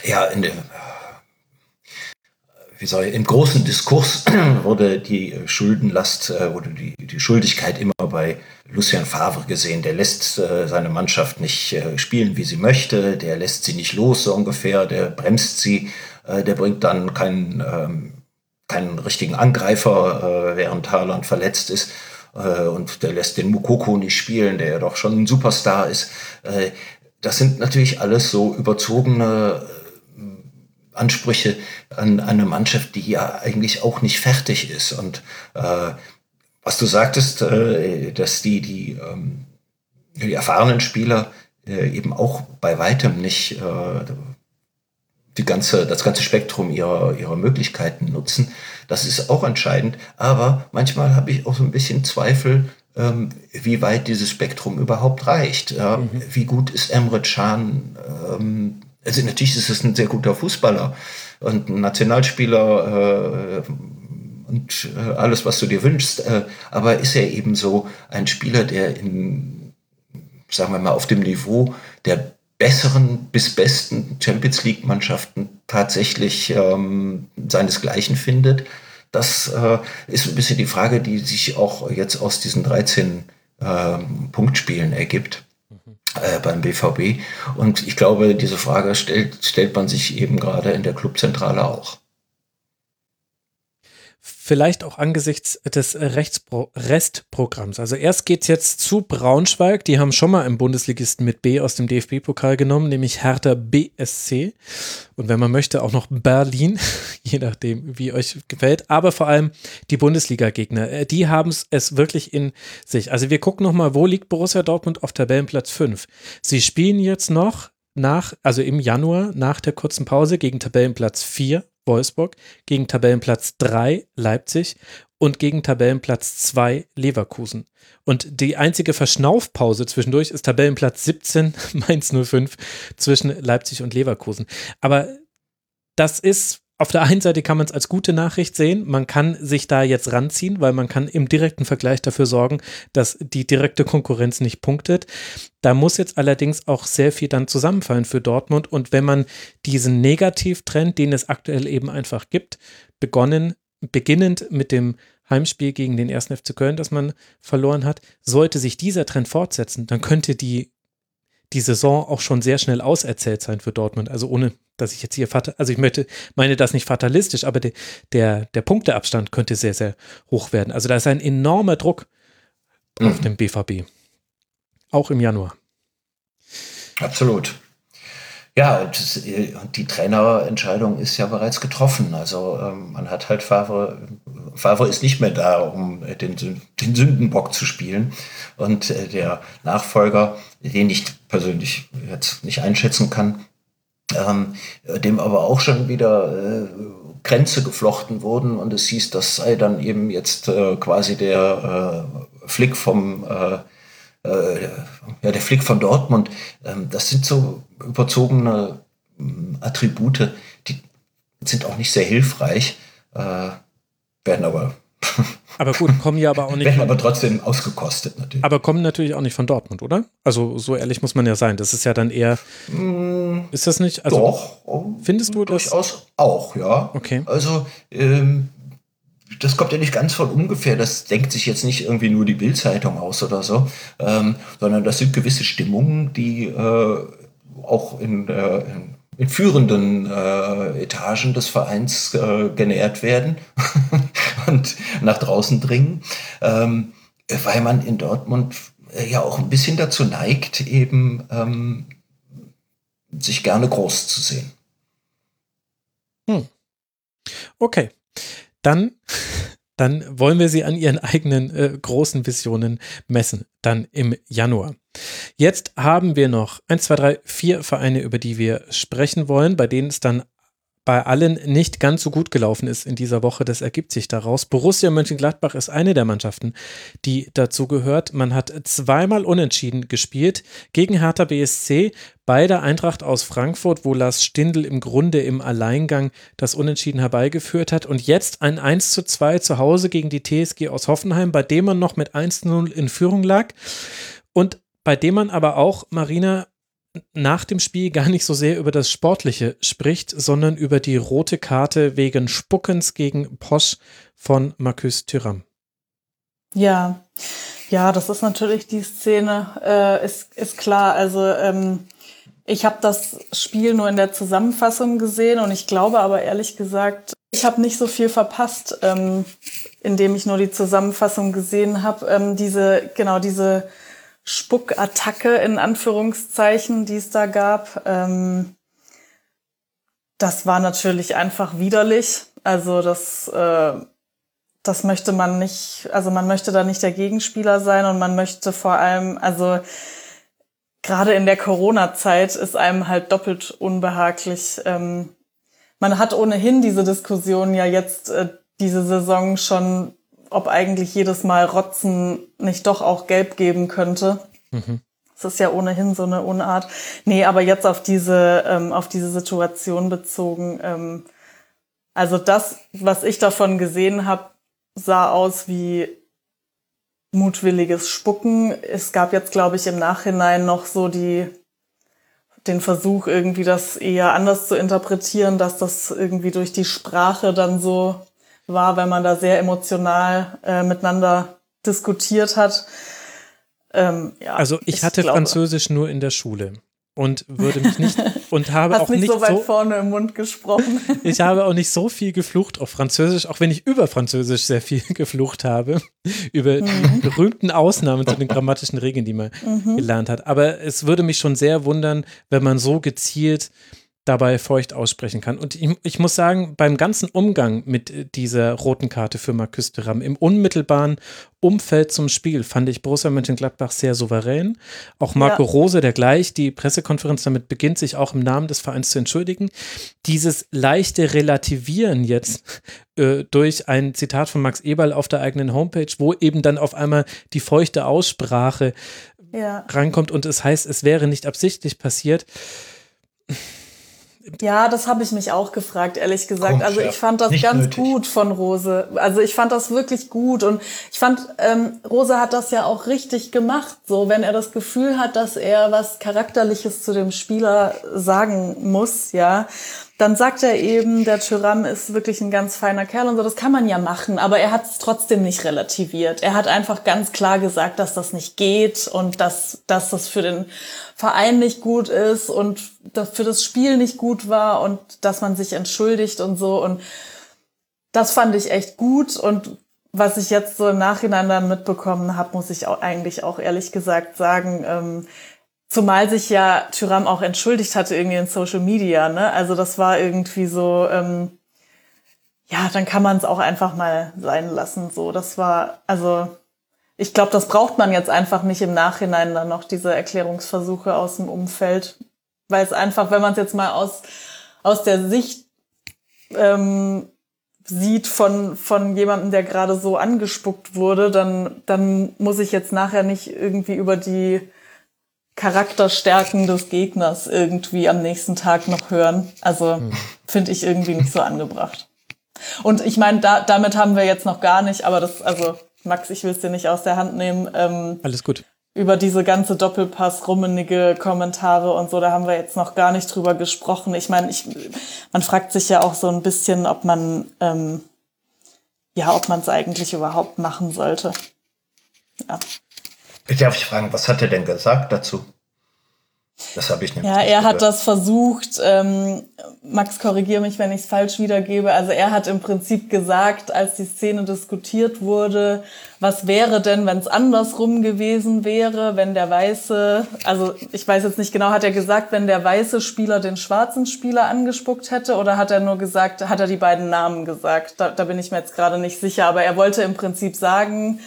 [SPEAKER 6] ja, in den, wie soll ich, im großen Diskurs wurde die Schuldenlast, äh, wurde die, die Schuldigkeit immer bei Lucien Favre gesehen. Der lässt äh, seine Mannschaft nicht äh, spielen, wie sie möchte, der lässt sie nicht los, so ungefähr, der bremst sie, äh, der bringt dann keinen, ähm, keinen richtigen Angreifer, äh, während Haaland verletzt ist. Äh, und der lässt den Mukoko nicht spielen, der ja doch schon ein Superstar ist. das sind natürlich alles so überzogene Ansprüche an, an eine Mannschaft, die ja eigentlich auch nicht fertig ist. Und äh, was du sagtest, äh, dass die, die, ähm, die erfahrenen Spieler äh, eben auch bei weitem nicht äh, die ganze, das ganze Spektrum ihrer, ihrer Möglichkeiten nutzen, das ist auch entscheidend. Aber manchmal habe ich auch so ein bisschen Zweifel, ähm, wie weit dieses Spektrum überhaupt reicht. Ja? Mhm. Wie gut ist Emre Can? Ähm, also natürlich ist es ein sehr guter Fußballer und ein Nationalspieler äh, und äh, alles, was du dir wünschst. Äh, aber ist er eben so ein Spieler, der in, sagen wir mal, auf dem Niveau der besseren bis besten Champions League-Mannschaften tatsächlich ähm, seinesgleichen findet? Das äh, ist ein bisschen die Frage, die sich auch jetzt aus diesen 13 ähm, Punktspielen ergibt äh, beim BVB. Und ich glaube, diese Frage stellt, stellt man sich eben gerade in der Clubzentrale auch.
[SPEAKER 3] Vielleicht auch angesichts des Rechtspro Restprogramms. Also erst geht es jetzt zu Braunschweig. Die haben schon mal einen Bundesligisten mit B aus dem DFB-Pokal genommen, nämlich Hertha BSC. Und wenn man möchte, auch noch Berlin, je nachdem, wie euch gefällt. Aber vor allem die Bundesliga-Gegner, äh, die haben es wirklich in sich. Also wir gucken nochmal, wo liegt Borussia Dortmund auf Tabellenplatz 5. Sie spielen jetzt noch nach, also im Januar, nach der kurzen Pause gegen Tabellenplatz 4 Wolfsburg, gegen Tabellenplatz 3 Leipzig und gegen Tabellenplatz 2 Leverkusen. Und die einzige Verschnaufpause zwischendurch ist Tabellenplatz 17 Mainz 05 zwischen Leipzig und Leverkusen. Aber das ist auf der einen Seite kann man es als gute Nachricht sehen. Man kann sich da jetzt ranziehen, weil man kann im direkten Vergleich dafür sorgen, dass die direkte Konkurrenz nicht punktet. Da muss jetzt allerdings auch sehr viel dann zusammenfallen für Dortmund. Und wenn man diesen Negativtrend, den es aktuell eben einfach gibt, begonnen, beginnend mit dem Heimspiel gegen den 1. FC Köln, das man verloren hat, sollte sich dieser Trend fortsetzen, dann könnte die die Saison auch schon sehr schnell auserzählt sein für Dortmund. Also ohne, dass ich jetzt hier, also ich möchte, meine das nicht fatalistisch, aber de, der, der Punkteabstand könnte sehr, sehr hoch werden. Also da ist ein enormer Druck mhm. auf dem BVB. Auch im Januar.
[SPEAKER 6] Absolut. Ja, und, äh, und die Trainerentscheidung ist ja bereits getroffen. Also ähm, man hat halt Favre, Favre ist nicht mehr da, um den, den Sündenbock zu spielen. Und äh, der Nachfolger, den ich persönlich jetzt nicht einschätzen kann, ähm, dem aber auch schon wieder äh, Grenze geflochten wurden. Und es hieß, das sei dann eben jetzt äh, quasi der äh, Flick vom äh, äh, ja, der Flick von Dortmund, ähm, das sind so überzogene ähm, Attribute, die sind auch nicht sehr hilfreich, äh, werden aber
[SPEAKER 3] aber gut, kommen ja aber auch nicht.
[SPEAKER 6] Werden aber trotzdem ausgekostet
[SPEAKER 3] natürlich. Aber kommen natürlich auch nicht von Dortmund, oder? Also so ehrlich muss man ja sein. Das ist ja dann eher. Mm, ist das nicht? Also,
[SPEAKER 6] doch.
[SPEAKER 3] Findest du
[SPEAKER 6] das? Durchaus auch, ja.
[SPEAKER 3] Okay.
[SPEAKER 6] Also ähm, das kommt ja nicht ganz von ungefähr. Das denkt sich jetzt nicht irgendwie nur die Bildzeitung aus oder so, ähm, sondern das sind gewisse Stimmungen, die äh, auch in, äh, in, in führenden äh, Etagen des Vereins äh, genährt werden und nach draußen dringen, ähm, weil man in Dortmund äh, ja auch ein bisschen dazu neigt, eben ähm, sich gerne groß zu sehen.
[SPEAKER 3] Hm. Okay. Dann, dann wollen wir sie an ihren eigenen äh, großen Visionen messen, dann im Januar. Jetzt haben wir noch ein, zwei, drei, vier Vereine, über die wir sprechen wollen, bei denen es dann bei allen nicht ganz so gut gelaufen ist in dieser Woche. Das ergibt sich daraus. Borussia Mönchengladbach ist eine der Mannschaften, die dazu gehört. Man hat zweimal unentschieden gespielt gegen Hertha BSC bei der Eintracht aus Frankfurt, wo Lars Stindl im Grunde im Alleingang das Unentschieden herbeigeführt hat. Und jetzt ein 1 zu 2 zu Hause gegen die TSG aus Hoffenheim, bei dem man noch mit 1 zu 0 in Führung lag. Und bei dem man aber auch, Marina, nach dem Spiel gar nicht so sehr über das Sportliche spricht, sondern über die rote Karte wegen Spuckens gegen Posch von Marcus Thuram.
[SPEAKER 4] Ja, ja, das ist natürlich die Szene, äh, ist, ist klar. Also ähm, ich habe das Spiel nur in der Zusammenfassung gesehen und ich glaube aber ehrlich gesagt, ich habe nicht so viel verpasst, ähm, indem ich nur die Zusammenfassung gesehen habe. Ähm, diese, genau, diese Spuckattacke in Anführungszeichen, die es da gab. Ähm, das war natürlich einfach widerlich. Also das, äh, das möchte man nicht, also man möchte da nicht der Gegenspieler sein und man möchte vor allem, also gerade in der Corona-Zeit ist einem halt doppelt unbehaglich. Ähm, man hat ohnehin diese Diskussion ja jetzt äh, diese Saison schon ob eigentlich jedes Mal Rotzen nicht doch auch gelb geben könnte. Mhm. Das ist ja ohnehin so eine Unart. Nee, aber jetzt auf diese, ähm, auf diese Situation bezogen. Ähm, also das, was ich davon gesehen habe, sah aus wie mutwilliges Spucken. Es gab jetzt, glaube ich, im Nachhinein noch so die, den Versuch, irgendwie das eher anders zu interpretieren, dass das irgendwie durch die Sprache dann so war, wenn man da sehr emotional äh, miteinander diskutiert hat.
[SPEAKER 3] Ähm, ja, also ich, ich hatte glaube. Französisch nur in der Schule und würde mich nicht und habe
[SPEAKER 4] Hast
[SPEAKER 3] auch nicht, nicht
[SPEAKER 4] so weit so, vorne im Mund gesprochen.
[SPEAKER 3] ich habe auch nicht so viel geflucht auf Französisch, auch wenn ich über Französisch sehr viel geflucht habe, über mhm. die berühmten Ausnahmen zu den grammatischen Regeln, die man mhm. gelernt hat. Aber es würde mich schon sehr wundern, wenn man so gezielt dabei feucht aussprechen kann. Und ich, ich, muss sagen, beim ganzen Umgang mit äh, dieser roten Karte für Marcus Thuram im unmittelbaren Umfeld zum Spiel fand ich Borussia Mönchengladbach sehr souverän. Auch Marco ja. Rose, der gleich die Pressekonferenz damit beginnt, sich auch im Namen des Vereins zu entschuldigen. Dieses leichte Relativieren jetzt äh, durch ein Zitat von Max Eberl auf der eigenen Homepage, wo eben dann auf einmal die feuchte Aussprache ja. rankommt und es heißt, es wäre nicht absichtlich passiert
[SPEAKER 4] ja, das habe ich mich auch gefragt, ehrlich gesagt. Also ich fand das ganz nötig. gut von Rose. Also ich fand das wirklich gut und ich fand, ähm, Rose hat das ja auch richtig gemacht. So, wenn er das Gefühl hat, dass er was Charakterliches zu dem Spieler sagen muss, ja, dann sagt er eben, der Tyrann ist wirklich ein ganz feiner Kerl und so. Das kann man ja machen, aber er hat es trotzdem nicht relativiert. Er hat einfach ganz klar gesagt, dass das nicht geht und dass, dass das für den Verein nicht gut ist und dass für das Spiel nicht gut war und dass man sich entschuldigt und so. Und das fand ich echt gut und was ich jetzt so im Nachhinein dann mitbekommen habe, muss ich auch eigentlich auch ehrlich gesagt sagen, ähm, Zumal sich ja Tyram auch entschuldigt hatte irgendwie in Social Media, ne? Also das war irgendwie so, ähm, ja, dann kann man es auch einfach mal sein lassen. So, das war, also ich glaube, das braucht man jetzt einfach nicht im Nachhinein dann noch diese Erklärungsversuche aus dem Umfeld, weil es einfach, wenn man es jetzt mal aus aus der Sicht ähm, sieht von von jemandem, der gerade so angespuckt wurde, dann dann muss ich jetzt nachher nicht irgendwie über die Charakterstärken des Gegners irgendwie am nächsten Tag noch hören. Also hm. finde ich irgendwie nicht so angebracht. Und ich meine, da, damit haben wir jetzt noch gar nicht, aber das, also Max, ich will es dir nicht aus der Hand nehmen. Ähm,
[SPEAKER 3] Alles gut.
[SPEAKER 4] Über diese ganze Doppelpass, rummenige Kommentare und so, da haben wir jetzt noch gar nicht drüber gesprochen. Ich meine, ich, man fragt sich ja auch so ein bisschen, ob man, ähm, ja, ob man es eigentlich überhaupt machen sollte. Ja.
[SPEAKER 6] Ich darf ich fragen, was hat er denn gesagt dazu? Das habe ich
[SPEAKER 4] nämlich Ja, er hat das versucht. Ähm, Max, korrigiere mich, wenn ich es falsch wiedergebe. Also er hat im Prinzip gesagt, als die Szene diskutiert wurde, was wäre denn, wenn es andersrum gewesen wäre, wenn der weiße, also ich weiß jetzt nicht genau, hat er gesagt, wenn der weiße Spieler den schwarzen Spieler angespuckt hätte oder hat er nur gesagt, hat er die beiden Namen gesagt? Da, da bin ich mir jetzt gerade nicht sicher, aber er wollte im Prinzip sagen,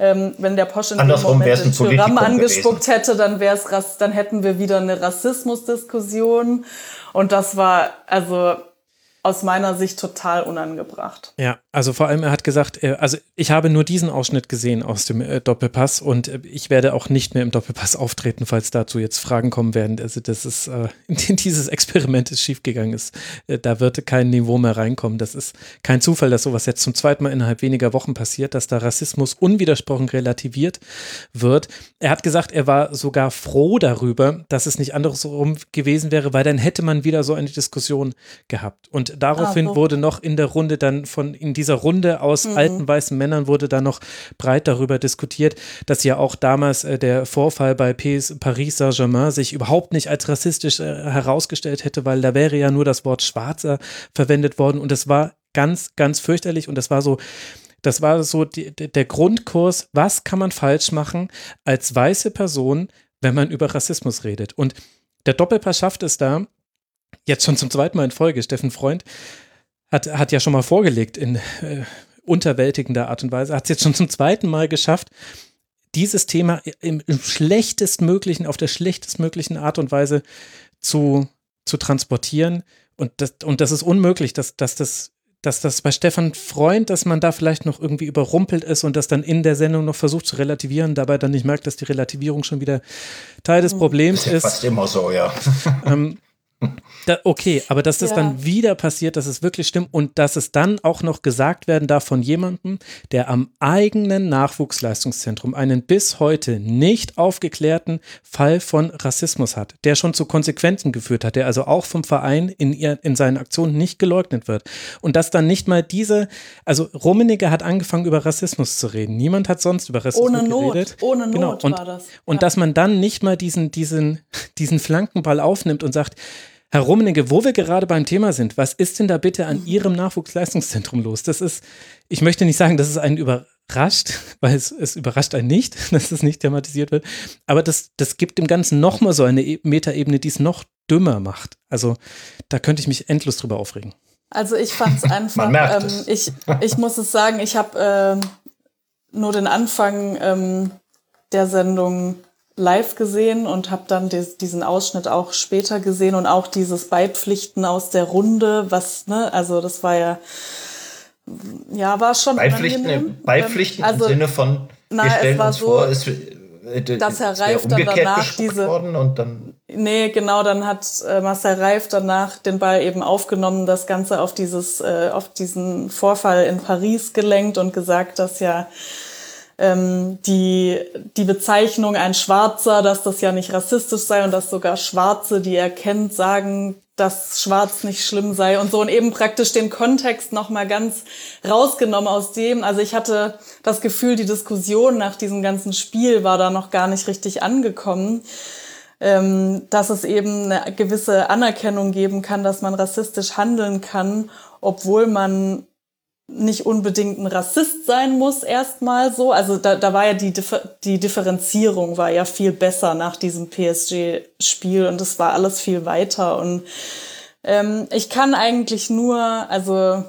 [SPEAKER 4] ähm, wenn der Posch in dem Moment den Tyram angespuckt gewesen. hätte, dann wäre es dann hätten wir wieder eine Rassismusdiskussion. Und das war, also aus meiner Sicht total unangebracht.
[SPEAKER 3] Ja, also vor allem, er hat gesagt, äh, also ich habe nur diesen Ausschnitt gesehen aus dem äh, Doppelpass und äh, ich werde auch nicht mehr im Doppelpass auftreten, falls dazu jetzt Fragen kommen werden. Also das ist, äh, dieses Experiment ist schiefgegangen. Ist, da wird kein Niveau mehr reinkommen. Das ist kein Zufall, dass sowas jetzt zum zweiten Mal innerhalb weniger Wochen passiert, dass da Rassismus unwidersprochen relativiert wird. Er hat gesagt, er war sogar froh darüber, dass es nicht andersrum gewesen wäre, weil dann hätte man wieder so eine Diskussion gehabt. Und daraufhin ah, wurde noch in der Runde dann von, in dieser Runde aus mhm. alten weißen Männern wurde dann noch breit darüber diskutiert, dass ja auch damals äh, der Vorfall bei PS, Paris Saint-Germain sich überhaupt nicht als rassistisch äh, herausgestellt hätte, weil da wäre ja nur das Wort Schwarzer verwendet worden und es war ganz, ganz fürchterlich und das war so, das war so die, der Grundkurs, was kann man falsch machen als weiße Person, wenn man über Rassismus redet. Und der Doppelpass schafft es da, jetzt schon zum zweiten Mal in Folge, Steffen Freund, hat, hat ja schon mal vorgelegt in äh, unterwältigender Art und Weise, hat es jetzt schon zum zweiten Mal geschafft, dieses Thema im, im schlechtestmöglichen, auf der schlechtestmöglichen Art und Weise zu, zu transportieren. Und das, und das ist unmöglich, dass, dass das dass das bei Stefan Freund, dass man da vielleicht noch irgendwie überrumpelt ist und das dann in der Sendung noch versucht zu relativieren, dabei dann nicht merkt, dass die Relativierung schon wieder Teil des Problems ist. Ja ist.
[SPEAKER 6] Fast immer so, ja.
[SPEAKER 3] Ähm, da, okay, aber dass das ja. dann wieder passiert, dass es wirklich stimmt und dass es dann auch noch gesagt werden darf von jemandem, der am eigenen Nachwuchsleistungszentrum einen bis heute nicht aufgeklärten Fall von Rassismus hat, der schon zu Konsequenzen geführt hat, der also auch vom Verein in, ihr, in seinen Aktionen nicht geleugnet wird. Und dass dann nicht mal diese, also Rummenigge hat angefangen über Rassismus zu reden. Niemand hat sonst über Rassismus
[SPEAKER 4] ohne
[SPEAKER 3] geredet.
[SPEAKER 4] Not, ohne Not
[SPEAKER 3] genau. und,
[SPEAKER 4] war das. Ja.
[SPEAKER 3] Und dass man dann nicht mal diesen, diesen, diesen Flankenball aufnimmt und sagt, Herr Rummenigge, wo wir gerade beim Thema sind, was ist denn da bitte an Ihrem Nachwuchsleistungszentrum los? Das ist, ich möchte nicht sagen, dass es einen überrascht, weil es, es überrascht einen nicht, dass es nicht thematisiert wird, aber das, das gibt dem Ganzen nochmal so eine e-, Metaebene, die es noch dümmer macht. Also da könnte ich mich endlos drüber aufregen.
[SPEAKER 4] Also ich fand es einfach, ähm, ich, ich muss es sagen, ich habe äh, nur den Anfang ähm, der Sendung live gesehen und habe dann des, diesen Ausschnitt auch später gesehen und auch dieses Beipflichten aus der Runde, was, ne, also das war ja, ja, war schon.
[SPEAKER 6] Beipflichten, ähm, Beipflichten also, im Sinne von,
[SPEAKER 4] na, wir stellen uns so, vor, ist, äh, dass Herr Reif dann danach diese.
[SPEAKER 6] und dann
[SPEAKER 4] nee, genau, dann hat äh, Marcel Reif danach den Ball eben aufgenommen, das Ganze auf dieses, äh, auf diesen Vorfall in Paris gelenkt und gesagt, dass ja ähm, die, die Bezeichnung ein Schwarzer, dass das ja nicht rassistisch sei und dass sogar Schwarze, die er kennt, sagen, dass Schwarz nicht schlimm sei und so und eben praktisch den Kontext nochmal ganz rausgenommen aus dem. Also ich hatte das Gefühl, die Diskussion nach diesem ganzen Spiel war da noch gar nicht richtig angekommen, ähm, dass es eben eine gewisse Anerkennung geben kann, dass man rassistisch handeln kann, obwohl man nicht unbedingt ein Rassist sein muss erstmal so. Also da, da war ja die, die Differenzierung war ja viel besser nach diesem PSG-Spiel und es war alles viel weiter. Und ähm, ich kann eigentlich nur, also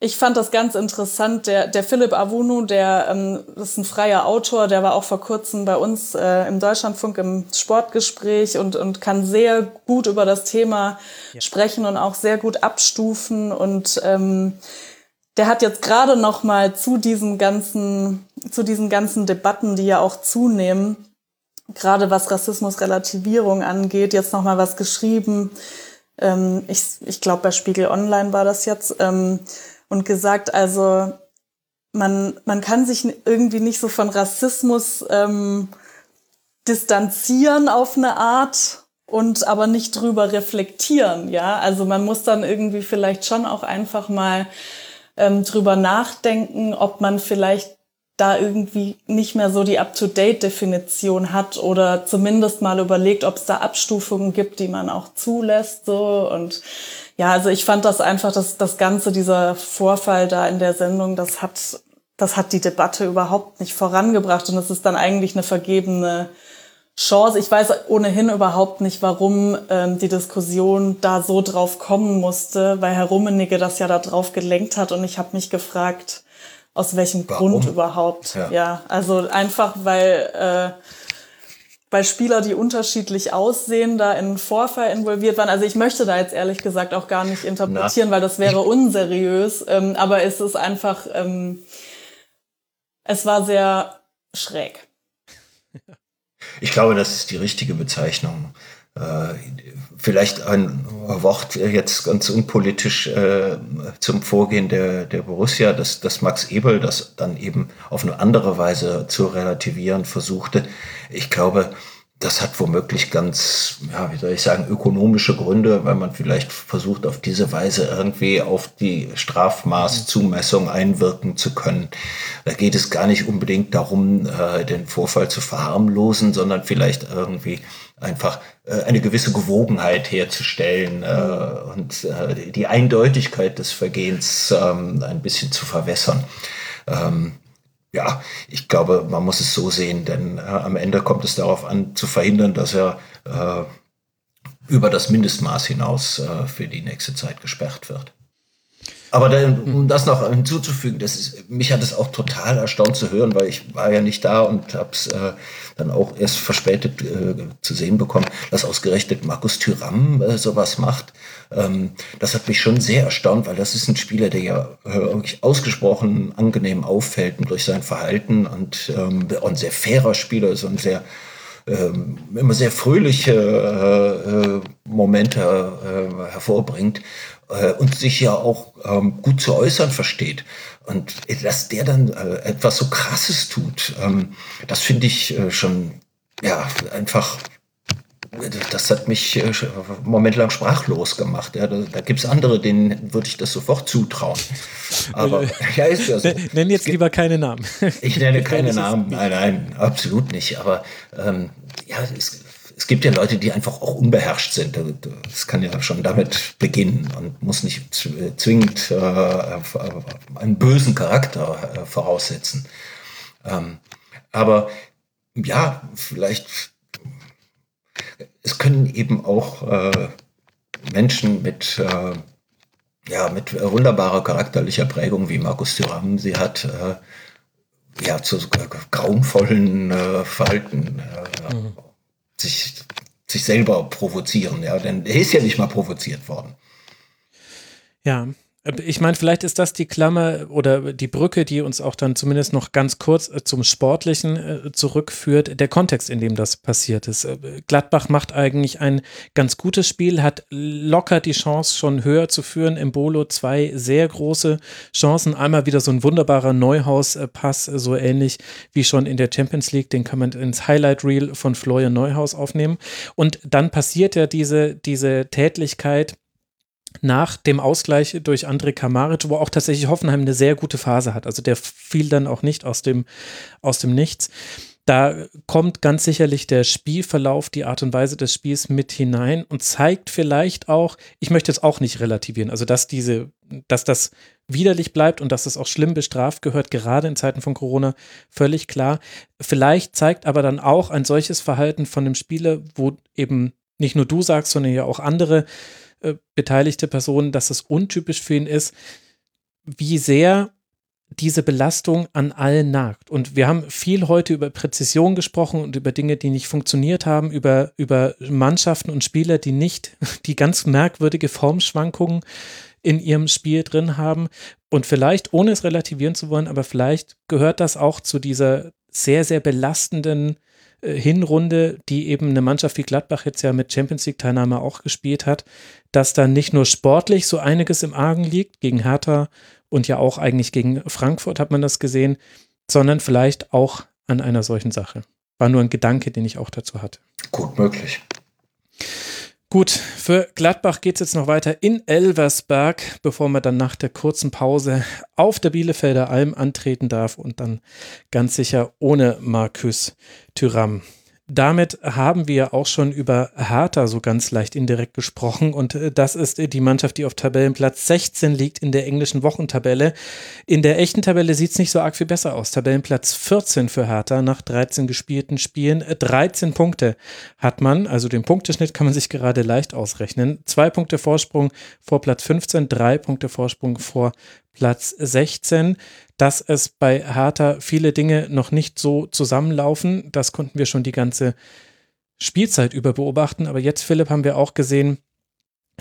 [SPEAKER 4] ich fand das ganz interessant. Der, der Philipp Avunu, der ähm, ist ein freier Autor, der war auch vor kurzem bei uns äh, im Deutschlandfunk im Sportgespräch und, und kann sehr gut über das Thema ja. sprechen und auch sehr gut abstufen. Und ähm, der hat jetzt gerade noch mal zu diesen ganzen, zu diesen ganzen Debatten, die ja auch zunehmen, gerade was Rassismusrelativierung angeht, jetzt noch mal was geschrieben. Ähm, ich ich glaube, bei Spiegel Online war das jetzt. Ähm, und gesagt, also man, man kann sich irgendwie nicht so von Rassismus ähm, distanzieren auf eine Art und aber nicht drüber reflektieren, ja. Also man muss dann irgendwie vielleicht schon auch einfach mal ähm, drüber nachdenken, ob man vielleicht da irgendwie nicht mehr so die Up-to-Date-Definition hat oder zumindest mal überlegt, ob es da Abstufungen gibt, die man auch zulässt, so. Und ja, also ich fand das einfach, dass das Ganze, dieser Vorfall da in der Sendung, das hat, das hat die Debatte überhaupt nicht vorangebracht. Und es ist dann eigentlich eine vergebene Chance. Ich weiß ohnehin überhaupt nicht, warum ähm, die Diskussion da so drauf kommen musste, weil Herr Rummenigge das ja da drauf gelenkt hat und ich habe mich gefragt, aus welchem warum? Grund überhaupt. Ja. ja, also einfach, weil äh, bei Spieler, die unterschiedlich aussehen, da in Vorfall involviert waren. Also ich möchte da jetzt ehrlich gesagt auch gar nicht interpretieren, Na. weil das wäre unseriös. Ähm, aber es ist einfach, ähm, es war sehr schräg.
[SPEAKER 6] Ich glaube, das ist die richtige Bezeichnung. Äh, vielleicht ein Wort jetzt ganz unpolitisch äh, zum Vorgehen der, der Borussia, dass, dass Max Ebel das dann eben auf eine andere Weise zu relativieren versuchte. Ich glaube, das hat womöglich ganz, ja, wie soll ich sagen, ökonomische Gründe, weil man vielleicht versucht, auf diese Weise irgendwie auf die Strafmaßzumessung einwirken zu können. Da geht es gar nicht unbedingt darum, äh, den Vorfall zu verharmlosen, sondern vielleicht irgendwie einfach äh, eine gewisse Gewogenheit herzustellen äh, und die Eindeutigkeit des Vergehens ähm, ein bisschen zu verwässern. Ähm, ja, ich glaube, man muss es so sehen, denn äh, am Ende kommt es darauf an, zu verhindern, dass er äh, über das Mindestmaß hinaus äh, für die nächste Zeit gesperrt wird. Aber dann, um das noch hinzuzufügen, das ist, mich hat es auch total erstaunt zu hören, weil ich war ja nicht da und habe es äh, dann auch erst verspätet äh, zu sehen bekommen, dass ausgerechnet Markus Thüram äh, sowas macht. Ähm, das hat mich schon sehr erstaunt, weil das ist ein Spieler, der ja äh, wirklich ausgesprochen angenehm auffällt durch sein Verhalten und ähm, ein sehr fairer Spieler, so ein sehr ähm, immer sehr fröhliche äh, äh Momente äh, hervorbringt äh, und sich ja auch ähm, gut zu äußern versteht. Und dass der dann äh, etwas so Krasses tut, ähm, das finde ich äh, schon ja einfach das hat mich äh, momentan sprachlos gemacht. Ja, da da gibt es andere, denen würde ich das sofort zutrauen. Aber
[SPEAKER 3] ja, ist ja so. Nenn jetzt lieber keine Namen.
[SPEAKER 6] Ich nenne keine Namen. Nein, nein, absolut nicht. Aber ähm, ja, es, es gibt ja Leute, die einfach auch unbeherrscht sind. Das kann ja schon damit beginnen und muss nicht zwingend äh, einen bösen Charakter äh, voraussetzen. Ähm, aber ja, vielleicht, es können eben auch äh, Menschen mit, äh, ja, mit wunderbarer charakterlicher Prägung, wie Markus Thüram sie hat, äh, ja, zu grauenvollen äh, Verhalten mhm sich, sich selber provozieren, ja, denn er ist ja nicht mal provoziert worden.
[SPEAKER 3] Ja, ich meine, vielleicht ist das die Klammer oder die Brücke, die uns auch dann zumindest noch ganz kurz äh, zum Sportlichen äh, zurückführt, der Kontext, in dem das passiert ist. Äh, Gladbach macht eigentlich ein ganz gutes Spiel, hat locker die Chance, schon höher zu führen. Im Bolo zwei sehr große Chancen. Einmal wieder so ein wunderbarer Neuhaus-Pass, so ähnlich wie schon in der Champions League. Den kann man ins Highlight-Reel von Florian Neuhaus aufnehmen. Und dann passiert ja diese, diese Tätlichkeit, nach dem Ausgleich durch André Kamaric, wo auch tatsächlich Hoffenheim eine sehr gute Phase hat. Also der fiel dann auch nicht aus dem, aus dem Nichts. da kommt ganz sicherlich der Spielverlauf, die Art und Weise des Spiels mit hinein und zeigt vielleicht auch, ich möchte es auch nicht relativieren, also dass diese, dass das widerlich bleibt und dass es auch schlimm bestraft gehört, gerade in Zeiten von Corona, völlig klar. Vielleicht zeigt aber dann auch ein solches Verhalten von dem Spieler, wo eben nicht nur du sagst, sondern ja auch andere äh, beteiligte Personen, dass es untypisch für ihn ist, wie sehr diese Belastung an allen nagt. Und wir haben viel heute über Präzision gesprochen und über Dinge, die nicht funktioniert haben, über, über Mannschaften und Spieler, die nicht, die ganz merkwürdige Formschwankungen in ihrem Spiel drin haben. Und vielleicht, ohne es relativieren zu wollen, aber vielleicht gehört das auch zu dieser sehr, sehr belastenden Hinrunde, die eben eine Mannschaft wie Gladbach jetzt ja mit Champions League-Teilnahme auch gespielt hat, dass da nicht nur sportlich so einiges im Argen liegt, gegen Hertha und ja auch eigentlich gegen Frankfurt hat man das gesehen, sondern vielleicht auch an einer solchen Sache. War nur ein Gedanke, den ich auch dazu hatte.
[SPEAKER 6] Gut möglich.
[SPEAKER 3] Gut, für Gladbach geht es jetzt noch weiter in Elversberg, bevor man dann nach der kurzen Pause auf der Bielefelder Alm antreten darf und dann ganz sicher ohne Markus Thüram damit haben wir auch schon über Hertha so ganz leicht indirekt gesprochen und äh, das ist die Mannschaft, die auf Tabellenplatz 16 liegt in der englischen Wochentabelle. In der echten Tabelle sieht es nicht so arg viel besser aus. Tabellenplatz 14 für Hertha nach 13 gespielten Spielen. 13 Punkte hat man, also den Punkteschnitt kann man sich gerade leicht ausrechnen. Zwei Punkte Vorsprung vor Platz 15, drei Punkte Vorsprung vor Platz 16 dass es bei Hertha viele Dinge noch nicht so zusammenlaufen. Das konnten wir schon die ganze Spielzeit über beobachten. Aber jetzt, Philipp, haben wir auch gesehen,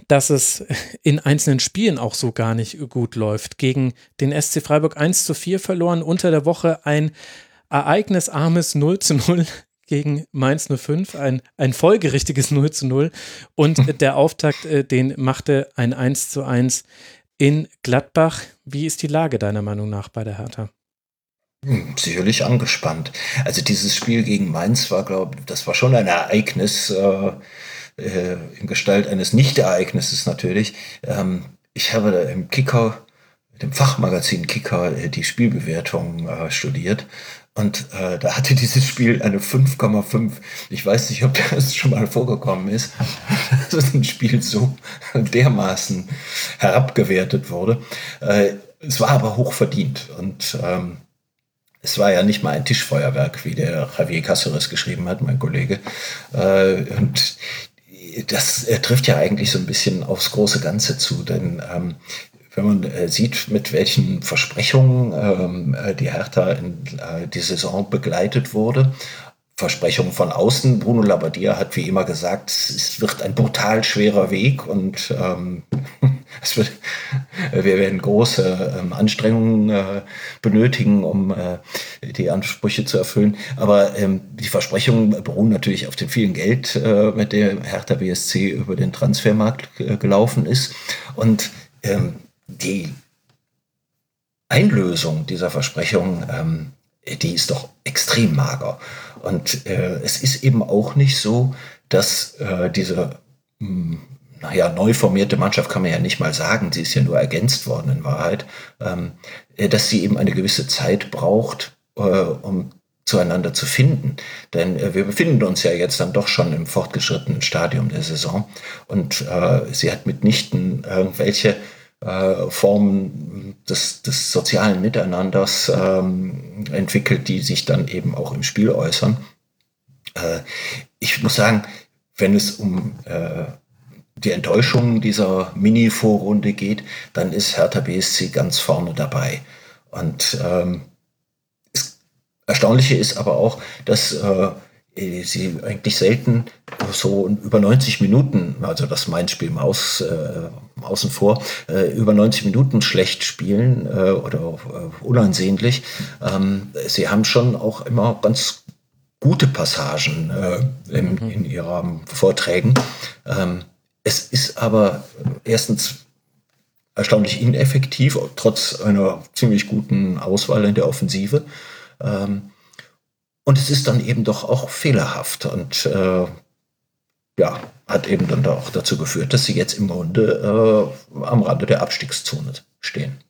[SPEAKER 3] dass es in einzelnen Spielen auch so gar nicht gut läuft. Gegen den SC Freiburg 1 zu 4 verloren, unter der Woche ein ereignisarmes 0 zu 0 gegen Mainz 05, ein, ein folgerichtiges 0 zu 0 und der Auftakt, äh, den machte ein 1 zu 1 in Gladbach. Wie ist die Lage deiner Meinung nach bei der Hertha?
[SPEAKER 6] Hm, sicherlich angespannt. Also dieses Spiel gegen Mainz war, glaube ich, das war schon ein Ereignis äh, äh, in Gestalt eines Nicht-Ereignisses natürlich. Ähm, ich habe im Kicker, dem Fachmagazin Kicker, äh, die Spielbewertung äh, studiert und äh, da hatte dieses Spiel eine 5,5. Ich weiß nicht, ob das schon mal vorgekommen ist, dass ein Spiel so dermaßen herabgewertet wurde. Äh, es war aber hoch verdient und ähm, es war ja nicht mal ein Tischfeuerwerk, wie der Javier Cáceres geschrieben hat, mein Kollege. Äh, und das trifft ja eigentlich so ein bisschen aufs große Ganze zu, denn ähm, wenn man äh, sieht, mit welchen Versprechungen ähm, äh, die Hertha in äh, die Saison begleitet wurde. Versprechungen von außen. Bruno Labbadia hat wie immer gesagt, es wird ein brutal schwerer Weg und ähm, es wird, wir werden große ähm, Anstrengungen äh, benötigen, um äh, die Ansprüche zu erfüllen. Aber ähm, die Versprechungen beruhen natürlich auf dem vielen Geld, äh, mit dem Hertha BSC über den Transfermarkt gelaufen ist. Und ähm, die Einlösung dieser Versprechung, ähm, die ist doch extrem mager. Und äh, es ist eben auch nicht so, dass äh, diese, mh, hm, naja, neu formierte Mannschaft kann man ja nicht mal sagen, sie ist ja nur ergänzt worden in Wahrheit, ähm, äh, dass sie eben eine gewisse Zeit braucht, äh, um zueinander zu finden. Denn äh, wir befinden uns ja jetzt dann doch schon im fortgeschrittenen Stadium der Saison und äh, sie hat mitnichten irgendwelche äh, Formen des, des sozialen Miteinanders ähm, entwickelt, die sich dann eben auch im Spiel äußern. Äh, ich muss sagen, wenn es um äh, die Enttäuschung dieser Mini-Vorrunde geht, dann ist Hertha BSC ganz vorne dabei. Und ähm, das Erstaunliche ist aber auch, dass äh, sie eigentlich selten so über 90 Minuten, also das mein Spiel mal aus, äh, außen vor, äh, über 90 Minuten schlecht spielen äh, oder äh, unansehnlich. Ähm, sie haben schon auch immer ganz gute Passagen äh, in, mhm. in ihren Vorträgen. Ähm, es ist aber erstens erstaunlich ineffektiv, trotz einer ziemlich guten Auswahl in der Offensive. Ähm, und es ist dann eben doch auch fehlerhaft und äh, ja, hat eben dann auch dazu geführt, dass sie jetzt im Grunde äh, am Rande der Abstiegszone stehen.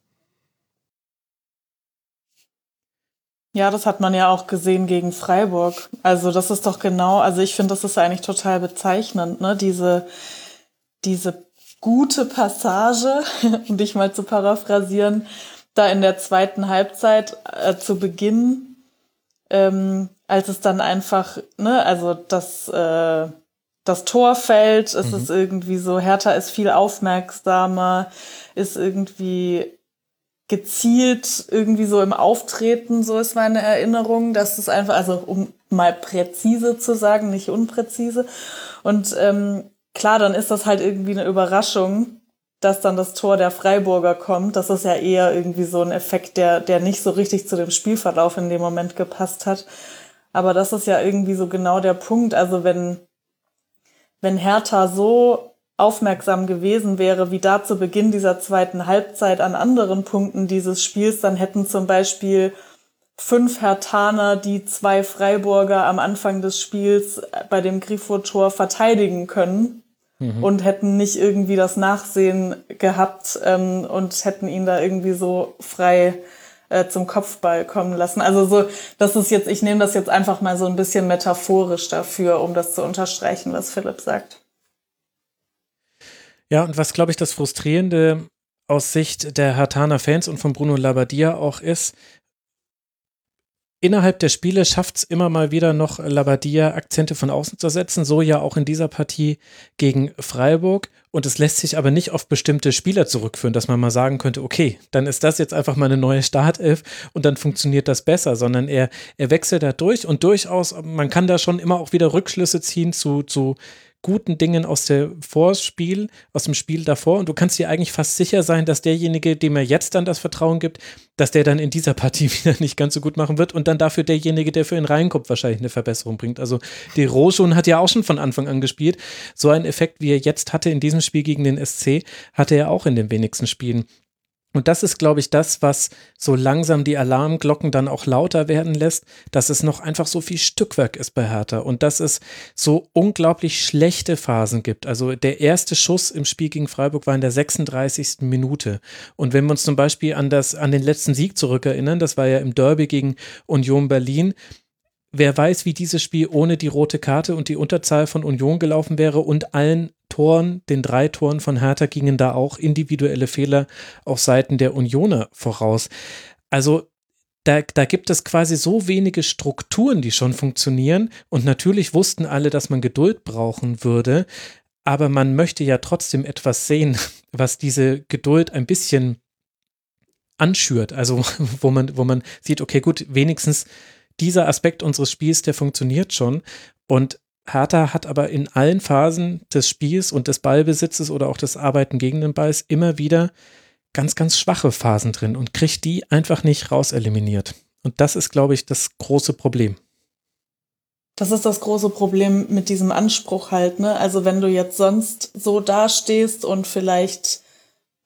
[SPEAKER 4] Ja, das hat man ja auch gesehen gegen Freiburg. Also das ist doch genau, also ich finde, das ist eigentlich total bezeichnend, ne? Diese, diese gute Passage, um dich mal zu paraphrasieren, da in der zweiten Halbzeit äh, zu Beginn, ähm, als es dann einfach, ne, also das, äh, das Tor fällt, es mhm. ist irgendwie so, Hertha ist viel aufmerksamer, ist irgendwie gezielt irgendwie so im Auftreten, so ist meine Erinnerung, dass es einfach, also um mal präzise zu sagen, nicht unpräzise. Und ähm, klar, dann ist das halt irgendwie eine Überraschung, dass dann das Tor der Freiburger kommt. Das ist ja eher irgendwie so ein Effekt, der, der nicht so richtig zu dem Spielverlauf in dem Moment gepasst hat. Aber das ist ja irgendwie so genau der Punkt. Also wenn, wenn Hertha so aufmerksam gewesen wäre, wie da zu Beginn dieser zweiten Halbzeit an anderen Punkten dieses Spiels, dann hätten zum Beispiel fünf Hertaner die zwei Freiburger am Anfang des Spiels bei dem Grifo-Tor verteidigen können mhm. und hätten nicht irgendwie das Nachsehen gehabt ähm, und hätten ihn da irgendwie so frei äh, zum Kopfball kommen lassen. Also so, das ist jetzt, ich nehme das jetzt einfach mal so ein bisschen metaphorisch dafür, um das zu unterstreichen, was Philipp sagt.
[SPEAKER 3] Ja, und was, glaube ich, das Frustrierende aus Sicht der Hartaner Fans und von Bruno Labbadia auch ist, innerhalb der Spiele schafft es immer mal wieder noch Labadia Akzente von außen zu setzen, so ja auch in dieser Partie gegen Freiburg. Und es lässt sich aber nicht auf bestimmte Spieler zurückführen, dass man mal sagen könnte, okay, dann ist das jetzt einfach mal eine neue Startelf und dann funktioniert das besser, sondern er, er wechselt da durch und durchaus, man kann da schon immer auch wieder Rückschlüsse ziehen zu, zu guten Dingen aus dem Vorspiel, aus dem Spiel davor. Und du kannst dir eigentlich fast sicher sein, dass derjenige, dem er jetzt dann das Vertrauen gibt, dass der dann in dieser Partie wieder nicht ganz so gut machen wird und dann dafür derjenige, der für ihn reinkommt, wahrscheinlich eine Verbesserung bringt. Also die Roschon hat ja auch schon von Anfang an gespielt. So einen Effekt, wie er jetzt hatte in diesem Spiel gegen den SC, hatte er auch in den wenigsten Spielen. Und das ist, glaube ich, das, was so langsam die Alarmglocken dann auch lauter werden lässt, dass es noch einfach so viel Stückwerk ist bei Hertha und dass es so unglaublich schlechte Phasen gibt. Also der erste Schuss im Spiel gegen Freiburg war in der 36. Minute. Und wenn wir uns zum Beispiel an, das, an den letzten Sieg zurückerinnern, das war ja im Derby gegen Union Berlin, wer weiß, wie dieses Spiel ohne die rote Karte und die Unterzahl von Union gelaufen wäre und allen Toren, den drei Toren von Hertha gingen da auch individuelle Fehler auf Seiten der Unioner voraus. Also da, da, gibt es quasi so wenige Strukturen, die schon funktionieren. Und natürlich wussten alle, dass man Geduld brauchen würde. Aber man möchte ja trotzdem etwas sehen, was diese Geduld ein bisschen anschürt. Also wo man, wo man sieht, okay, gut, wenigstens dieser Aspekt unseres Spiels, der funktioniert schon. Und Hertha hat aber in allen Phasen des Spiels und des Ballbesitzes oder auch des Arbeiten gegen den Ball immer wieder ganz, ganz schwache Phasen drin und kriegt die einfach nicht rauseliminiert. Und das ist, glaube ich, das große Problem.
[SPEAKER 4] Das ist das große Problem mit diesem Anspruch halt, ne? Also wenn du jetzt sonst so dastehst und vielleicht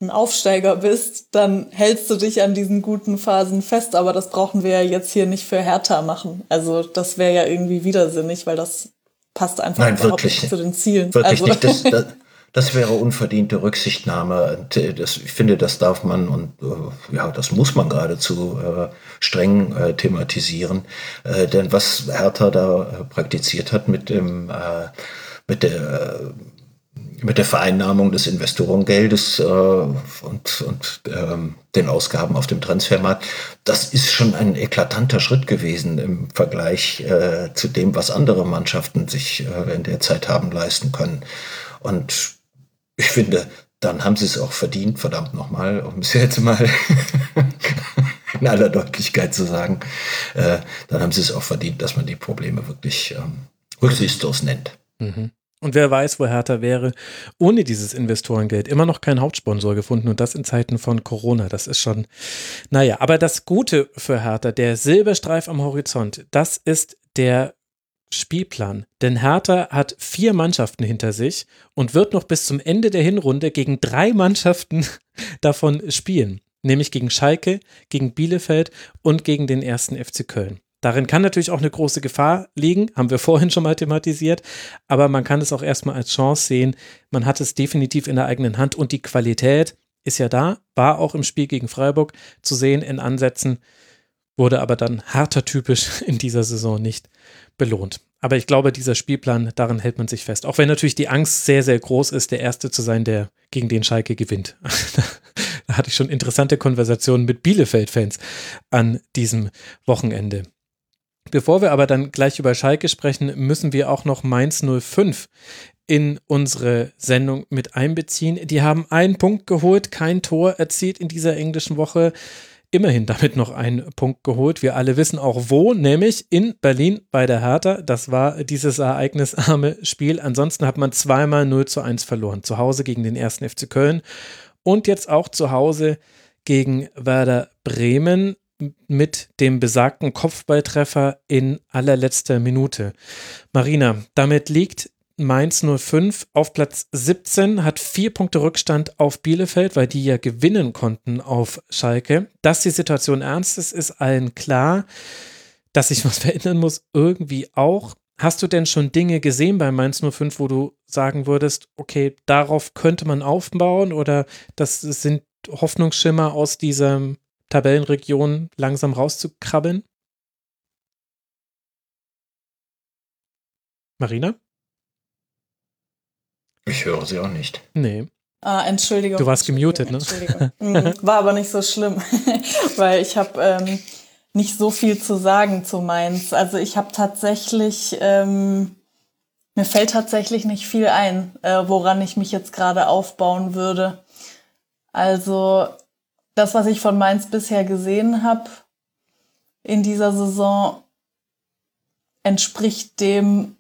[SPEAKER 4] ein Aufsteiger bist, dann hältst du dich an diesen guten Phasen fest. Aber das brauchen wir ja jetzt hier nicht für Hertha machen. Also das wäre ja irgendwie widersinnig, weil das passt einfach
[SPEAKER 6] Nein, wirklich,
[SPEAKER 4] nicht zu den Zielen.
[SPEAKER 6] Wirklich also. nicht. Das, das, das, wäre unverdiente Rücksichtnahme. Äh, das, ich finde, das darf man und äh, ja, das muss man geradezu äh, streng äh, thematisieren. Äh, denn was Hertha da äh, praktiziert hat mit dem mit der mit der Vereinnahmung des Investorengeldes äh, und, und ähm, den Ausgaben auf dem Transfermarkt, das ist schon ein eklatanter Schritt gewesen im Vergleich äh, zu dem, was andere Mannschaften sich äh, in der Zeit haben leisten können. Und ich finde, dann haben sie es auch verdient, verdammt nochmal, um es jetzt mal in aller Deutlichkeit zu sagen, äh, dann haben sie es auch verdient, dass man die Probleme wirklich ähm, rücksichtslos nennt.
[SPEAKER 3] Mhm. Und wer weiß, wo Hertha wäre, ohne dieses Investorengeld. Immer noch kein Hauptsponsor gefunden und das in Zeiten von Corona. Das ist schon, naja, aber das Gute für Hertha, der Silberstreif am Horizont, das ist der Spielplan. Denn Hertha hat vier Mannschaften hinter sich und wird noch bis zum Ende der Hinrunde gegen drei Mannschaften davon spielen. Nämlich gegen Schalke, gegen Bielefeld und gegen den ersten FC Köln. Darin kann natürlich auch eine große Gefahr liegen, haben wir vorhin schon mal thematisiert, aber man kann es auch erstmal als Chance sehen. Man hat es definitiv in der eigenen Hand und die Qualität ist ja da, war auch im Spiel gegen Freiburg zu sehen in Ansätzen. wurde aber dann härter typisch in dieser Saison nicht belohnt. Aber ich glaube, dieser Spielplan, daran hält man sich fest. Auch wenn natürlich die Angst sehr, sehr groß ist, der Erste zu sein, der gegen den Schalke gewinnt. da hatte ich schon interessante Konversationen mit Bielefeld-Fans an diesem Wochenende. Bevor wir aber dann gleich über Schalke sprechen, müssen wir auch noch Mainz 05 in unsere Sendung mit einbeziehen. Die haben einen Punkt geholt, kein Tor erzielt in dieser englischen Woche immerhin damit noch einen Punkt geholt. Wir alle wissen auch wo, nämlich in Berlin bei der Hertha. Das war dieses ereignisarme Spiel. Ansonsten hat man zweimal 0 zu 1 verloren. Zu Hause gegen den ersten FC Köln und jetzt auch zu Hause gegen Werder Bremen mit dem besagten Kopfballtreffer in allerletzter Minute. Marina, damit liegt Mainz 05 auf Platz 17, hat vier Punkte Rückstand auf Bielefeld, weil die ja gewinnen konnten auf Schalke. Dass die Situation ernst ist, ist allen klar. Dass sich was verändern muss, irgendwie auch. Hast du denn schon Dinge gesehen bei Mainz 05, wo du sagen würdest, okay, darauf könnte man aufbauen oder das sind Hoffnungsschimmer aus dieser Tabellenregion langsam rauszukrabbeln? Marina?
[SPEAKER 6] Ich höre sie auch nicht.
[SPEAKER 3] Nee.
[SPEAKER 4] Ah, Entschuldigung.
[SPEAKER 3] Du warst gemutet, ne?
[SPEAKER 4] Mhm, war aber nicht so schlimm, weil ich habe ähm, nicht so viel zu sagen zu Mainz. Also ich habe tatsächlich, ähm, mir fällt tatsächlich nicht viel ein, äh, woran ich mich jetzt gerade aufbauen würde. Also das, was ich von Mainz bisher gesehen habe in dieser Saison, entspricht dem,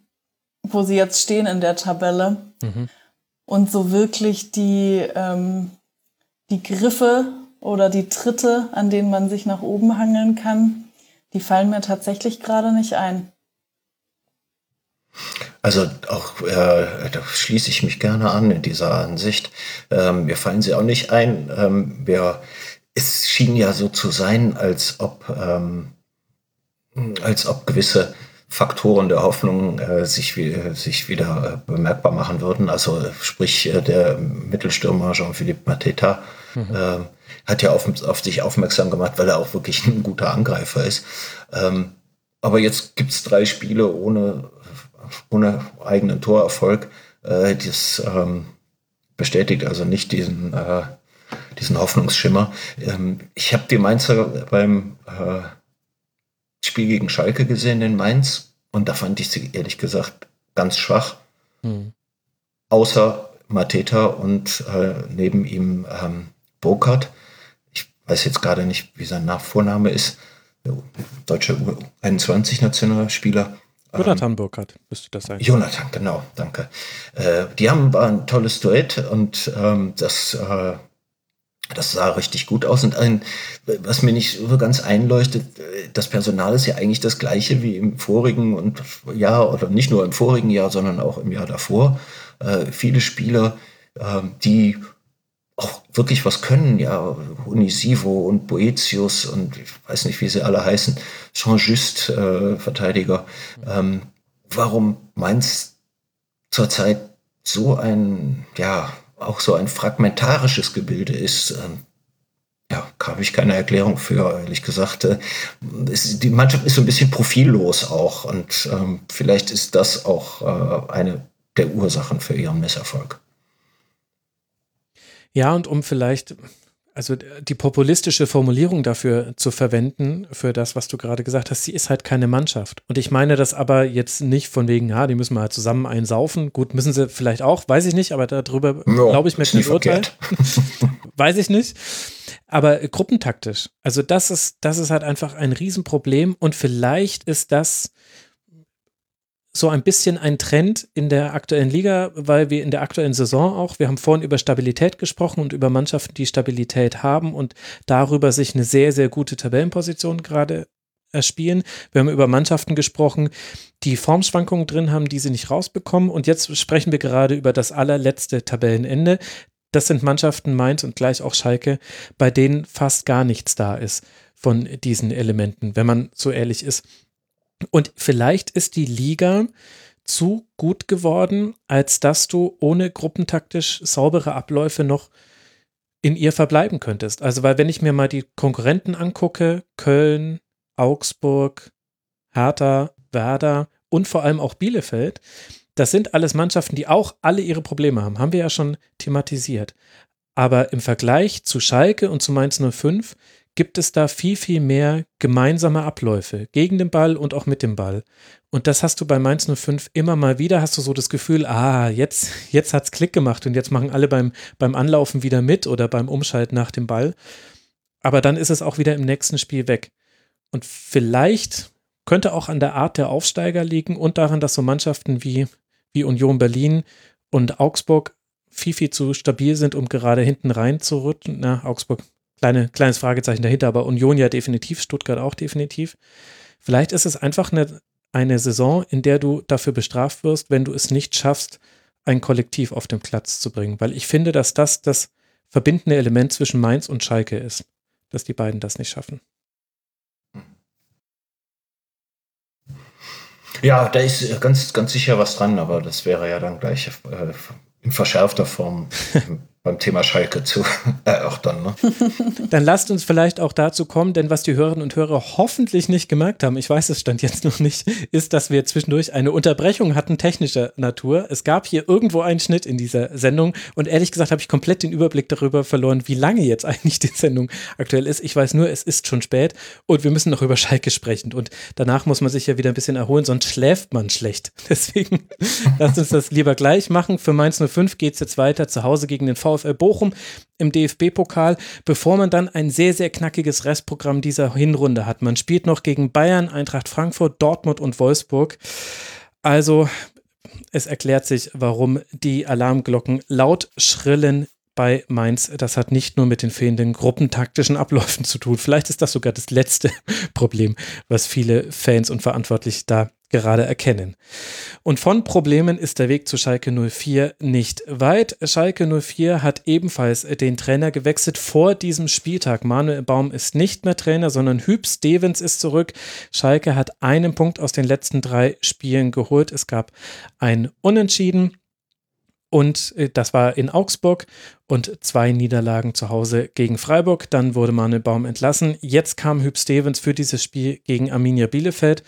[SPEAKER 4] wo sie jetzt stehen in der Tabelle. Mhm. Und so wirklich die, ähm, die Griffe oder die Tritte, an denen man sich nach oben hangeln kann, die fallen mir tatsächlich gerade nicht ein.
[SPEAKER 6] Also auch, äh, da schließe ich mich gerne an in dieser Ansicht. Ähm, mir fallen sie auch nicht ein. Ähm, wir, es schien ja so zu sein, als ob, ähm, als ob gewisse Faktoren der Hoffnung äh, sich, äh, sich wieder äh, bemerkbar machen würden. Also sprich, äh, der Mittelstürmer Jean-Philippe Mateta mhm. Äh, hat ja auf, auf, sich aufmerksam gemacht, weil er auch wirklich ein guter Angreifer ist. Ähm, aber jetzt gibt es drei Spiele ohne, ohne eigenen Torerfolg. Äh, das ähm, bestätigt also nicht diesen, diesen Hoffnungsschimmer. Ähm, ich habe die Mainzer beim Spiel gegen Schalke gesehen in Mainz und da fand ich sie ehrlich gesagt ganz schwach. Hm. Außer Mateta und äh, neben ihm ähm, Burkhardt. Ich weiß jetzt gerade nicht, wie sein Nachvorname ist. Deutscher 21-Nationalspieler.
[SPEAKER 3] Jonathan ähm, Burkhardt müsste das sein.
[SPEAKER 6] Jonathan, genau, danke. Äh, die haben war ein tolles Duett und ähm, das äh, das sah richtig gut aus. Und ein, was mir nicht so ganz einleuchtet, das Personal ist ja eigentlich das gleiche wie im vorigen und Jahr oder nicht nur im vorigen Jahr, sondern auch im Jahr davor. Äh, viele Spieler, äh, die auch wirklich was können, ja, Unisivo und Boetius und ich weiß nicht, wie sie alle heißen, Jean-Just, äh, Verteidiger. Ähm, warum Mainz zurzeit so ein, ja, auch so ein fragmentarisches Gebilde ist, ähm, ja, habe ich keine Erklärung für, ehrlich gesagt. Äh, die Mannschaft ist so ein bisschen profillos auch und ähm, vielleicht ist das auch äh, eine der Ursachen für ihren Misserfolg.
[SPEAKER 3] Ja, und um vielleicht also die populistische Formulierung dafür zu verwenden, für das, was du gerade gesagt hast, sie ist halt keine Mannschaft. Und ich meine das aber jetzt nicht von wegen, ja, die müssen mal halt zusammen einsaufen. Gut, müssen sie vielleicht auch, weiß ich nicht, aber darüber ja, glaube ich mir kein Urteil. weiß ich nicht. Aber gruppentaktisch, also das ist, das ist halt einfach ein Riesenproblem und vielleicht ist das so ein bisschen ein Trend in der aktuellen Liga, weil wir in der aktuellen Saison auch, wir haben vorhin über Stabilität gesprochen und über Mannschaften, die Stabilität haben und darüber sich eine sehr, sehr gute Tabellenposition gerade erspielen. Wir haben über Mannschaften gesprochen, die Formschwankungen drin haben, die sie nicht rausbekommen. Und jetzt sprechen wir gerade über das allerletzte Tabellenende. Das sind Mannschaften Mainz und gleich auch Schalke, bei denen fast gar nichts da ist von diesen Elementen, wenn man so ehrlich ist. Und vielleicht ist die Liga zu gut geworden, als dass du ohne gruppentaktisch saubere Abläufe noch in ihr verbleiben könntest. Also, weil wenn ich mir mal die Konkurrenten angucke, Köln, Augsburg, Hertha, Werder und vor allem auch Bielefeld. Das sind alles Mannschaften, die auch alle ihre Probleme haben. Haben wir ja schon thematisiert. Aber im Vergleich zu Schalke und zu Mainz 05 gibt es da viel, viel mehr gemeinsame Abläufe gegen den Ball und auch mit dem Ball. Und das hast du bei Mainz 05 immer mal wieder, hast du so das Gefühl, ah, jetzt, jetzt es Klick gemacht und jetzt machen alle beim, beim Anlaufen wieder mit oder beim Umschalten nach dem Ball. Aber dann ist es auch wieder im nächsten Spiel weg. Und vielleicht könnte auch an der Art der Aufsteiger liegen und daran, dass so Mannschaften wie, wie Union Berlin und Augsburg viel, viel zu stabil sind, um gerade hinten rein zu rutschen. Na, Augsburg, kleine, kleines Fragezeichen dahinter, aber Union ja definitiv, Stuttgart auch definitiv. Vielleicht ist es einfach eine, eine Saison, in der du dafür bestraft wirst, wenn du es nicht schaffst, ein Kollektiv auf den Platz zu bringen. Weil ich finde, dass das das verbindende Element zwischen Mainz und Schalke ist, dass die beiden das nicht schaffen.
[SPEAKER 6] Ja, da ist ganz, ganz sicher was dran, aber das wäre ja dann gleich äh, in verschärfter Form beim Thema Schalke zu erörtern. Ne?
[SPEAKER 3] Dann lasst uns vielleicht auch dazu kommen, denn was die Hörerinnen und Hörer hoffentlich nicht gemerkt haben, ich weiß es stand jetzt noch nicht, ist, dass wir zwischendurch eine Unterbrechung hatten technischer Natur. Es gab hier irgendwo einen Schnitt in dieser Sendung und ehrlich gesagt habe ich komplett den Überblick darüber verloren, wie lange jetzt eigentlich die Sendung aktuell ist. Ich weiß nur, es ist schon spät und wir müssen noch über Schalke sprechen und danach muss man sich ja wieder ein bisschen erholen, sonst schläft man schlecht. Deswegen lasst uns das lieber gleich machen. Für Mainz 05 geht es jetzt weiter zu Hause gegen den VfL VfL Bochum im DFB-Pokal, bevor man dann ein sehr, sehr knackiges Restprogramm dieser Hinrunde hat. Man spielt noch gegen Bayern, Eintracht Frankfurt, Dortmund und Wolfsburg. Also es erklärt sich, warum die Alarmglocken laut schrillen bei Mainz. Das hat nicht nur mit den fehlenden gruppentaktischen Abläufen zu tun. Vielleicht ist das sogar das letzte Problem, was viele Fans und Verantwortliche da gerade erkennen. Und von Problemen ist der Weg zu Schalke 04 nicht weit. Schalke 04 hat ebenfalls den Trainer gewechselt vor diesem Spieltag. Manuel Baum ist nicht mehr Trainer, sondern Hüb Stevens ist zurück. Schalke hat einen Punkt aus den letzten drei Spielen geholt. Es gab ein Unentschieden. Und äh, das war in Augsburg und zwei Niederlagen zu Hause gegen Freiburg. Dann wurde Manuel Baum entlassen. Jetzt kam Hüb Stevens für dieses Spiel gegen Arminia Bielefeld.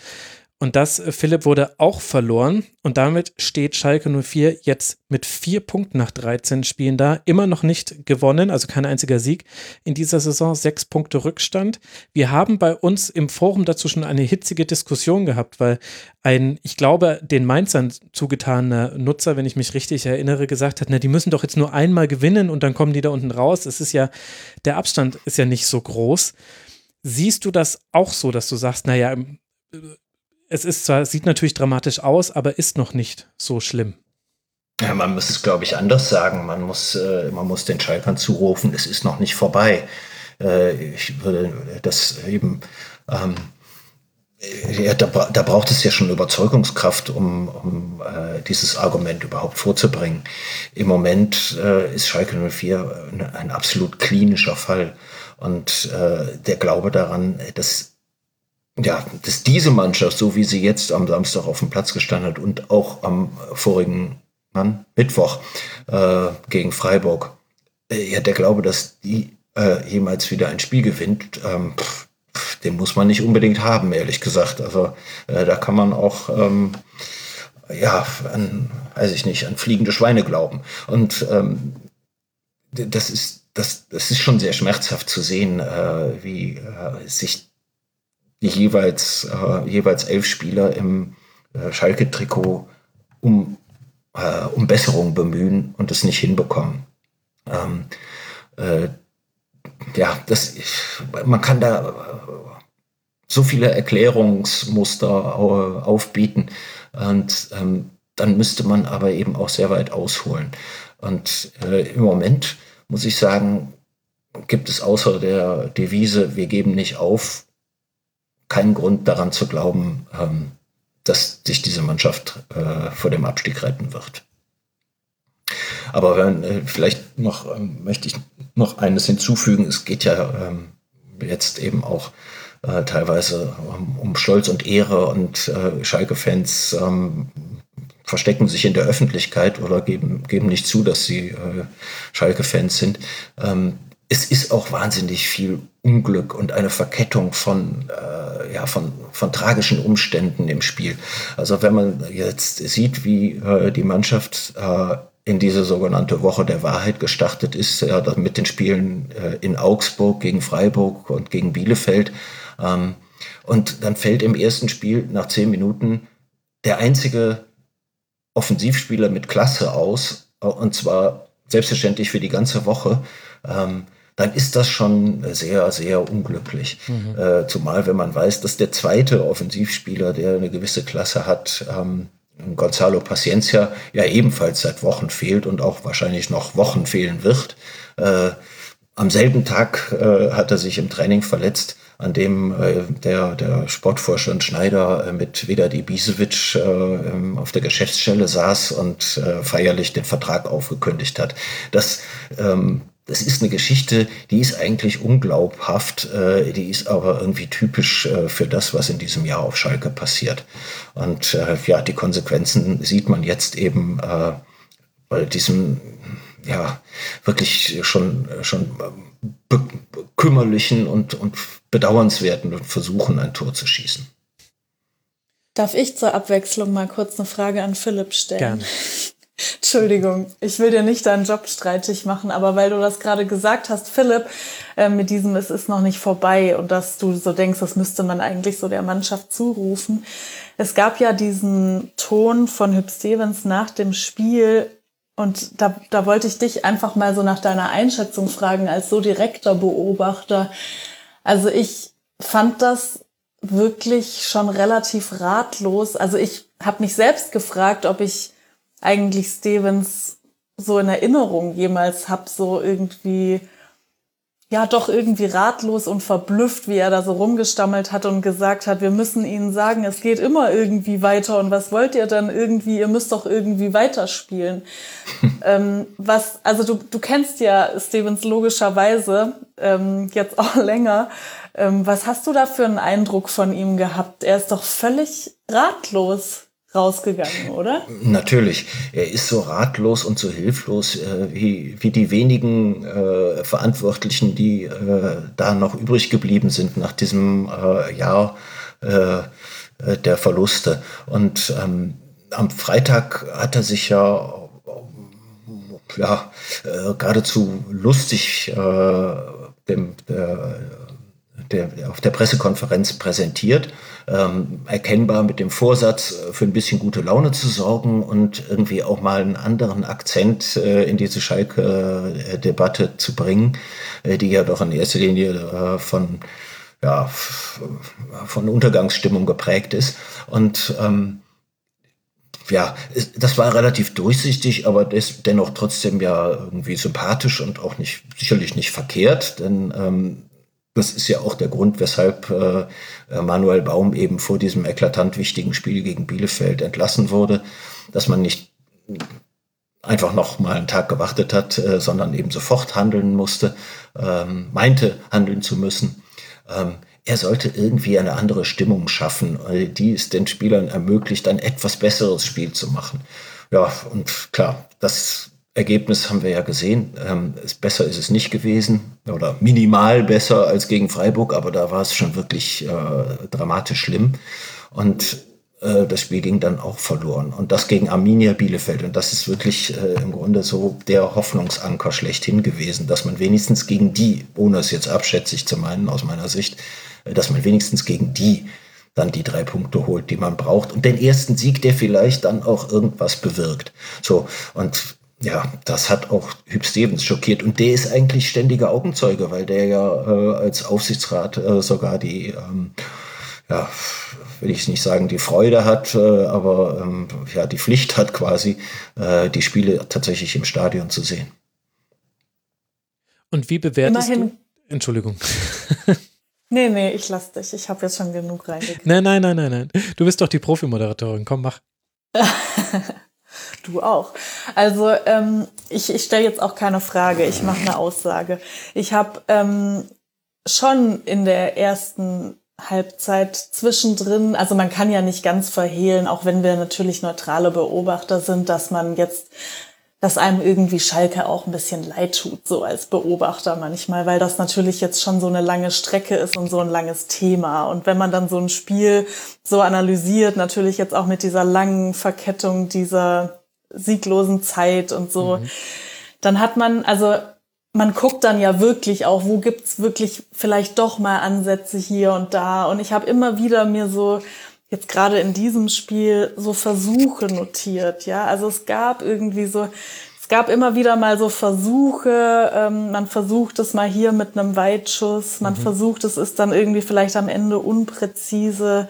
[SPEAKER 3] Und das, äh, Philipp, wurde auch verloren. Und damit steht Schalke 04 jetzt mit vier Punkten nach 13 Spielen da. Immer noch nicht gewonnen, also kein einziger Sieg in dieser Saison. Sechs Punkte Rückstand. Wir haben bei uns im Forum dazu schon eine hitzige Diskussion gehabt, weil ein, ich glaube, den Mainzern zugetaner Nutzer, wenn ich mich richtig erinnere, gesagt hat, na, die müssen doch jetzt nur einmal gewinnen und dann kommen die da unten raus. Es ist ja, der Abstand ist ja nicht so groß. Siehst du das auch so, dass du sagst, naja, es ist zwar, sieht natürlich dramatisch aus, aber ist noch nicht so schlimm.
[SPEAKER 6] Ja, man muss es, glaube ich, anders sagen. Man muss, äh, man muss den Schalkern zurufen, es ist noch nicht vorbei. Äh, ich würde das eben, ähm, ja, da, da, braucht es ja schon Überzeugungskraft, um, um äh, dieses Argument überhaupt vorzubringen. Im Moment äh, ist Schalke 04 ein, ein absolut klinischer Fall. Und äh, der Glaube daran, dass ja, dass diese Mannschaft, so wie sie jetzt am Samstag auf dem Platz gestanden hat und auch am vorigen Mann, Mittwoch äh, gegen Freiburg, äh, ja, der Glaube, dass die äh, jemals wieder ein Spiel gewinnt, ähm, pff, den muss man nicht unbedingt haben, ehrlich gesagt. Also äh, da kann man auch ähm, ja, an, weiß ich nicht, an fliegende Schweine glauben. Und ähm, das ist, das, das ist schon sehr schmerzhaft zu sehen, äh, wie äh, sich die jeweils, äh, jeweils elf Spieler im äh, Schalke-Trikot um, äh, um Besserung bemühen und es nicht hinbekommen. Ähm, äh, ja, das, man kann da äh, so viele Erklärungsmuster aufbieten und ähm, dann müsste man aber eben auch sehr weit ausholen. Und äh, im Moment muss ich sagen, gibt es außer der Devise, wir geben nicht auf, keinen Grund daran zu glauben, ähm, dass sich diese Mannschaft äh, vor dem Abstieg retten wird. Aber wenn, äh, vielleicht noch ähm, möchte ich noch eines hinzufügen. Es geht ja ähm, jetzt eben auch äh, teilweise um, um, Stolz und Ehre und äh, Schalke-Fans ähm, verstecken sich in der Öffentlichkeit oder geben, geben nicht zu, dass sie äh, Schalke-Fans sind. Ähm, es ist auch wahnsinnig viel Unglück und eine Verkettung von, äh, ja, von, von tragischen Umständen im Spiel. Also wenn man jetzt sieht, wie äh, die Mannschaft äh, in diese sogenannte Woche der Wahrheit gestartet ist, ja, mit den Spielen äh, in Augsburg gegen Freiburg und gegen Bielefeld. Ähm, und dann fällt im ersten Spiel nach zehn Minuten der einzige Offensivspieler mit Klasse aus, äh, und zwar selbstverständlich für die ganze Woche. Ähm, dann ist das schon sehr, sehr unglücklich. Mhm. Äh, zumal, wenn man weiß, dass der zweite Offensivspieler, der eine gewisse Klasse hat, ähm, Gonzalo Paciencia, ja ebenfalls seit Wochen fehlt und auch wahrscheinlich noch Wochen fehlen wird. Äh, am selben Tag äh, hat er sich im Training verletzt, an dem äh, der, der Sportvorstand Schneider äh, mit Vedadi Bisevic äh, auf der Geschäftsstelle saß und äh, feierlich den Vertrag aufgekündigt hat. Das ähm, das ist eine Geschichte, die ist eigentlich unglaubhaft, äh, die ist aber irgendwie typisch äh, für das, was in diesem Jahr auf Schalke passiert. Und äh, ja, die Konsequenzen sieht man jetzt eben äh, bei diesem ja wirklich schon schon kümmerlichen und, und bedauernswerten Versuchen, ein Tor zu schießen.
[SPEAKER 4] Darf ich zur Abwechslung mal kurz eine Frage an Philipp stellen?
[SPEAKER 3] Gerne.
[SPEAKER 4] Entschuldigung, ich will dir nicht deinen Job streitig machen, aber weil du das gerade gesagt hast, Philipp, äh, mit diesem Es ist noch nicht vorbei und dass du so denkst, das müsste man eigentlich so der Mannschaft zurufen. Es gab ja diesen Ton von Hüb Stevens nach dem Spiel und da, da wollte ich dich einfach mal so nach deiner Einschätzung fragen als so direkter Beobachter. Also ich fand das wirklich schon relativ ratlos. Also ich habe mich selbst gefragt, ob ich eigentlich Stevens so in Erinnerung jemals hab, so irgendwie, ja, doch irgendwie ratlos und verblüfft, wie er da so rumgestammelt hat und gesagt hat, wir müssen ihnen sagen, es geht immer irgendwie weiter und was wollt ihr dann irgendwie, ihr müsst doch irgendwie weiterspielen. ähm, was, also du, du kennst ja Stevens logischerweise, ähm, jetzt auch länger. Ähm, was hast du da für einen Eindruck von ihm gehabt? Er ist doch völlig ratlos rausgegangen, oder?
[SPEAKER 6] Natürlich. Er ist so ratlos und so hilflos äh, wie, wie die wenigen äh, Verantwortlichen, die äh, da noch übrig geblieben sind nach diesem äh, Jahr äh, äh, der Verluste. Und ähm, am Freitag hat er sich ja ja, geradezu lustig dem, der, der, auf der Pressekonferenz präsentiert ähm, erkennbar mit dem Vorsatz, äh, für ein bisschen gute Laune zu sorgen und irgendwie auch mal einen anderen Akzent äh, in diese Schalke-Debatte zu bringen, äh, die ja doch in erster Linie äh, von ja, von Untergangsstimmung geprägt ist. Und ähm, ja, das war relativ durchsichtig, aber des, dennoch trotzdem ja irgendwie sympathisch und auch nicht sicherlich nicht verkehrt, denn ähm, das ist ja auch der Grund, weshalb äh, Manuel Baum eben vor diesem eklatant wichtigen Spiel gegen Bielefeld entlassen wurde, dass man nicht einfach noch mal einen Tag gewartet hat, äh, sondern eben sofort handeln musste, ähm, meinte handeln zu müssen. Ähm, er sollte irgendwie eine andere Stimmung schaffen, äh, die es den Spielern ermöglicht, ein etwas besseres Spiel zu machen. Ja, und klar, das Ergebnis haben wir ja gesehen. Ähm, besser ist es nicht gewesen oder minimal besser als gegen Freiburg, aber da war es schon wirklich äh, dramatisch schlimm. Und äh, das Spiel ging dann auch verloren. Und das gegen Arminia Bielefeld. Und das ist wirklich äh, im Grunde so der Hoffnungsanker schlechthin gewesen, dass man wenigstens gegen die, ohne es jetzt abschätzig zu meinen aus meiner Sicht, äh, dass man wenigstens gegen die dann die drei Punkte holt, die man braucht. Und den ersten Sieg, der vielleicht dann auch irgendwas bewirkt. So, und ja, das hat auch Hüb Stevens schockiert. Und der ist eigentlich ständiger Augenzeuge, weil der ja äh, als Aufsichtsrat äh, sogar die, ähm, ja, will ich nicht sagen, die Freude hat, äh, aber ähm, ja, die Pflicht hat quasi, äh, die Spiele tatsächlich im Stadion zu sehen.
[SPEAKER 3] Und wie bewertest Immerhin. du? Entschuldigung.
[SPEAKER 4] Nee, nee, ich lass dich. Ich habe jetzt schon genug reingekriegt.
[SPEAKER 3] Nein, nein, nein, nein, nein. Du bist doch die Profi-Moderatorin. Komm, mach.
[SPEAKER 4] Du auch. Also ähm, ich, ich stelle jetzt auch keine Frage, ich mache eine Aussage. Ich habe ähm, schon in der ersten Halbzeit zwischendrin, also man kann ja nicht ganz verhehlen, auch wenn wir natürlich neutrale Beobachter sind, dass man jetzt dass einem irgendwie Schalke auch ein bisschen leid tut, so als Beobachter manchmal, weil das natürlich jetzt schon so eine lange Strecke ist und so ein langes Thema. Und wenn man dann so ein Spiel so analysiert, natürlich jetzt auch mit dieser langen Verkettung dieser sieglosen Zeit und so, mhm. dann hat man, also man guckt dann ja wirklich auch, wo gibt's wirklich vielleicht doch mal Ansätze hier und da. Und ich habe immer wieder mir so jetzt gerade in diesem Spiel so Versuche notiert, ja. Also es gab irgendwie so, es gab immer wieder mal so Versuche, ähm, man versucht es mal hier mit einem Weitschuss, man mhm. versucht es ist dann irgendwie vielleicht am Ende unpräzise.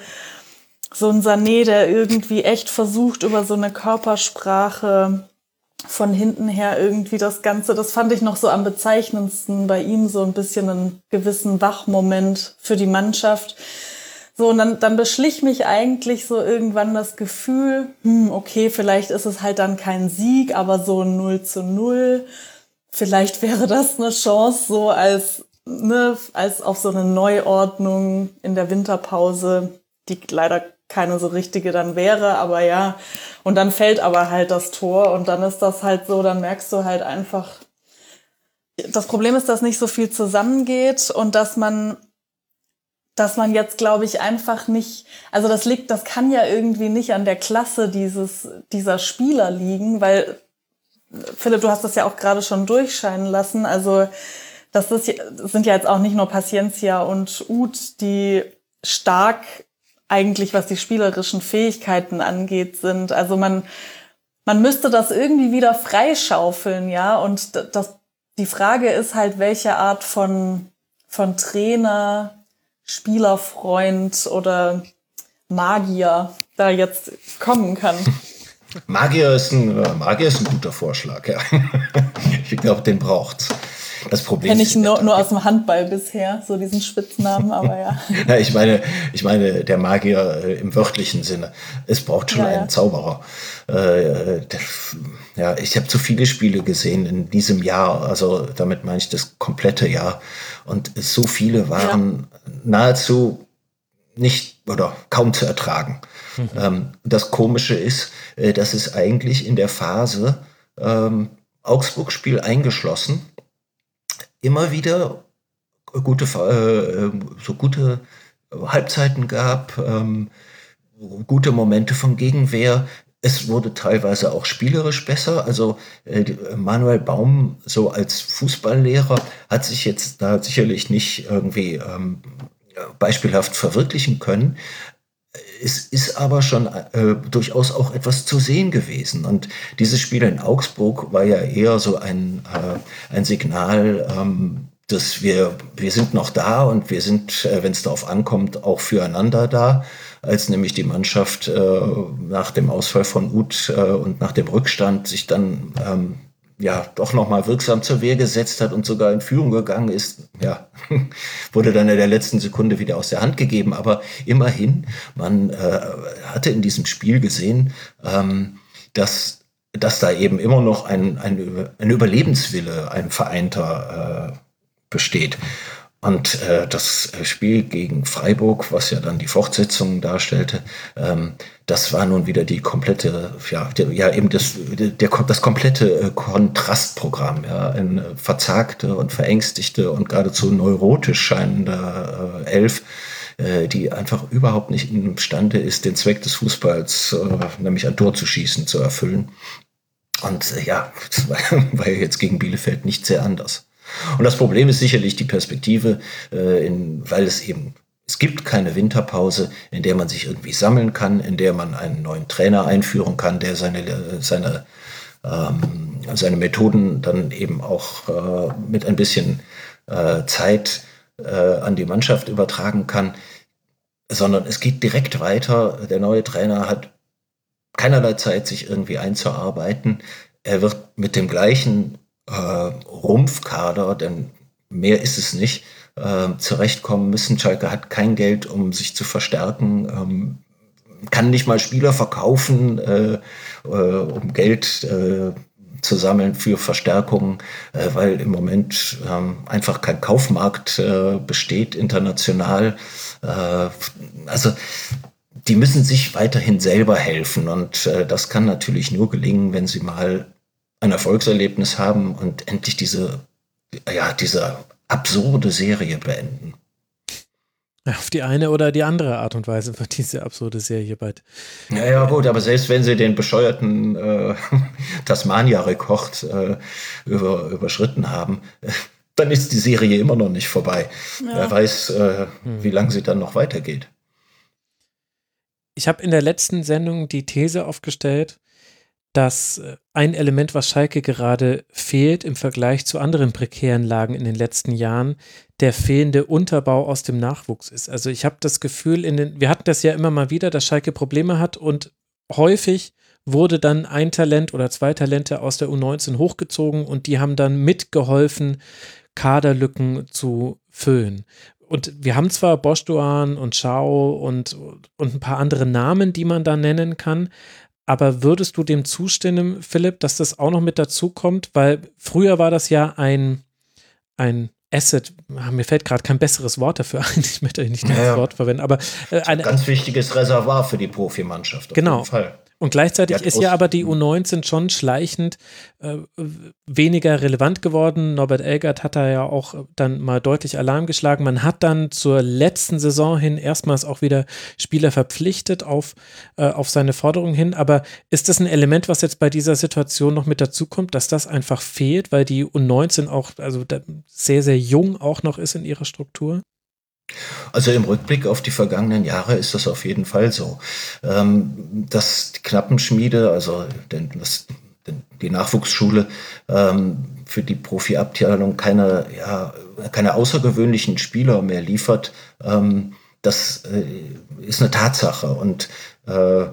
[SPEAKER 4] So ein Sané, der irgendwie echt versucht, über so eine Körpersprache von hinten her irgendwie das Ganze, das fand ich noch so am bezeichnendsten bei ihm, so ein bisschen einen gewissen Wachmoment für die Mannschaft so, und dann, dann beschlich mich eigentlich so irgendwann das Gefühl, hm, okay, vielleicht ist es halt dann kein Sieg, aber so ein 0 zu 0. Vielleicht wäre das eine Chance, so als, ne, als auf so eine Neuordnung in der Winterpause, die leider keine so richtige dann wäre, aber ja. Und dann fällt aber halt das Tor und dann ist das halt so, dann merkst du halt einfach, das Problem ist, dass nicht so viel zusammengeht und dass man dass man jetzt, glaube ich, einfach nicht, also das liegt, das kann ja irgendwie nicht an der Klasse dieses, dieser Spieler liegen, weil, Philipp, du hast das ja auch gerade schon durchscheinen lassen, also das, ist, das sind ja jetzt auch nicht nur Paciencia und Ud, die stark eigentlich, was die spielerischen Fähigkeiten angeht, sind. Also man, man müsste das irgendwie wieder freischaufeln, ja, und das, die Frage ist halt, welche Art von, von Trainer, Spielerfreund oder Magier da jetzt kommen kann.
[SPEAKER 6] Magier ist ein, äh, Magier ist ein guter Vorschlag, ja. Ich glaube, den braucht's. Das Problem
[SPEAKER 4] Kenne ich nur, nur aus dem Handball bisher, so diesen Spitznamen, aber ja.
[SPEAKER 6] ja ich meine, ich meine, der Magier äh, im wörtlichen Sinne. Es braucht schon ja, einen ja. Zauberer. Äh, der, ja, ich habe zu viele Spiele gesehen in diesem Jahr, also damit meine ich das komplette Jahr. Und so viele waren nahezu nicht oder kaum zu ertragen. Mhm. Ähm, das Komische ist, äh, dass es eigentlich in der Phase ähm, Augsburg-Spiel eingeschlossen immer wieder gute, äh, so gute Halbzeiten gab, ähm, gute Momente von Gegenwehr. Es wurde teilweise auch spielerisch besser. Also äh, Manuel Baum so als Fußballlehrer hat sich jetzt da sicherlich nicht irgendwie ähm, beispielhaft verwirklichen können. Es ist aber schon äh, durchaus auch etwas zu sehen gewesen. Und dieses Spiel in Augsburg war ja eher so ein, äh, ein Signal, ähm, dass wir, wir sind noch da und wir sind, äh, wenn es darauf ankommt, auch füreinander da, als nämlich die Mannschaft äh, nach dem Ausfall von Uth äh, und nach dem Rückstand sich dann ähm, ja doch nochmal wirksam zur Wehr gesetzt hat und sogar in Führung gegangen ist, ja, wurde dann in der letzten Sekunde wieder aus der Hand gegeben. Aber immerhin, man äh, hatte in diesem Spiel gesehen, ähm, dass, dass da eben immer noch ein, ein, ein Überlebenswille, ein vereinter äh, besteht. Und äh, das Spiel gegen Freiburg, was ja dann die Fortsetzung darstellte, ähm, das war nun wieder die komplette, ja, der, ja eben das, der, das komplette äh, Kontrastprogramm, ja, eine verzagte und verängstigte und geradezu neurotisch scheinende äh, Elf, äh, die einfach überhaupt nicht imstande ist, den Zweck des Fußballs, äh, nämlich ein Tor zu schießen, zu erfüllen. Und äh, ja, das war, war jetzt gegen Bielefeld nicht sehr anders. Und das Problem ist sicherlich die Perspektive, äh, in, weil es eben es gibt keine Winterpause, in der man sich irgendwie sammeln kann, in der man einen neuen Trainer einführen kann, der seine, seine, ähm, seine Methoden dann eben auch äh, mit ein bisschen äh, Zeit äh, an die Mannschaft übertragen kann, sondern es geht direkt weiter. Der neue Trainer hat keinerlei Zeit, sich irgendwie einzuarbeiten. Er wird mit dem gleichen äh, Rumpfkader, denn mehr ist es nicht, äh, zurechtkommen müssen. Schalke hat kein Geld, um sich zu verstärken, ähm, kann nicht mal Spieler verkaufen, äh, äh, um Geld äh, zu sammeln für Verstärkungen, äh, weil im Moment ähm, einfach kein Kaufmarkt äh, besteht international. Also die müssen sich weiterhin selber helfen und das kann natürlich nur gelingen, wenn sie mal ein Erfolgserlebnis haben und endlich diese, ja, diese absurde Serie beenden.
[SPEAKER 3] Auf die eine oder die andere Art und Weise wird diese absurde Serie bald.
[SPEAKER 6] Ja, ja, gut, aber selbst wenn sie den bescheuerten äh, Tasmania-Rekord äh, über, überschritten haben, dann ist die Serie immer noch nicht vorbei. Ja. Wer weiß, äh, hm. wie lange sie dann noch weitergeht.
[SPEAKER 3] Ich habe in der letzten Sendung die These aufgestellt, dass äh, ein Element, was Schalke gerade fehlt im Vergleich zu anderen prekären Lagen in den letzten Jahren, der fehlende Unterbau aus dem Nachwuchs ist. Also ich habe das Gefühl, in den, wir hatten das ja immer mal wieder, dass Schalke Probleme hat und häufig wurde dann ein Talent oder zwei Talente aus der U19 hochgezogen und die haben dann mitgeholfen, Kaderlücken zu füllen. Und wir haben zwar Boschduan und Schau und, und ein paar andere Namen, die man da nennen kann, aber würdest du dem zustimmen, Philipp, dass das auch noch mit dazu kommt? Weil früher war das ja ein, ein Asset, ah, mir fällt gerade kein besseres Wort dafür ein, ich möchte nicht das ja, Wort verwenden, aber
[SPEAKER 6] äh, ein ganz wichtiges Reservoir für die Profimannschaft.
[SPEAKER 3] Genau. Und gleichzeitig ist ja aber die U19 schon schleichend äh, weniger relevant geworden. Norbert Elgert hat da ja auch dann mal deutlich Alarm geschlagen. Man hat dann zur letzten Saison hin erstmals auch wieder Spieler verpflichtet auf, äh, auf seine Forderungen hin. Aber ist das ein Element, was jetzt bei dieser Situation noch mit dazu kommt, dass das einfach fehlt, weil die U19 auch also sehr, sehr jung auch noch ist in ihrer Struktur?
[SPEAKER 6] Also im Rückblick auf die vergangenen Jahre ist das auf jeden Fall so. Ähm, dass die Knappenschmiede, also den, das, den, die Nachwuchsschule ähm, für die Profiabteilung keine, ja, keine außergewöhnlichen Spieler mehr liefert, ähm, das äh, ist eine Tatsache. Und äh,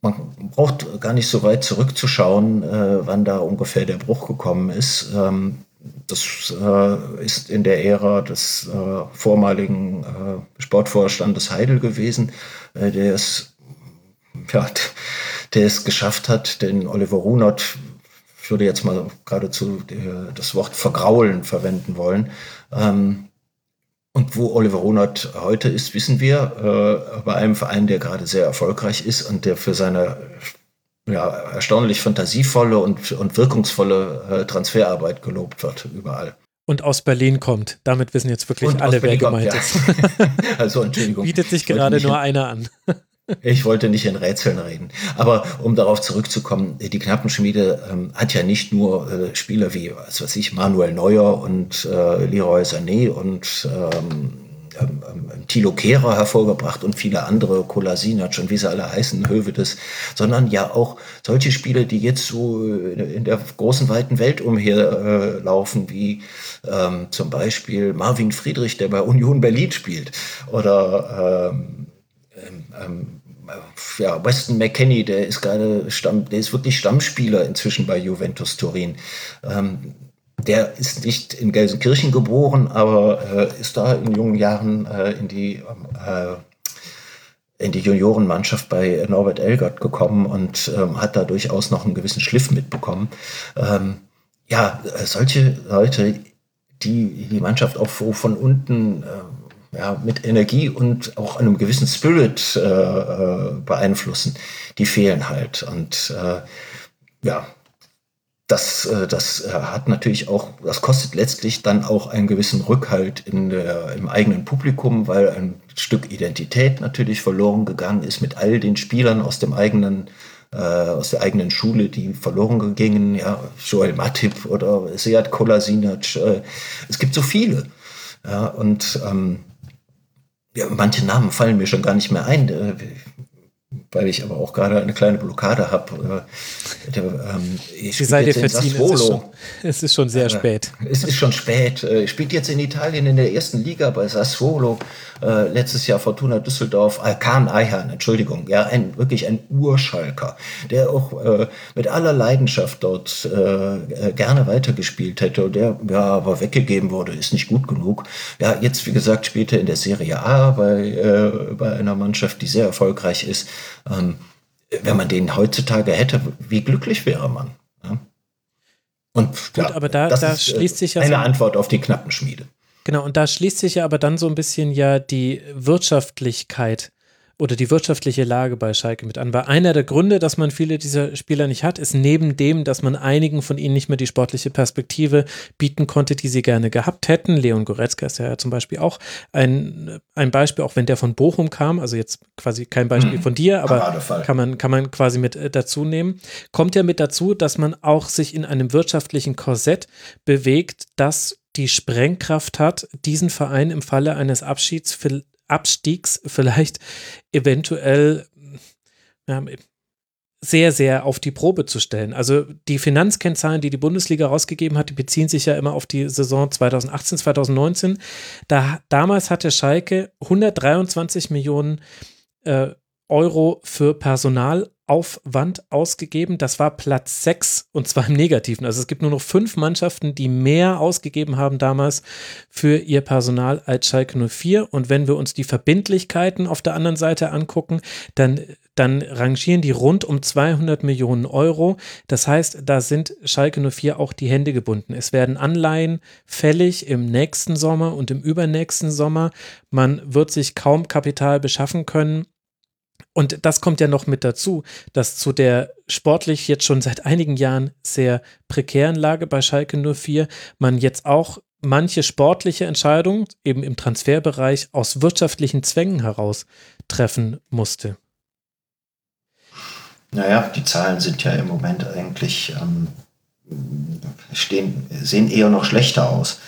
[SPEAKER 6] man braucht gar nicht so weit zurückzuschauen, äh, wann da ungefähr der Bruch gekommen ist. Ähm, das äh, ist in der Ära des äh, vormaligen äh, Sportvorstandes Heidel gewesen, äh, der es, ja, der es geschafft hat, den Oliver Runert, ich würde jetzt mal geradezu äh, das Wort vergraulen verwenden wollen. Ähm, und wo Oliver Runert heute ist, wissen wir, äh, bei einem Verein, der gerade sehr erfolgreich ist und der für seine ja, erstaunlich fantasievolle und, und wirkungsvolle äh, Transferarbeit gelobt wird, überall.
[SPEAKER 3] Und aus Berlin kommt. Damit wissen jetzt wirklich und alle, wer gemeint kommt, ist.
[SPEAKER 6] Ja. also Entschuldigung.
[SPEAKER 3] Bietet sich gerade nur einer an.
[SPEAKER 6] Ich wollte nicht in Rätseln reden. Aber um darauf zurückzukommen, die Knappenschmiede ähm, hat ja nicht nur äh, Spieler wie, was weiß ich, Manuel Neuer und äh, Leroy Sané und ähm, ähm, Thilo Kehrer hervorgebracht und viele andere, Kolasinac und wie sie alle heißen, Hövedes, sondern ja auch solche Spiele, die jetzt so in der großen, weiten Welt umherlaufen, äh, wie ähm, zum Beispiel Marvin Friedrich, der bei Union Berlin spielt, oder ähm, ähm, ähm ja, Weston McKenney, der ist gerade Stamm, der ist wirklich Stammspieler inzwischen bei Juventus Turin. Ähm, der ist nicht in Gelsenkirchen geboren, aber äh, ist da in jungen Jahren äh, in die äh, in die Juniorenmannschaft bei Norbert Elgert gekommen und ähm, hat da durchaus noch einen gewissen Schliff mitbekommen. Ähm, ja, solche Leute, die die Mannschaft auch von unten äh, ja, mit Energie und auch einem gewissen Spirit äh, äh beeinflussen, die fehlen halt. Und äh, ja, das, äh, das äh, hat natürlich auch, das kostet letztlich dann auch einen gewissen Rückhalt in der, im eigenen Publikum, weil ein Stück Identität natürlich verloren gegangen ist mit all den Spielern aus dem eigenen, äh, aus der eigenen Schule, die verloren gingen, ja, Joel Matip oder Seat Kolasinac. Äh, es gibt so viele. Ja, und ähm, ja, manche Namen fallen mir schon gar nicht mehr ein. Äh, weil ich aber auch gerade eine kleine Blockade habe.
[SPEAKER 3] Äh, ähm, Sie sei dir verziehen, es ist, schon, es ist schon sehr spät.
[SPEAKER 6] Es ist schon spät. Äh, spielt jetzt in Italien in der ersten Liga bei Sassuolo äh, letztes Jahr Fortuna Düsseldorf, Alkan Ayhan, Entschuldigung, ja, ein, wirklich ein Urschalker, der auch äh, mit aller Leidenschaft dort gerne weitergespielt hätte und der ja aber weggegeben wurde, ist nicht gut genug. Ja, jetzt, wie gesagt, spielt er in der Serie A bei, bei einer Mannschaft, die sehr erfolgreich ist. Ähm, wenn man den heutzutage hätte, wie glücklich wäre man? Ja? Und
[SPEAKER 3] Gut, ja, aber da, das da ist, äh, schließt sich ja
[SPEAKER 6] eine so Antwort auf die Knappenschmiede.
[SPEAKER 3] Genau, und da schließt sich ja aber dann so ein bisschen ja die Wirtschaftlichkeit oder die wirtschaftliche Lage bei Schalke mit an. Weil einer der Gründe, dass man viele dieser Spieler nicht hat, ist neben dem, dass man einigen von ihnen nicht mehr die sportliche Perspektive bieten konnte, die sie gerne gehabt hätten. Leon Goretzka ist ja zum Beispiel auch ein, ein Beispiel, auch wenn der von Bochum kam, also jetzt quasi kein Beispiel mhm. von dir, aber kann man, kann man quasi mit äh, dazu nehmen. Kommt ja mit dazu, dass man auch sich in einem wirtschaftlichen Korsett bewegt, das die Sprengkraft hat, diesen Verein im Falle eines Abschieds, Abstiegs vielleicht eventuell ja, sehr, sehr auf die Probe zu stellen. Also die Finanzkennzahlen, die die Bundesliga rausgegeben hat, die beziehen sich ja immer auf die Saison 2018, 2019. Da, damals hatte Schalke 123 Millionen äh, Euro für Personalaufwand ausgegeben. Das war Platz 6 und zwar im Negativen. Also es gibt nur noch fünf Mannschaften, die mehr ausgegeben haben damals für ihr Personal als Schalke 04. Und wenn wir uns die Verbindlichkeiten auf der anderen Seite angucken, dann, dann rangieren die rund um 200 Millionen Euro. Das heißt, da sind Schalke 04 auch die Hände gebunden. Es werden Anleihen fällig im nächsten Sommer und im übernächsten Sommer. Man wird sich kaum Kapital beschaffen können und das kommt ja noch mit dazu, dass zu der sportlich jetzt schon seit einigen Jahren sehr prekären Lage bei Schalke 04 man jetzt auch manche sportliche Entscheidungen eben im Transferbereich aus wirtschaftlichen Zwängen heraus treffen musste.
[SPEAKER 6] Naja, die Zahlen sind ja im Moment eigentlich ähm, stehen, sehen eher noch schlechter aus.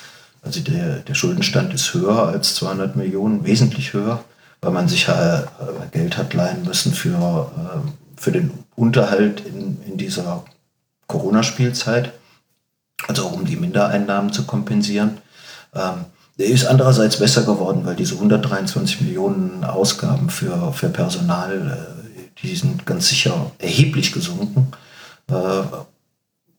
[SPEAKER 6] Also der, der Schuldenstand ist höher als 200 Millionen, wesentlich höher weil man sich äh, Geld hat leihen müssen für, äh, für den Unterhalt in, in dieser Corona-Spielzeit, also um die Mindereinnahmen zu kompensieren. Ähm, der ist andererseits besser geworden, weil diese 123 Millionen Ausgaben für, für Personal, äh, die sind ganz sicher erheblich gesunken.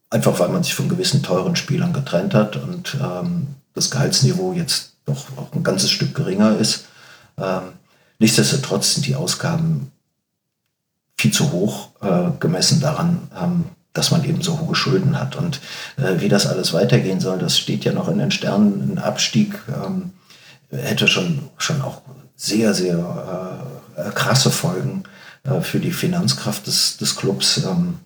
[SPEAKER 6] Einfach weil man sich von gewissen teuren Spielern getrennt hat und ähm, das Gehaltsniveau jetzt doch auch ein ganzes Stück geringer ist. Ähm, Nichtsdestotrotz sind die Ausgaben viel zu hoch äh, gemessen daran, ähm, dass man eben so hohe Schulden hat. Und äh, wie das alles weitergehen soll, das steht ja noch in den Sternen. Ein Abstieg ähm, hätte schon, schon auch sehr, sehr äh, krasse Folgen äh, für die Finanzkraft des, des Clubs. Ähm,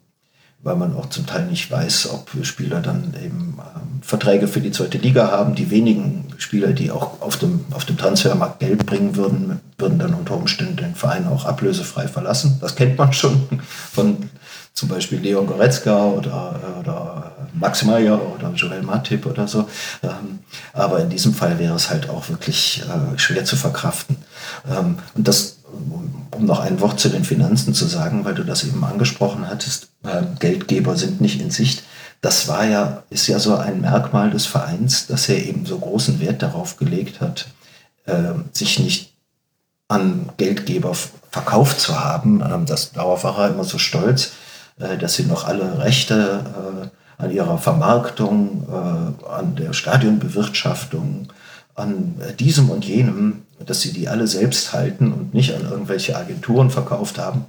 [SPEAKER 6] weil man auch zum Teil nicht weiß, ob Spieler dann eben ähm, Verträge für die zweite Liga haben. Die wenigen Spieler, die auch auf dem, auf dem Transfermarkt Geld bringen würden, würden dann unter Umständen den Verein auch ablösefrei verlassen. Das kennt man schon von zum Beispiel Leon Goretzka oder, oder Max Meyer oder Joel Matip oder so. Ähm, aber in diesem Fall wäre es halt auch wirklich äh, schwer zu verkraften. Ähm, und das um noch ein Wort zu den Finanzen zu sagen, weil du das eben angesprochen hattest, äh, Geldgeber sind nicht in Sicht. Das war ja, ist ja so ein Merkmal des Vereins, dass er eben so großen Wert darauf gelegt hat, äh, sich nicht an Geldgeber verkauft zu haben. Ähm, das, darauf war er immer so stolz, äh, dass sie noch alle Rechte äh, an ihrer Vermarktung, äh, an der Stadionbewirtschaftung, an diesem und jenem dass sie die alle selbst halten und nicht an irgendwelche Agenturen verkauft haben.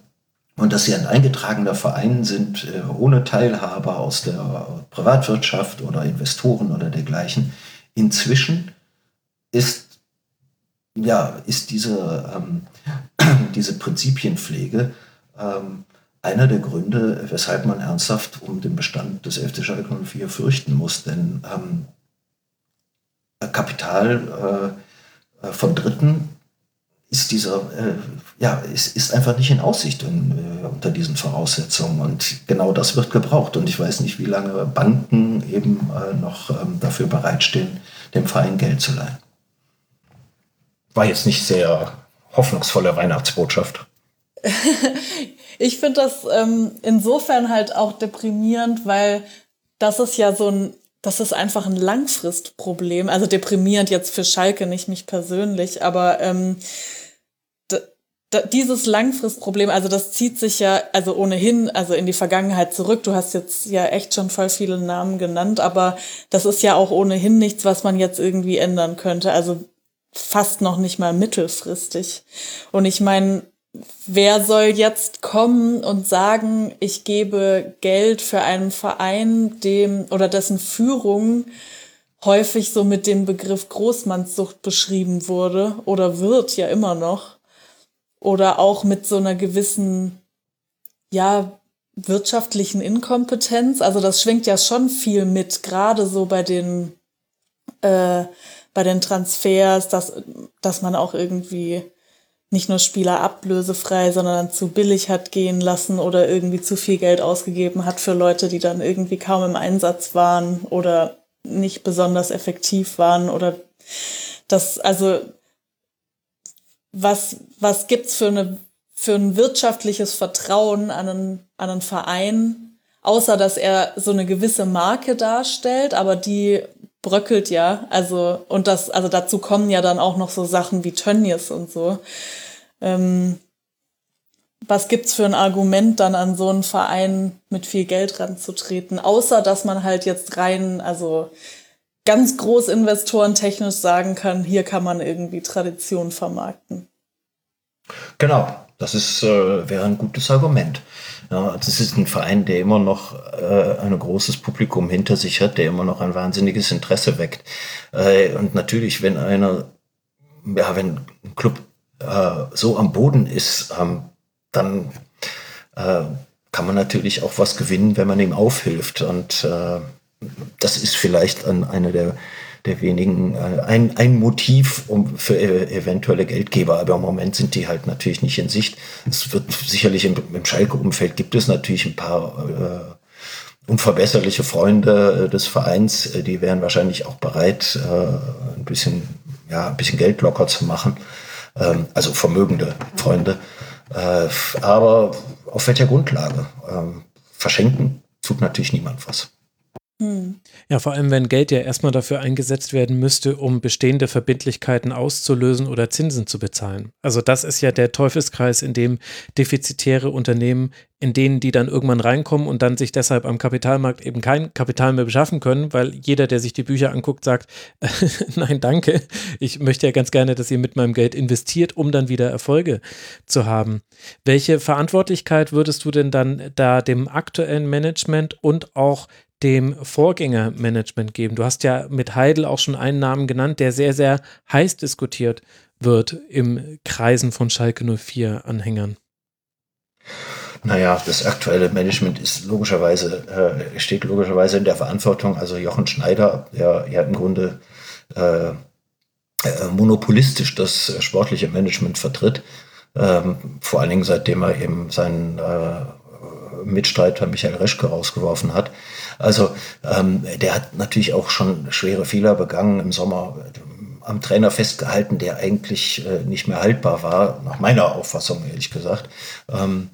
[SPEAKER 6] Und dass sie ein eingetragener Verein sind, äh, ohne Teilhaber aus der Privatwirtschaft oder Investoren oder dergleichen. Inzwischen ist, ja, ist diese, ähm, diese Prinzipienpflege ähm, einer der Gründe, weshalb man ernsthaft um den Bestand des 11. Schalke 04 fürchten muss. Denn ähm, Kapital äh, von Dritten ist dieser, äh, ja, ist, ist einfach nicht in Aussicht in, äh, unter diesen Voraussetzungen. Und genau das wird gebraucht. Und ich weiß nicht, wie lange Banken eben äh, noch ähm, dafür bereitstehen, dem Verein Geld zu leihen. War jetzt nicht sehr hoffnungsvolle Weihnachtsbotschaft.
[SPEAKER 4] ich finde das ähm, insofern halt auch deprimierend, weil das ist ja so ein das ist einfach ein Langfristproblem. Also deprimierend jetzt für Schalke, nicht mich persönlich, aber ähm, dieses Langfristproblem, also das zieht sich ja also ohnehin also in die Vergangenheit zurück. Du hast jetzt ja echt schon voll viele Namen genannt, aber das ist ja auch ohnehin nichts, was man jetzt irgendwie ändern könnte. Also fast noch nicht mal mittelfristig. Und ich meine, wer soll jetzt kommen und sagen, ich gebe Geld für einen Verein, dem oder dessen Führung häufig so mit dem Begriff Großmannssucht beschrieben wurde oder wird ja immer noch. oder auch mit so einer gewissen, ja, wirtschaftlichen Inkompetenz. Also das schwingt ja schon viel mit, gerade so bei den, äh, bei den Transfers, dass, dass man auch irgendwie nicht nur Spieler ablösefrei, sondern zu billig hat gehen lassen oder irgendwie zu viel Geld ausgegeben hat für Leute, die dann irgendwie kaum im Einsatz waren oder nicht besonders effektiv waren oder das, also was, was gibt's für eine, für ein wirtschaftliches Vertrauen an einen, an einen Verein, außer dass er so eine gewisse Marke darstellt, aber die bröckelt ja, also, und das, also dazu kommen ja dann auch noch so Sachen wie Tönnies und so. Ähm, was gibt's für ein Argument, dann an so einen Verein mit viel Geld ranzutreten, außer dass man halt jetzt rein, also ganz groß Investoren technisch sagen kann, hier kann man irgendwie Tradition vermarkten.
[SPEAKER 6] Genau, das ist, äh, wäre ein gutes Argument. Ja, das ist ein Verein, der immer noch äh, ein großes Publikum hinter sich hat, der immer noch ein wahnsinniges Interesse weckt. Äh, und natürlich, wenn einer, ja, wenn ein Club äh, so am Boden ist, ähm, dann äh, kann man natürlich auch was gewinnen, wenn man ihm aufhilft. Und äh, das ist vielleicht an einer der, der wenigen, äh, ein, ein Motiv um, für e eventuelle Geldgeber. Aber im Moment sind die halt natürlich nicht in Sicht. Es wird sicherlich im, im Schalke-Umfeld gibt es natürlich ein paar äh, unverbesserliche Freunde äh, des Vereins. Äh, die wären wahrscheinlich auch bereit, äh, ein bisschen, ja, ein bisschen Geld locker zu machen. Ähm, also vermögende Freunde. Äh, aber auf welcher Grundlage? Ähm, verschenken tut natürlich niemand was.
[SPEAKER 3] Hm. Ja, vor allem, wenn Geld ja erstmal dafür eingesetzt werden müsste, um bestehende Verbindlichkeiten auszulösen oder Zinsen zu bezahlen. Also das ist ja der Teufelskreis, in dem defizitäre Unternehmen, in denen die dann irgendwann reinkommen und dann sich deshalb am Kapitalmarkt eben kein Kapital mehr beschaffen können, weil jeder, der sich die Bücher anguckt, sagt, nein, danke, ich möchte ja ganz gerne, dass ihr mit meinem Geld investiert, um dann wieder Erfolge zu haben. Welche Verantwortlichkeit würdest du denn dann da dem aktuellen Management und auch dem Vorgängermanagement geben. Du hast ja mit Heidel auch schon einen Namen genannt, der sehr, sehr heiß diskutiert wird im Kreisen von Schalke 04 Anhängern.
[SPEAKER 6] Naja, das aktuelle Management ist logischerweise, äh, steht logischerweise in der Verantwortung. Also Jochen Schneider, der ja im Grunde äh, äh, monopolistisch das sportliche Management vertritt, ähm, vor allen Dingen seitdem er eben seinen äh, Mitstreiter Michael Reschke rausgeworfen hat. Also ähm, der hat natürlich auch schon schwere Fehler begangen im Sommer äh, am Trainer festgehalten, der eigentlich äh, nicht mehr haltbar war, nach meiner Auffassung ehrlich gesagt. Ähm,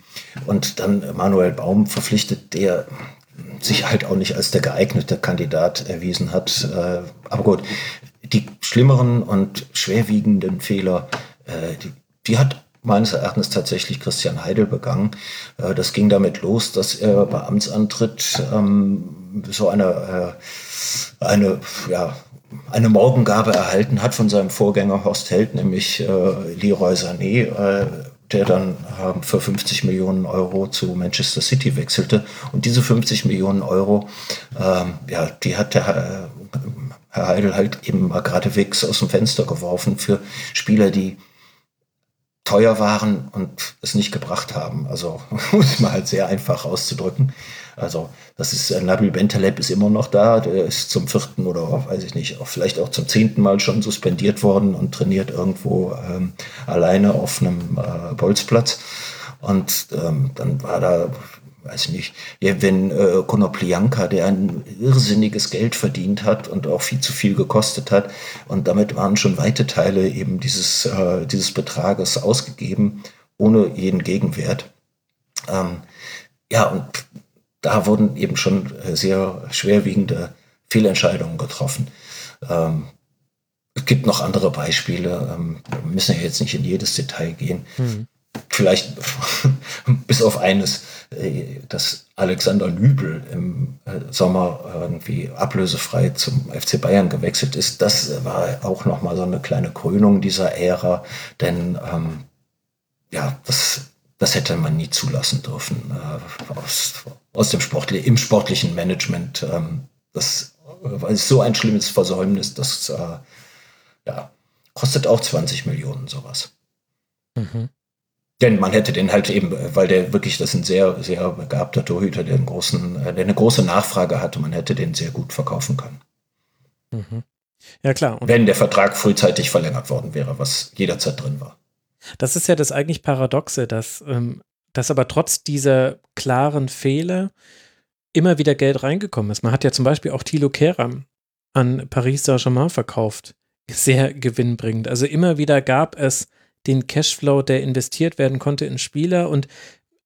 [SPEAKER 6] und dann Manuel Baum verpflichtet, der sich halt auch nicht als der geeignete Kandidat erwiesen hat. Äh, aber gut, die schlimmeren und schwerwiegenden Fehler, äh, die, die hat meines Erachtens tatsächlich Christian Heidel begangen. Äh, das ging damit los, dass er bei Amtsantritt ähm, so eine, äh, eine, ja, eine Morgengabe erhalten hat von seinem Vorgänger Horst Held, nämlich äh, Leroy Sané, äh, der dann äh, für 50 Millionen Euro zu Manchester City wechselte. Und diese 50 Millionen Euro, ähm, ja, die hat der äh, Herr Heidel halt eben mal geradewegs aus dem Fenster geworfen für Spieler, die teuer waren und es nicht gebracht haben. Also um es mal halt sehr einfach auszudrücken. Also das ist äh, Nabil Bentaleb ist immer noch da. Der ist zum vierten oder weiß ich nicht, auch vielleicht auch zum zehnten Mal schon suspendiert worden und trainiert irgendwo ähm, alleine auf einem äh, Bolzplatz. Und ähm, dann war da weiß ich nicht, wenn äh, Konoplyanka, der ein irrsinniges Geld verdient hat und auch viel zu viel gekostet hat, und damit waren schon weite Teile eben dieses, äh, dieses Betrages ausgegeben, ohne jeden Gegenwert. Ähm, ja, und da wurden eben schon sehr schwerwiegende Fehlentscheidungen getroffen. Ähm, es gibt noch andere Beispiele, ähm, wir müssen ja jetzt nicht in jedes Detail gehen. Mhm vielleicht bis auf eines, äh, dass Alexander Nübel im äh, Sommer irgendwie ablösefrei zum FC Bayern gewechselt ist. Das war auch nochmal so eine kleine Krönung dieser Ära, denn ähm, ja, das, das hätte man nie zulassen dürfen äh, aus, aus dem Sportli im sportlichen Management. Ähm, das ist so ein schlimmes Versäumnis, das äh, ja, kostet auch 20 Millionen sowas.
[SPEAKER 3] Mhm.
[SPEAKER 6] Denn man hätte den halt eben, weil der wirklich, das ist ein sehr, sehr begabter Torhüter, der, großen, äh, der eine große Nachfrage hatte, man hätte den sehr gut verkaufen können.
[SPEAKER 3] Mhm. Ja, klar.
[SPEAKER 6] Und Wenn der Vertrag frühzeitig verlängert worden wäre, was jederzeit drin war.
[SPEAKER 3] Das ist ja das eigentlich Paradoxe, dass, ähm, dass aber trotz dieser klaren Fehler immer wieder Geld reingekommen ist. Man hat ja zum Beispiel auch Thilo Keram an Paris Saint-Germain verkauft. Sehr gewinnbringend. Also immer wieder gab es den Cashflow, der investiert werden konnte in Spieler. Und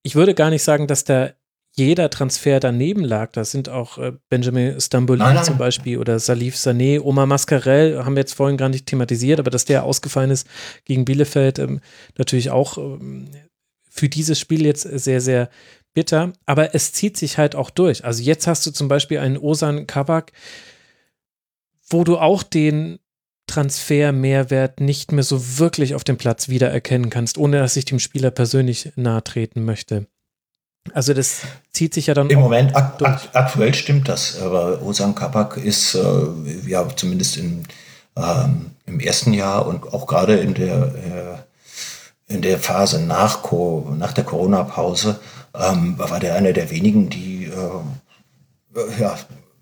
[SPEAKER 3] ich würde gar nicht sagen, dass da jeder Transfer daneben lag. Da sind auch äh, Benjamin Stambouli zum Beispiel oder Salif Sané, Omar Mascarell, haben wir jetzt vorhin gar nicht thematisiert, aber dass der ausgefallen ist gegen Bielefeld, ähm, natürlich auch ähm, für dieses Spiel jetzt sehr, sehr bitter. Aber es zieht sich halt auch durch. Also jetzt hast du zum Beispiel einen Osan Kabak, wo du auch den Transfermehrwert nicht mehr so wirklich auf dem Platz wiedererkennen kannst, ohne dass ich dem Spieler persönlich nahe treten möchte. Also das zieht sich ja dann
[SPEAKER 6] im Moment ak ak aktuell stimmt das, aber Osan Kabak ist äh, ja zumindest in, ähm, im ersten Jahr und auch gerade in der äh, in der Phase nach, nach der Corona-Pause ähm, war der einer der wenigen, die äh, ja,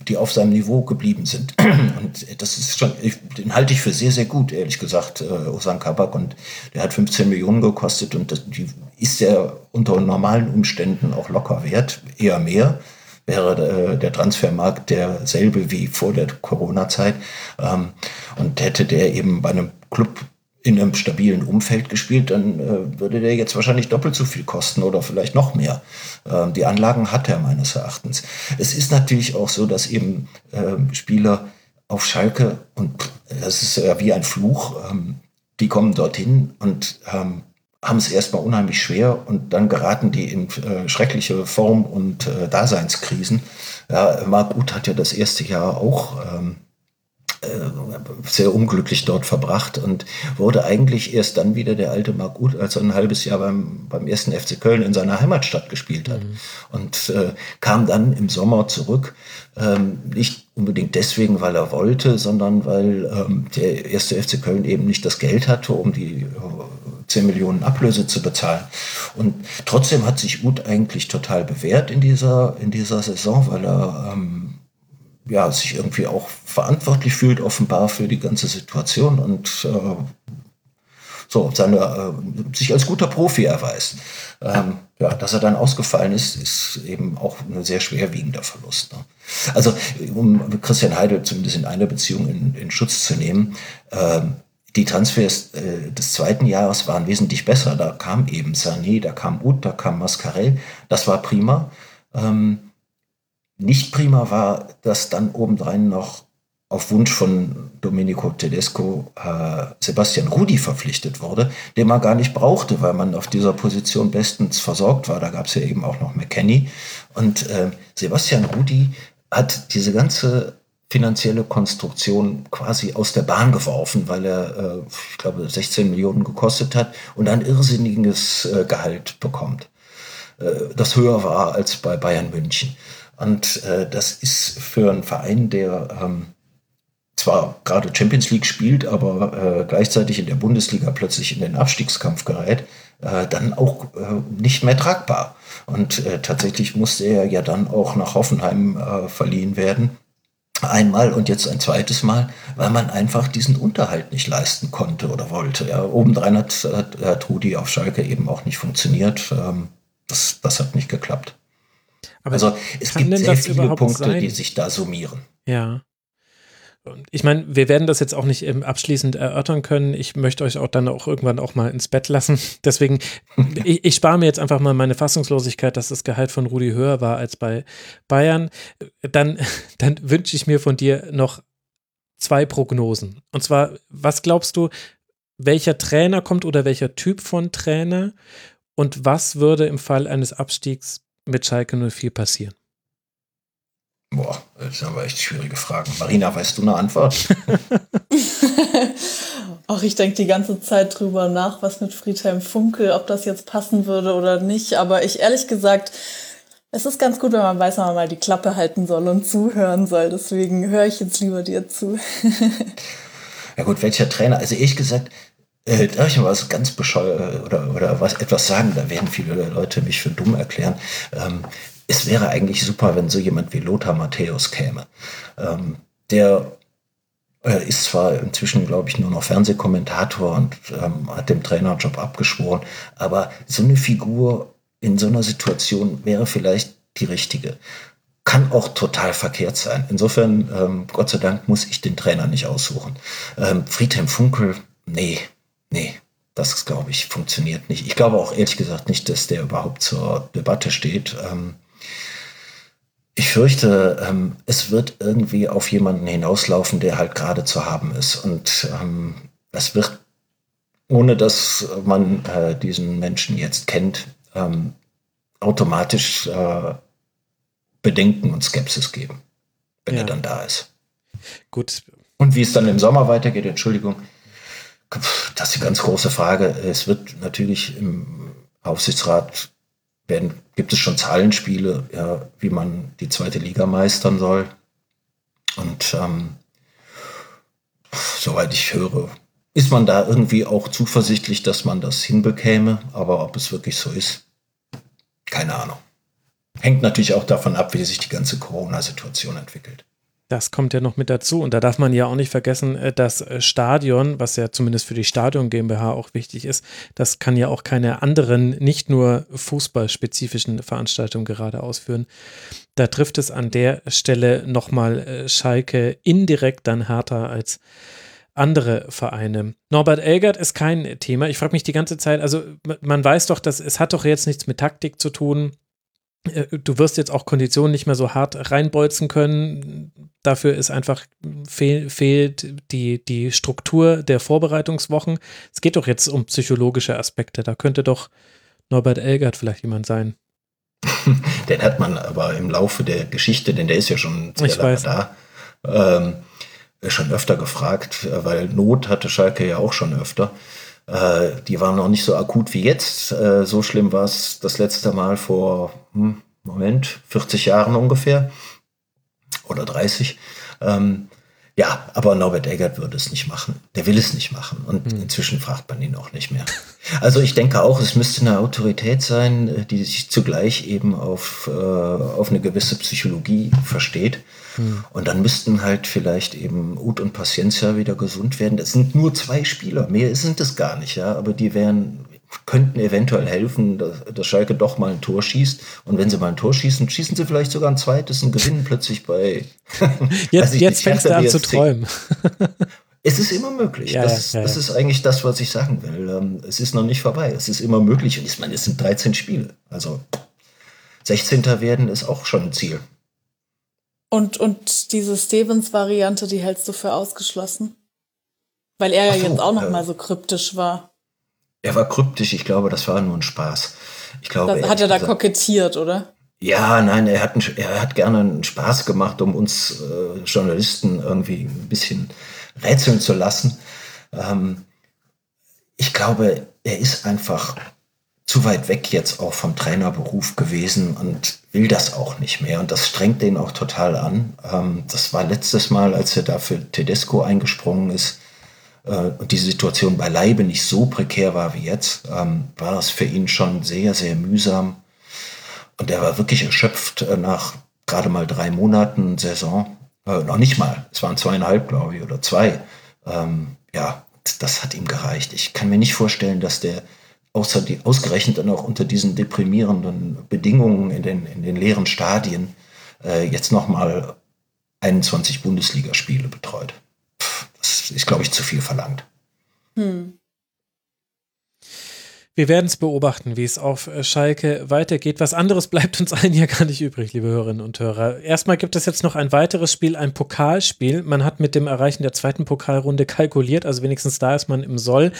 [SPEAKER 6] die auf seinem Niveau geblieben sind. Und das ist schon, den halte ich für sehr, sehr gut, ehrlich gesagt, äh, Osan Kabak. Und der hat 15 Millionen gekostet und das, die ist ja unter normalen Umständen auch locker wert, eher mehr. Wäre äh, der Transfermarkt derselbe wie vor der Corona-Zeit. Ähm, und hätte der eben bei einem Club in einem stabilen Umfeld gespielt, dann äh, würde der jetzt wahrscheinlich doppelt so viel kosten oder vielleicht noch mehr. Ähm, die Anlagen hat er meines Erachtens. Es ist natürlich auch so, dass eben ähm, Spieler auf Schalke, und das ist ja wie ein Fluch, ähm, die kommen dorthin und ähm, haben es erstmal unheimlich schwer und dann geraten die in äh, schreckliche Form- und äh, Daseinskrisen. Ja, Marc Uth hat ja das erste Jahr auch ähm, äh, sehr unglücklich dort verbracht und wurde eigentlich erst dann wieder der alte Marc Uth, als er ein halbes Jahr beim, beim ersten FC Köln in seiner Heimatstadt gespielt hat. Mhm. Und äh, kam dann im Sommer zurück, ähm, nicht unbedingt deswegen, weil er wollte, sondern weil ähm, der erste FC Köln eben nicht das Geld hatte, um die äh, 10 Millionen Ablöse zu bezahlen. Und trotzdem hat sich Uth eigentlich total bewährt in dieser, in dieser Saison, weil er ähm, ja, sich irgendwie auch verantwortlich fühlt, offenbar für die ganze Situation und äh, so seine, äh, sich als guter Profi erweist. Ähm, ja, dass er dann ausgefallen ist, ist eben auch ein sehr schwerwiegender Verlust. Ne? Also, um Christian Heidel zumindest in einer Beziehung in, in Schutz zu nehmen, äh, die Transfers äh, des zweiten Jahres waren wesentlich besser. Da kam eben Sané, da kam Ut, da kam Mascarell. Das war prima. Ähm, nicht prima war, dass dann obendrein noch auf Wunsch von Domenico Tedesco äh, Sebastian Rudi verpflichtet wurde, den man gar nicht brauchte, weil man auf dieser Position bestens versorgt war. Da gab es ja eben auch noch McKenny. Und äh, Sebastian Rudi hat diese ganze finanzielle Konstruktion quasi aus der Bahn geworfen, weil er, äh, ich glaube, 16 Millionen gekostet hat und ein irrsinniges äh, Gehalt bekommt, äh, das höher war als bei Bayern München. Und äh, das ist für einen Verein, der ähm, zwar gerade Champions League spielt, aber äh, gleichzeitig in der Bundesliga plötzlich in den Abstiegskampf gerät, äh, dann auch äh, nicht mehr tragbar. Und äh, tatsächlich musste er ja dann auch nach Hoffenheim äh, verliehen werden. Einmal und jetzt ein zweites Mal, weil man einfach diesen Unterhalt nicht leisten konnte oder wollte. Ja, obendrein hat, hat, hat Rudi auf Schalke eben auch nicht funktioniert. Ähm, das, das hat nicht geklappt. Aber also es gibt sehr viele Punkte, sein? die sich da summieren.
[SPEAKER 3] Ja. Ich meine, wir werden das jetzt auch nicht abschließend erörtern können. Ich möchte euch auch dann auch irgendwann auch mal ins Bett lassen. Deswegen, ich, ich spare mir jetzt einfach mal meine Fassungslosigkeit, dass das Gehalt von Rudi höher war als bei Bayern. Dann, dann wünsche ich mir von dir noch zwei Prognosen. Und zwar, was glaubst du, welcher Trainer kommt oder welcher Typ von Trainer? Und was würde im Fall eines Abstiegs mit Schalke 04 passieren?
[SPEAKER 6] Boah, das sind aber echt schwierige Fragen. Marina, weißt du eine Antwort?
[SPEAKER 4] Ach, ich denke die ganze Zeit drüber nach, was mit Friedhelm Funkel, ob das jetzt passen würde oder nicht. Aber ich ehrlich gesagt, es ist ganz gut, wenn man weiß, wenn man mal die Klappe halten soll und zuhören soll. Deswegen höre ich jetzt lieber dir zu.
[SPEAKER 6] ja gut, welcher Trainer? Also ehrlich gesagt, Äh, darf ich mal was ganz bescheuert oder, oder was, etwas sagen? Da werden viele Leute mich für dumm erklären. Ähm, es wäre eigentlich super, wenn so jemand wie Lothar Matthäus käme. Ähm, der er ist zwar inzwischen, glaube ich, nur noch Fernsehkommentator und ähm, hat dem Trainerjob abgeschworen, aber so eine Figur in so einer Situation wäre vielleicht die richtige. Kann auch total verkehrt sein. Insofern, ähm, Gott sei Dank, muss ich den Trainer nicht aussuchen. Ähm, Friedhelm Funkel, nee, nee, das glaube ich funktioniert nicht. Ich glaube auch ehrlich gesagt nicht, dass der überhaupt zur Debatte steht. Ähm, ich fürchte, ähm, es wird irgendwie auf jemanden hinauslaufen, der halt gerade zu haben ist. Und ähm, es wird, ohne dass man äh, diesen Menschen jetzt kennt, ähm, automatisch äh, Bedenken und Skepsis geben, wenn ja. er dann da ist.
[SPEAKER 3] Gut.
[SPEAKER 6] Und wie es dann im Sommer weitergeht, Entschuldigung, das ist die ganz große Frage. Es wird natürlich im Aufsichtsrat werden, gibt es schon Zahlenspiele, ja, wie man die zweite Liga meistern soll. Und ähm, soweit ich höre, ist man da irgendwie auch zuversichtlich, dass man das hinbekäme. Aber ob es wirklich so ist, keine Ahnung. Hängt natürlich auch davon ab, wie sich die ganze Corona-Situation entwickelt.
[SPEAKER 3] Das kommt ja noch mit dazu. Und da darf man ja auch nicht vergessen, äh, das äh, Stadion, was ja zumindest für die Stadion GmbH auch wichtig ist, das kann ja auch keine anderen, nicht nur fußballspezifischen Veranstaltungen gerade ausführen. Da trifft es an der Stelle nochmal äh, Schalke indirekt dann härter als andere Vereine. Norbert Elgert ist kein Thema. Ich frage mich die ganze Zeit, also man weiß doch, dass es hat doch jetzt nichts mit Taktik zu tun. Du wirst jetzt auch Konditionen nicht mehr so hart reinbolzen können Dafür ist einfach fehl, fehlt die, die Struktur der Vorbereitungswochen. Es geht doch jetzt um psychologische Aspekte. Da könnte doch Norbert Elgert vielleicht jemand sein.
[SPEAKER 6] Den hat man aber im Laufe der Geschichte, denn der ist ja schon sehr
[SPEAKER 3] ich lange weiß.
[SPEAKER 6] da, ähm, schon öfter gefragt, weil Not hatte Schalke ja auch schon öfter. Äh, die waren noch nicht so akut wie jetzt. Äh, so schlimm war es das letzte Mal vor, hm, Moment, 40 Jahren ungefähr oder 30. Ähm, ja, aber Norbert Eggert würde es nicht machen. Der will es nicht machen. Und mhm. inzwischen fragt man ihn auch nicht mehr. Also ich denke auch, es müsste eine Autorität sein, äh, die sich zugleich eben auf, äh, auf eine gewisse Psychologie versteht. Mhm. Und dann müssten halt vielleicht eben Ut und Paciencia wieder gesund werden. Das sind nur zwei Spieler, mehr sind es gar nicht, ja. Aber die wären könnten eventuell helfen, dass, dass, Schalke doch mal ein Tor schießt. Und wenn sie mal ein Tor schießen, schießen sie vielleicht sogar ein zweites und gewinnen plötzlich bei.
[SPEAKER 3] jetzt jetzt fängst du an zu träumen.
[SPEAKER 6] es ist immer möglich. Ja, das, ja, ja. das, ist eigentlich das, was ich sagen will. Ähm, es ist noch nicht vorbei. Es ist immer möglich. Und ich meine, es sind 13 Spiele. Also 16. werden ist auch schon ein Ziel.
[SPEAKER 4] Und, und diese Stevens-Variante, die hältst du für ausgeschlossen? Weil er ja so, jetzt auch noch äh, mal so kryptisch war.
[SPEAKER 6] Er war kryptisch, ich glaube, das war nur ein Spaß. Ich glaube,
[SPEAKER 4] das hat er da gesagt, kokettiert, oder?
[SPEAKER 6] Ja, nein, er hat, er hat gerne einen Spaß gemacht, um uns äh, Journalisten irgendwie ein bisschen rätseln zu lassen. Ähm, ich glaube, er ist einfach zu weit weg jetzt auch vom Trainerberuf gewesen und will das auch nicht mehr. Und das strengt den auch total an. Ähm, das war letztes Mal, als er da für Tedesco eingesprungen ist äh, und die Situation beileibe nicht so prekär war wie jetzt, ähm, war es für ihn schon sehr, sehr mühsam. Und er war wirklich erschöpft äh, nach gerade mal drei Monaten Saison. Äh, noch nicht mal, es waren zweieinhalb, glaube ich, oder zwei. Ähm, ja, das hat ihm gereicht. Ich kann mir nicht vorstellen, dass der außer die, ausgerechnet dann auch unter diesen deprimierenden Bedingungen in den, in den leeren Stadien äh, jetzt nochmal 21 Bundesligaspiele betreut das ist, glaube ich, zu viel verlangt. Hm.
[SPEAKER 3] Wir werden es beobachten, wie es auf äh, Schalke weitergeht. Was anderes bleibt uns allen ja gar nicht übrig, liebe Hörerinnen und Hörer. Erstmal gibt es jetzt noch ein weiteres Spiel, ein Pokalspiel. Man hat mit dem Erreichen der zweiten Pokalrunde kalkuliert, also wenigstens da ist man im Soll.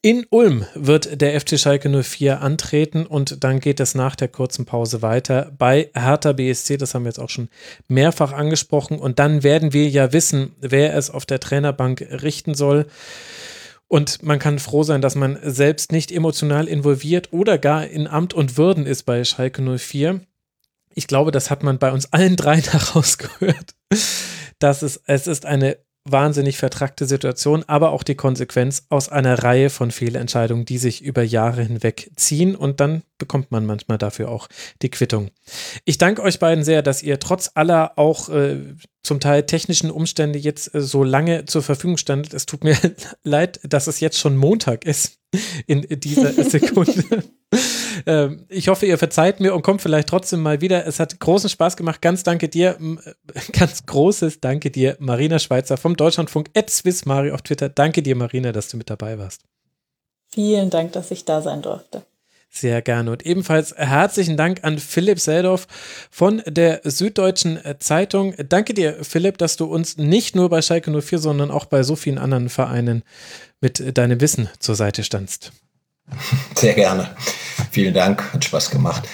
[SPEAKER 3] In Ulm wird der FC Schalke 04 antreten und dann geht es nach der kurzen Pause weiter bei Hertha BSC. Das haben wir jetzt auch schon mehrfach angesprochen. Und dann werden wir ja wissen, wer es auf der Trainerbank richten soll. Und man kann froh sein, dass man selbst nicht emotional involviert oder gar in Amt und Würden ist bei Schalke 04. Ich glaube, das hat man bei uns allen dreien herausgehört. Dass es, es ist eine wahnsinnig vertrackte Situation, aber auch die Konsequenz aus einer Reihe von Fehlentscheidungen, die sich über Jahre hinweg ziehen und dann bekommt man manchmal dafür auch die Quittung. Ich danke euch beiden sehr, dass ihr trotz aller auch äh, zum Teil technischen Umstände jetzt äh, so lange zur Verfügung standet. Es tut mir leid, dass es jetzt schon Montag ist in dieser Sekunde. ähm, ich hoffe, ihr verzeiht mir und kommt vielleicht trotzdem mal wieder. Es hat großen Spaß gemacht. Ganz danke dir, ganz großes Danke dir, Marina Schweizer vom Deutschlandfunk, at Swissmari auf Twitter. Danke dir, Marina, dass du mit dabei warst.
[SPEAKER 4] Vielen Dank, dass ich da sein durfte.
[SPEAKER 3] Sehr gerne. Und ebenfalls herzlichen Dank an Philipp Seldorf von der Süddeutschen Zeitung. Danke dir, Philipp, dass du uns nicht nur bei Schalke 04, sondern auch bei so vielen anderen Vereinen mit deinem Wissen zur Seite standst.
[SPEAKER 6] Sehr gerne. Vielen Dank, hat Spaß gemacht.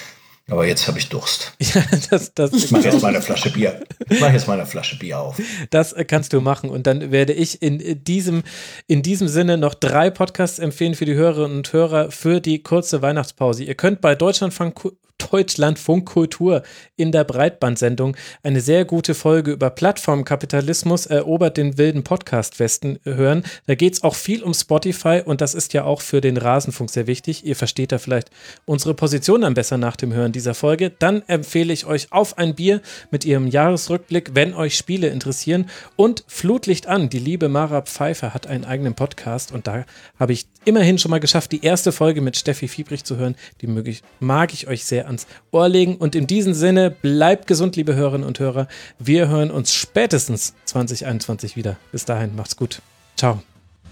[SPEAKER 6] Aber jetzt habe ich Durst. Ja, das, das ich mache jetzt mal eine Flasche Bier. Ich mache jetzt mal eine Flasche Bier auf.
[SPEAKER 3] Das kannst du machen. Und dann werde ich in diesem, in diesem Sinne noch drei Podcasts empfehlen für die Hörerinnen und Hörer für die kurze Weihnachtspause. Ihr könnt bei Deutschlandfunk Deutschlandfunk Kultur in der Breitbandsendung eine sehr gute Folge über Plattformkapitalismus erobert den wilden Podcast-Westen hören. Da geht es auch viel um Spotify und das ist ja auch für den Rasenfunk sehr wichtig. Ihr versteht da vielleicht unsere Position dann besser nach dem Hören dieser Folge. Dann empfehle ich euch auf ein Bier mit ihrem Jahresrückblick, wenn euch Spiele interessieren. Und Flutlicht an. Die liebe Mara Pfeiffer hat einen eigenen Podcast und da habe ich immerhin schon mal geschafft, die erste Folge mit Steffi Fiebrich zu hören. Die mag ich, mag ich euch sehr ans Ohr legen. Und in diesem Sinne, bleibt gesund, liebe Hörerinnen und Hörer. Wir hören uns spätestens 2021 wieder. Bis dahin, macht's gut. Ciao.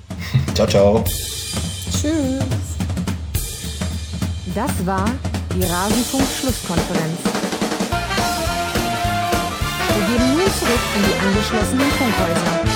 [SPEAKER 6] Ciao, ciao.
[SPEAKER 1] Tschüss. Das war die Rasenfunk-Schlusskonferenz. Wir gehen nun zurück in die angeschlossenen Funkhäuser.